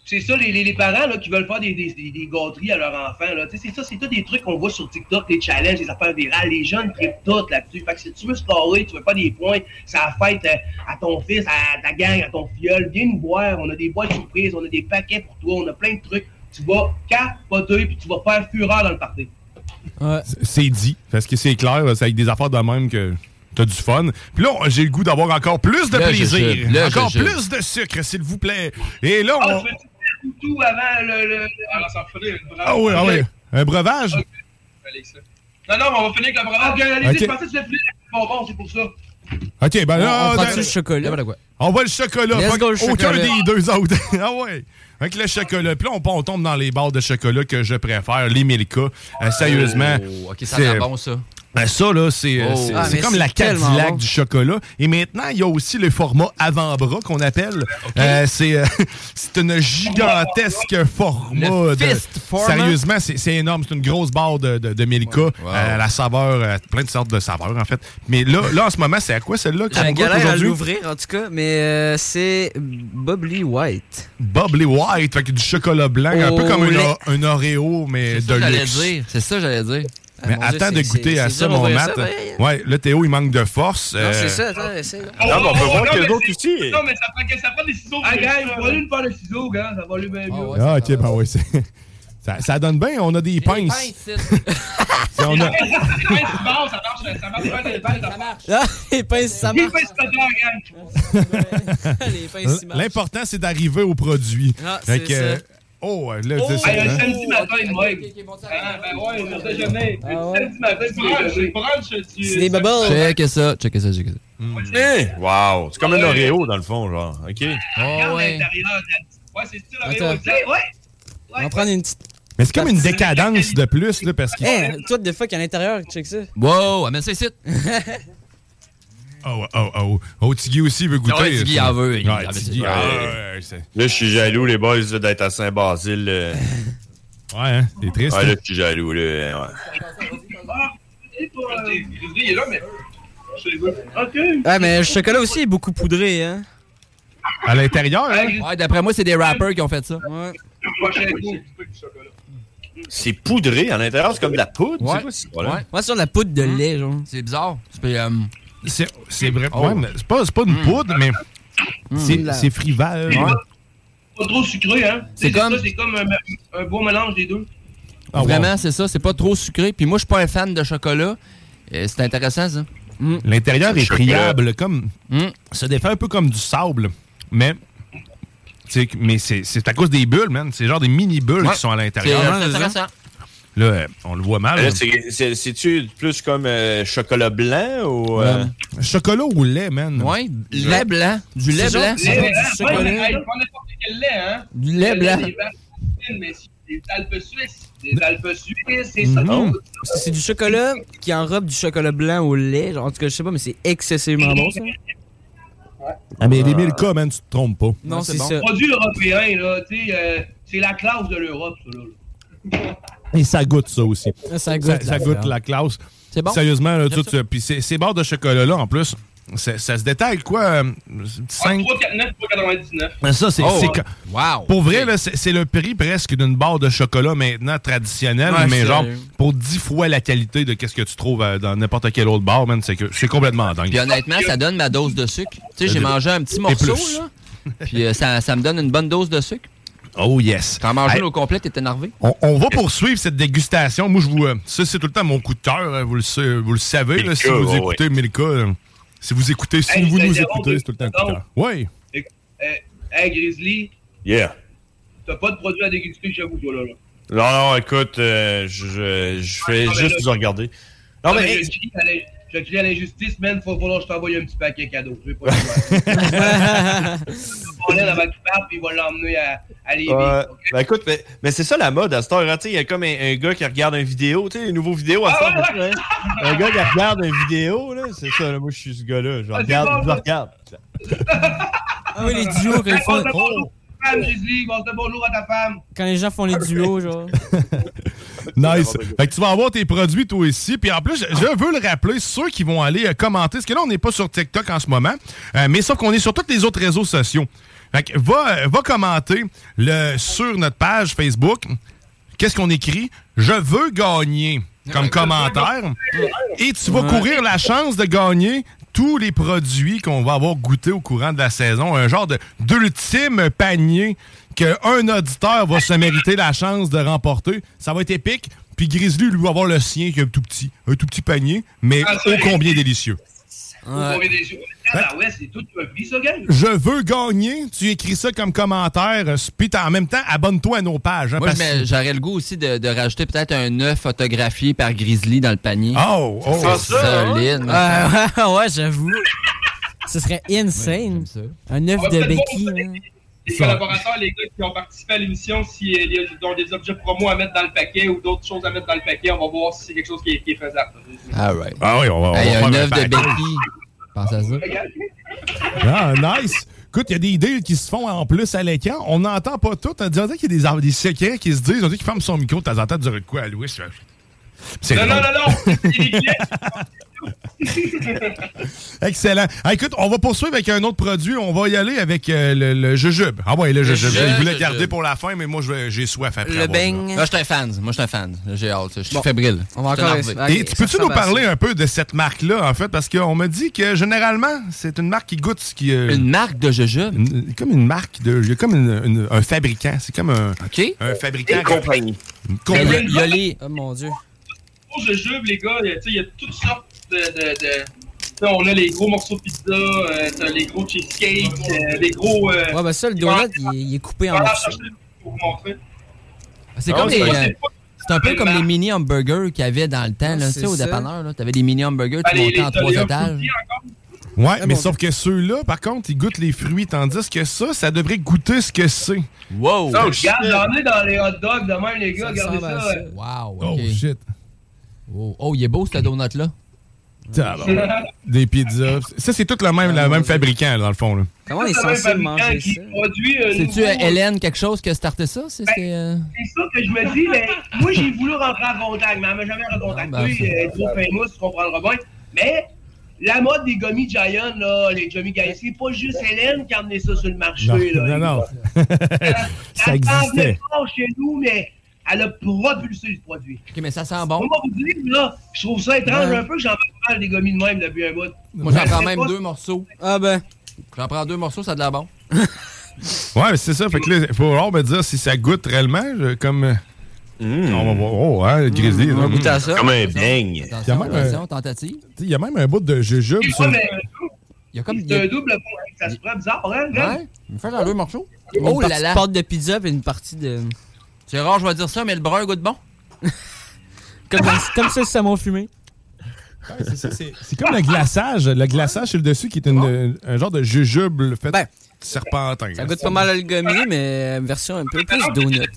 C'est ça, les, les, les parents là, qui veulent faire des, des, des, des gâteries à leurs enfants. C'est ça, c'est tout des trucs qu'on voit sur TikTok, les challenges, les affaires virales. Les jeunes trippent tout là-dessus. Fait que si tu veux scorer, tu veux pas des points, ça la fête euh, à ton fils, à ta gang, à ton filleul, viens nous voir. On a des boîtes surprises, on a des paquets pour toi, on a plein de trucs. Tu vas capoter puis tu vas faire fureur dans le party. C'est- C'est dit. Parce que c'est clair, c'est avec des affaires de même que t'as du fun. Puis là, j'ai le goût d'avoir encore plus de Là, plaisir. encore plus de sucre, s'il vous plaît. Et là, Ah, on... tout avant le. le... Alors, ça une Ah oui, ah oui. Un breuvage? Allez, ça. Non, non, on va finir avec le breuvage. Ok, allez-y, Ok. je pensais que tu voulais finir avec le bonbon, c'est pour ça. OK, ben là... on, on prend le chocolat? On va le chocolat. Let's Fait go, le que Aucun chocolat. des deux autres. ah ouais. Avec le chocolat. Puis là, on, on tombe dans les barres de chocolat que je préfère, les Milka. Euh, sérieusement. Oh, OK, ça c'est- a bon, ça. Ben ça, là, c'est euh, Oh. c'est- Ah, comme la Cadillac du chocolat. Et maintenant, il y a aussi le format avant-bras qu'on appelle. Euh, c'est euh, c'est une gigantesque format. Le de- fist format. Sérieusement, c'est énorme. C'est une grosse barre de, de, de Milka. Euh, la saveur, euh, plein de sortes de saveurs, en fait. Mais là, là en ce moment, c'est à quoi celle-là qu'on galère à l'ouvrir, en tout cas, mais euh, c'est Bubbly White. Bubbly White, fait que du chocolat blanc, un peu comme un, un Oreo, mais de luxe. C'est ça j'allais dire. Mais Ah, mon Dieu, attends de goûter à ça, mon Matt. ça, ouais. Ouais, là, Théo, il manque de force. Non, euh, c'est ça, attends, essaye. Non, mais on peut voir non, que les autres c'est- aussi. Non, mais ça prend, ça prend des ciseaux. Ah, gars, il va lui faire le ciseau, gars. Ça va lui bien mieux. Ah, ok, ben oui, c'est- ça, ça donne bien. On a des pinces. C'est- on a- Les pinces, bon, ça marche, ça marche bien, les pinces, ça marche. Ah, les pinces, ça marche. les pinces, ça marche. L'important, c'est d'arriver au produit. Ah, c'est euh, ça. Oh, là, Oh, c'est ça. hey, un hein? samedi matin de même. Ah, ben ouais, le déjeuner. Ah Le ouais. Samedi matin, tu brunch, C'est des bubbles. Check ça, check ça, check ça. Hein? Wow, c'est comme un Oreo dans le fond, genre. OK. Oh, Regarde ouais. l'intérieur. Ouais, c'est style. Oreo. Tu sais, Ouais. On va prendre une petite. Mais c'est comme une décadence de plus, là, parce que. Hey, toi, des fois, qu'à l'intérieur, check ça. Wow, amène ça ici. Oh, oh, oh. Oh, Tiggy aussi veut goûter. Ouais, Tiggy en veut, il- Ouais, veut, Tiggy, ah, Là, je suis jaloux, les boys, d'être à Saint-Basile. Ouais, hein, c'est triste. Ouais, hein. là, je suis jaloux, là. Ouais. Grisby, il est là, mais. Ah, le chocolat aussi est beaucoup poudré, hein. À l'intérieur, hein? Ouais, d'après moi, c'est des rappers qui ont fait ça. Ouais. C'est poudré à l'intérieur, c'est comme de la poudre. Ouais. C'est? Ouais. Moi, c'est de la poudre de lait, genre. C'est bizarre. C'est euh, C'est c'est vrai. Oh. Ouais, mais c'est pas, c'est pas une poudre, mais c'est La- c'est frival. Ouais. Pas trop sucré, hein. C'est comme- ça, C'est comme un, un beau mélange des deux. Ah, wow. Vraiment, c'est ça. C'est pas trop sucré. Puis moi, je suis pas un fan de chocolat. Euh, C'est intéressant, ça. L'intérieur est friable, comme. Mm. Ça défait un peu comme du sable, mais. c'est- Mais c'est c'est à cause des bulles, man. C'est genre des mini-bulles Ouais. qui sont à l'intérieur. c'est intéressant. Là, euh, on le voit mal. Là, c'est- c'est- C'est-tu plus comme euh, chocolat blanc ou. euh, Chocolat ou lait, man? Ouais, lait blanc. Du lait C'est blanc. Lait, du hein, chocolat. ouais, Hey, pas n'importe quel lait, hein. Du lait blanc. Des Valentines, mais c'est des Alpes suisses. Des Alpes suisses, c'est ça. C'est c'est du chocolat qui enrobe du chocolat blanc au lait. Genre, en tout cas, je sais pas, mais c'est excessivement bon, ça. Ah, mais les Milka, man, tu te trompes pas. Non, c'est c'est bon. ça. Produit européen, là, tu sais, euh, c'est la classe de l'Europe, ça, là. Et ça goûte ça aussi. Ça goûte. Ça, ça la goûte la classe. C'est bon? Sérieusement, là, tout, ça. Puis ces, ces barres de chocolat-là, en plus, ça, ça se détaille quoi? euh, 5... 3,49, 3,99. Mais ça, c'est. Oh, Wow. Pour vrai, là, c'est le prix presque d'une barre de chocolat maintenant traditionnelle, Ouais, mais genre pour 10 fois la qualité de qu'est-ce que tu trouves euh, dans n'importe quelle autre bar, man, c'est complètement dingue. Puis honnêtement, ça donne ma dose de sucre. Tu sais, j'ai mangé un petit et morceau, plus. là. Puis euh, ça, ça me donne une bonne dose de sucre. Oh yes. Quand manger Hey, au complet, t'es énervé? on, on va poursuivre cette dégustation. Moi, je vous. euh, ça, c'est tout le temps mon coup de cœur. hein, Vous le, vous le savez, là, Milka, si vous ouais, écoutez Milka. euh, si vous écoutez, si Hey, vous nous écoutez, c'est tout le temps un coup de cœur. Oui. Hey, Grizzly, Yeah. t'as pas de produit à déguster chez vous, toi, là. là? Non, non, écoute, euh, je, je, je fais Ah, mais juste là- vous regarder. Non, Non, mais, je crie à l'injustice, man. Faut falloir que je t'envoie un petit paquet cadeau. Je vais pas le faire. Avant qu'il parte, puis il va l'emmener à, à Lévis. Ben écoute, mais, mais c'est ça la mode à cette heure. hein, Il y a comme un, un gars qui regarde une vidéo, tu sais, une nouvelle vidéo à Ah, cette heure. hein. Un gars qui regarde une vidéo, là, c'est ça, là, moi je suis ce gars-là. Je Ah, regarde, bon, je regarde. Ah oui, les duos, quand ils font. Femme, bon, bonjour à ta femme. Quand les gens font les duos, genre. Nice. Fait que tu vas avoir tes produits toi aussi. Puis en plus, je, je veux le rappeler, ceux qui vont aller euh, commenter, parce que là, on n'est pas sur TikTok en ce moment, euh, mais sauf qu'on est sur tous les autres réseaux sociaux. Fait que va, euh, va commenter le, sur notre page Facebook. Qu'est-ce qu'on écrit? Je veux gagner comme commentaire. Et tu vas courir la chance de gagner tous les produits qu'on va avoir goûté au courant de la saison. Un genre de d'ultime panier qu'un auditeur va se mériter la chance de remporter. Ça va être épique. Puis Grizzly, lui, va avoir le sien qui est un tout petit. Un tout petit panier, mais Ah, ô combien délicieux. Ah, ouais. Je veux gagner. Tu écris ça comme commentaire. Puis en même temps, abonne-toi à nos pages. hein, Moi, j'aurais le goût aussi de, de rajouter peut-être un œuf photographié par Grizzly dans le panier. Oh, oh. C'est Ah, ça, solide. Ouais, ouais, ouais, j'avoue. Ce serait insane. Un œuf de Becky. Les collaborateurs, les gars qui ont participé à l'émission, s'ils ont des objets promo à mettre dans le paquet ou d'autres choses à mettre dans le paquet, on va voir si c'est quelque chose qui est, qui est faisable. All right. Ah oui, on va, on Hey, va un faire œuf de. Becky. Pense à ça. Ah, nice. Écoute, il y a des idées qui se font en plus à l'écran. On n'entend pas tout. On dirait qu'il y a des, des secrets qui se disent. On dit qu'il ferme son micro de temps en temps. dire quoi à Louis? Non, non, drôle. non, non! Excellent. Ah, écoute, on va poursuivre avec un autre produit. On va y aller avec euh, le, le jujube. Ah ouais, le jujube. Je voulais jujube. garder pour la fin, mais moi, j'ai soif après. Le bang. Moi, je suis un fan. Moi, je suis un fan. J'ai hâte. Je suis Bon. fébrile. On va encore essayer. Et peux-tu nous parler un peu de cette marque-là, en fait? Parce qu'on m'a dit que généralement, c'est une marque qui goûte ce qui. euh, Une marque de jujube? une- comme une marque de. Il y a comme une- une- un fabricant. C'est comme un, OK. un fabricant. Une compagnie. Une compagnie. Il y a les... Oh mon dieu. Pour jujube, les gars, il y a toutes sortes de. de, de- tu sais, on a les gros morceaux de pizza, euh, t'as les gros cheesecakes, euh, les gros. euh, Ouais, ben ça, le donut, il, est- il est coupé en voilà, morceaux. cherchez pour vous montrer. C'est Ah, comme pas- euh, C'est un peu comme les mini hamburgers qu'il y avait dans le temps, là, tu sais, au dépanneur. là. T'avais des mini hamburgers Ah, qui les- montaient en trois étages. Ouais, Ah, mais sauf que ceux-là, par contre, ils goûtent les fruits, tandis que ça, ça devrait goûter ce que c'est. Wow! Oh, Regarde, j'en ai dans les hot dogs de même, les gars. Regardez ça. Wow, Oh shit. Oh, oh, il est beau, ce donut-là. Des pizzas. Ça, c'est tout le même, le même fabricant, là, dans le fond. Là. Comment on est censé manger ça? un C'est-tu nouveau- euh, Hélène quelque chose qui a starté ça? C'est Ben, c'est, euh, ça que je me dis, mais moi j'ai voulu rentrer en contact, mais elle m'a jamais recontacté, Ah, ben, c'est- euh, trop famous, tu comprendras bien. Mais la mode des gummies Giant, là, les gummies Giant, c'est pas juste Hélène qui a amené ça sur le marché. Non, là, non, non. ça Elle existait. fort chez nous, mais elle a propulsé ce produit. OK, mais ça sent bon. On va vous dire, là, je trouve ça étrange Ouais. un peu que j'en parle mal des gummies de même depuis un bout. Moi, j'en Je prends même pas deux morceaux. Ah ben. J'en prends deux morceaux, ça a de la bon. Ouais, c'est ça. Fait que là, il faut voir me dire si ça goûte réellement. je- comme. euh, Mm. On va voir. Oh, hein, Grizzly. On va là. goûter à ça. Comme un beigne. Il y a Attention, même un- attention, tentative. Il y a même un bout de jujube. Mais Il y a comme... il y c'est a- un double point, ça se prend bizarre, hein, gars? Ouais, il me fait dans deux morceaux. Une Oh là partie là. de pâte de pizza puis une partie de. C'est rare, je vais dire ça, mais le brun goûte bon. Comme, comme ça, le saumon fumé. Ouais, c'est ça, c'est- C'est comme le glaçage. Le glaçage sur le dessus qui est une- un genre de jujube fait Ben, serpentin. Ça goûte pas mal à le gommier, mais une version un peu plus donut.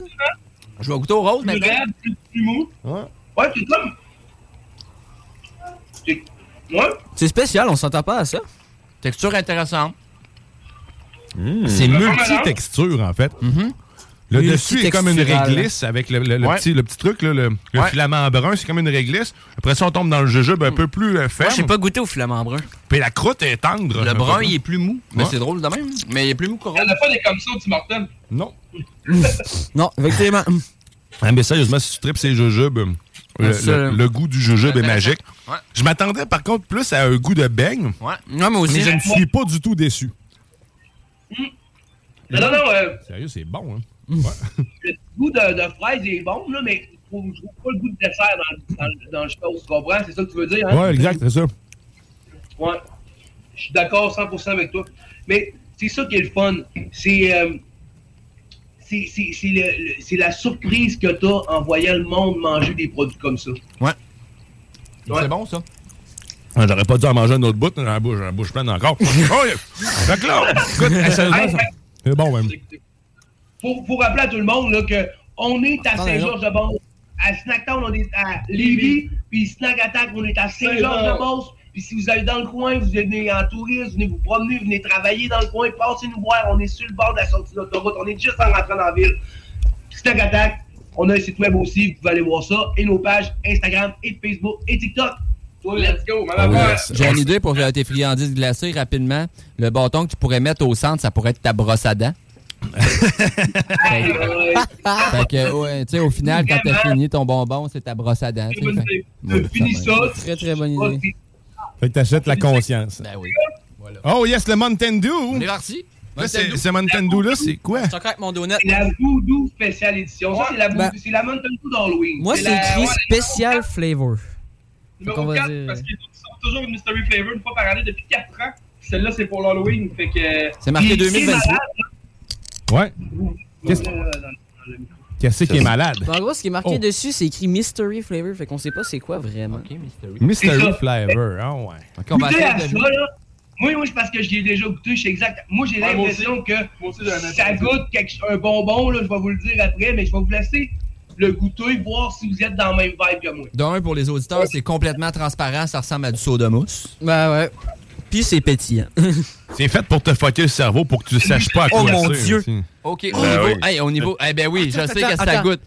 Je vais goûter au rose Plus maintenant. raide, plus, plus mou. Ouais. Ouais, c'est comme. C'est. Ouais. C'est spécial, on s'entend pas à ça. Texture intéressante. C'est multi-texture, en fait. Mhm. Le dessus est comme une Multitextural. réglisse avec le, le- le Ouais. petit, le petit truc, là, le, le Ouais. filament brun, c'est comme une réglisse. Après ça, on tombe dans le jujube un peu plus euh, ferme. Moi, j'ai pas goûté au flamant brun. Puis la croûte est tendre. Le brun, il est plus mou. Mais c'est drôle de même. Mais il est plus mou qu'au Il n'y en a pas des comme ça au Tim. Non. non, effectivement. Ah, mais sérieusement, si tu tripes ces jujubes, euh, le, Ça, le- le goût du jujube est magique. Ouais. Je m'attendais par contre plus à un goût de beigne. Ouais. Non, mais aussi. Mais je ne suis pas du tout déçu. Non, non, non. euh, Sérieux, c'est bon, hein? Le goût de, de fraise est bon, là, mais je trouve, je trouve pas le goût de dessert dans, dans, dans le chose, tu comprends? C'est ça que tu veux dire, hein? Ouais, exact, c'est ça. Ouais. Je suis d'accord 100% avec toi. Mais c'est ça qui est le fun. C'est euh, c'est- la surprise que tu as en voyant le monde manger des produits comme ça. Ouais. C'est bon, ça. J'aurais pas dû en manger un autre bout, j'ai la bouche, bouche pleine encore. oh. Fait que là, écoute, hey, sérieusement, ça- c'est bon même. Faut, faut rappeler à tout le monde là, que on est à Saint-Georges-de-Beauce. À Snacktown, on est à Lévis. Puis Snack Attack, on est à Saint-Georges-de-Beauce. Puis si vous allez dans le coin, vous venez en tourisme, vous venez vous promener, vous venez travailler dans le coin, passez nous voir. On est sur le bord de la sortie de l'autoroute. On est juste en rentrant dans la ville. Snack Attack, on a un site web aussi, vous pouvez aller voir ça. Et nos pages Instagram et Facebook et TikTok. Let's go, Ah. J'ai une idée pour euh, tes friandises glacées rapidement. Le bâton que tu pourrais mettre au centre, ça pourrait être ta brosse à dents. Fait que, ouais, tu sais, au final, quand t'as fini ton bonbon, c'est ta brosse à dents. Fait- Ouais, Finis ça. Très, très bonne idée. Fait que t'achètes la conscience. Ben oui. Oh yes, le Mountain Dew. On est parti. Là, c'est- Ce Mountain Dew là, c'est quoi? Je avec mon donut. C'est la Voodoo spéciale édition. Ça, c'est la, Ben- c'est la Mountain Dew d'Halloween. Moi, c'est écrit ouais, spécial flavor. Numéro Fait qu'on va 4, dire- parce qu'ils sortent toujours une Mystery Flavor une fois par année depuis 4 ans. Puis Celle-là, c'est pour l'Halloween. Fait que. C'est marqué Puis, 2023. Ouais. Qu'est-ce qu'est-ce qui est malade? En gros, ce qui est marqué Oh. dessus, c'est écrit mystery flavor. Fait qu'on sait pas c'est quoi vraiment. Mystery ça. Flavor, ah ouais. Goûtez à ça, là. Moi, moi, c'est parce que j'y ai déjà goûté, je sais exact. Moi, j'ai Ouais, l'impression que aussi, ça goûte quelque un bonbon, là, je vais vous le dire après, mais je vais vous laisser le goûter, voir si vous êtes dans la même vibe que moi. D'un, pour les auditeurs, c'est complètement transparent. Ça ressemble à du soda mousse. Ben ouais. Puis c'est pétillant. C'est fait pour te fucker le cerveau pour que tu saches pas à quoi Oh mon Dieu. aussi. OK, au Ben niveau. oui. Hey, au niveau. Eh ben oui, je sais attends, que ça goûte.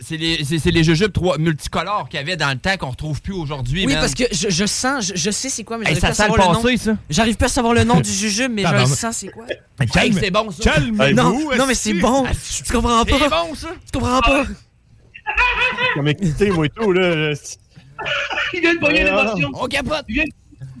C'est- les, les jujubes trois multicolores qu'il y avait dans le temps qu'on retrouve plus aujourd'hui. Oui, man. parce que je, je sens, je, je sais c'est quoi, mais Hey, j'arrive ça pas à savoir le nom. J'arrive pas à savoir le nom du jujube, mais je sens c'est quoi? Hey, c'est bon, ça. Calme-vous, Non, non, mais c'est bon. Tu comprends pas. C'est bon, ça. Tu comprends pas. Comme excité, moi et tout, là. Il vient de Ouais, l'émotion. On capote.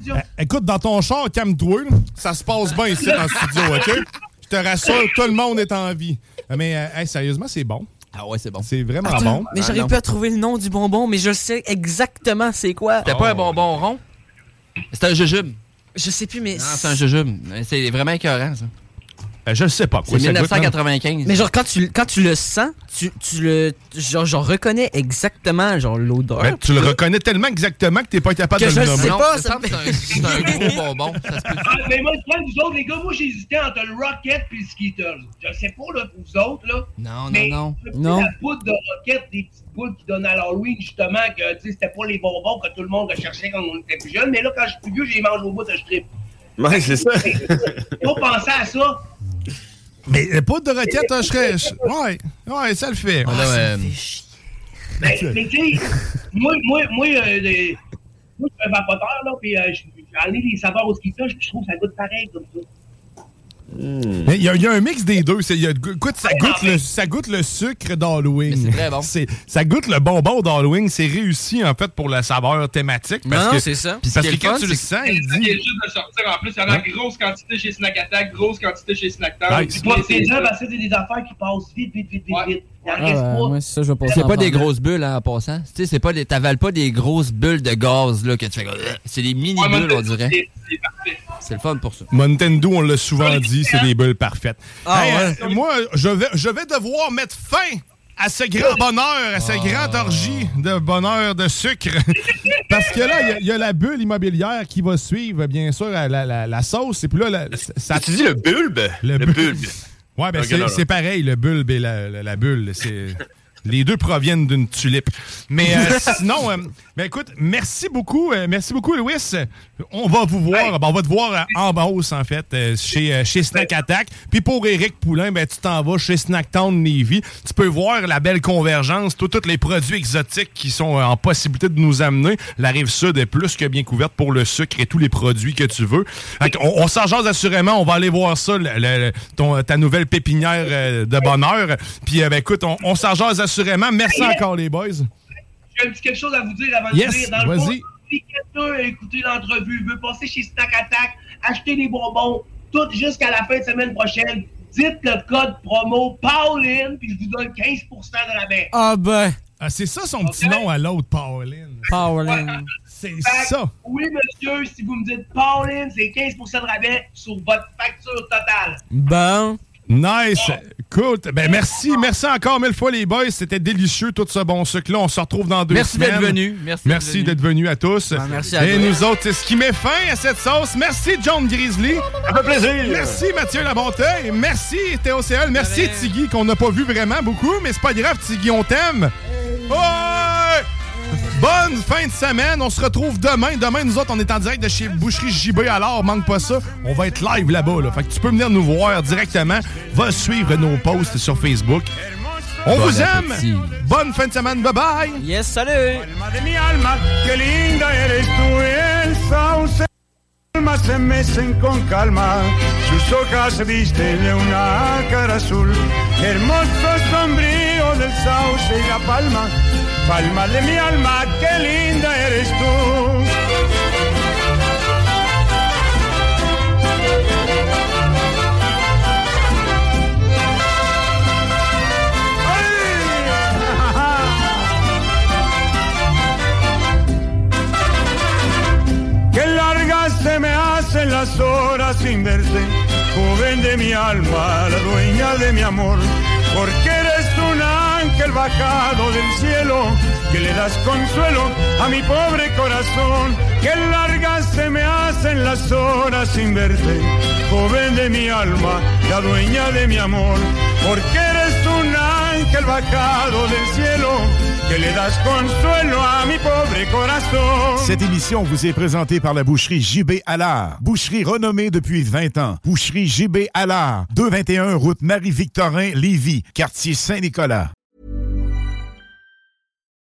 Eh, Écoute, dans ton char, calme-toi. Ça se passe bien ici dans le studio, OK? Je te rassure, tout le monde est en vie. Mais euh, hey, sérieusement, c'est bon. Ah ouais, c'est bon. C'est vraiment Attends, bon. Mais Ah, j'arrive pas à trouver le nom du bonbon, mais je sais exactement c'est quoi. C'était pas un bonbon rond? C'est un jujube. Je sais plus, mais. Non, c'est un jujube. C'est vraiment écœurant, ça. Euh, je sais pas quoi C'est ça goûte, non? 1995. Mais genre, quand tu, quand tu le sens, tu, tu le. Genre, j'en reconnais exactement, genre, l'odeur. Ben, tu le reconnais tellement exactement que t'es pas capable Que de je le nommer. sais pas, ça c'est un, gros bonbon. Ça se peut. Ah, mais moi, problème, vous autres, les gars, moi, j'hésitais entre le Rocket et le Skittles. Je sais pas, là, pour vous autres, là. Non, mais non, non. La poudre de Rocket, des petites boules qui donnent à l'Halloween, justement, que, tu sais, c'était pas les bonbons que tout le monde recherchait quand on était plus jeune. Mais là, quand je suis plus vieux, j'ai mange au bout de je tripe. Ouais, c'est ça. On pensait à ça. Mais euh, pas de requête, hein, je serais. Ouais, ouais, ça le fait. Ah, euh, Mais, mais tu sais, moi, moi, moi, euh, les- moi, je suis un vapoteur, là, puis euh, je- j'en ai des saveurs au puis je trouve que ça goûte pareil, comme ça. Mais Il y, a- il y a un mix des deux. Il y a- écoute, ça goûte, le, ça goûte le sucre d'Halloween. Bon. Ça goûte le bonbon d'Halloween. C'est réussi, en fait, pour la saveur thématique. Parce Non, que, c'est ça. Parce que est quand fun, tu le sens, il Ça vient dit. juste de sortir en plus. Il y en a Hein? grosse quantité chez Snack Attack, grosse quantité chez Snacktown. Nice. Puis Moi, c'est- parce que c'est des affaires qui passent vite, vite, vite, vite, Ouais. vite. Il en Ah, reste ouais, pas. c'est en pas des grosses bulles hein, en passant. Tu sais, c'est pas des. T'avales pas des grosses bulles de gaz là que tu fais. euh, C'est des mini Ouais, bulles, on dirait. C'est parfait. C'est le fun pour ça. Nintendo, on l'a souvent dit, c'est des bulles parfaites. Ah, Hey, ouais. euh, moi, je vais, je vais devoir mettre fin à ce grand bonheur, à ce grand orgie de bonheur de sucre. Parce que là, il y a- il y, a la bulle immobilière qui va suivre, bien sûr, la, la- la sauce. Et puis là, la- ça, Tu dis le bulbe? Le Le, bulbe. bulbe. Ouais, ben c'est pareil, le bulbe et la, la- la bulle. C'est Les deux proviennent d'une tulipe. Mais euh, sinon, euh, ben écoute, merci beaucoup. euh, merci beaucoup, Louis. On va vous voir. ben, on va te voir euh, en Beauce, en fait, chez, chez Snack Attack. Puis pour Éric Poulain, ben, tu t'en vas chez Snacktown Navy. Tu peux voir la belle convergence, tous les produits exotiques qui sont en possibilité de nous amener. La rive sud est plus que bien couverte pour le sucre et tous les produits que tu veux. Qu'on- on s'en jase assurément. On va aller voir ça, le- le- ton- ta nouvelle pépinière de bonheur. Puis, ben, écoute, on, on s'en jase assurément. Merci Yes. encore, les boys. J'ai un petit quelque chose à vous dire avant de Yes, finir. Dans le fond, vas-y. si quelqu'un a écouté l'entrevue, veut passer chez Snack Attack, acheter des bonbons, tout jusqu'à la fin de semaine prochaine, dites le code promo Pauline, puis je vous donne 15% de rabais. Ah ben. Ah, c'est ça son petit nom à l'autre, Pauline. Pauline. C'est ça. Oui, monsieur, si vous me dites Pauline, c'est 15% de rabais sur votre facture totale. Bon. Nice. Cool. Ben, merci. Merci encore mille fois, les boys. C'était délicieux, tout ce bon sucre-là. On se retrouve dans deux Merci semaines. d'être venu. Merci d'être venu. d'être venu à tous. merci à Et toi. nous autres, c'est ce qui met fin à cette sauce. Merci, John Grizzly. Ça fait plaisir. Merci, Mathieu Labontaine. Merci, Théo CL. Merci, Tiggy, qu'on n'a pas vu vraiment beaucoup, mais c'est pas grave, Tiggy, on t'aime. Bonne fin de semaine. On se retrouve demain. Demain, nous autres, on est en direct de chez Boucherie JB. Alors, manque pas ça. On va être live là-bas. Là. Fait que tu peux venir nous voir directement. Va suivre nos posts sur Facebook. On Bon vous aime. Bonne fin de semaine. Bye bye. Yes, salut. Se mecen con calma, sus hojas se visten de una cara azul. Hermoso sombrío del sauce y la palma, palma de mi alma, qué linda eres tú. Qué largas se me hacen las horas sin verte, joven de mi alma, la dueña de mi amor, porque eres Cette émission vous est présentée par la boucherie JB Allard. Boucherie renommée depuis 20 ans. Boucherie JB Allard. 221 route Marie-Victorin, Lévis, quartier Saint-Nicolas.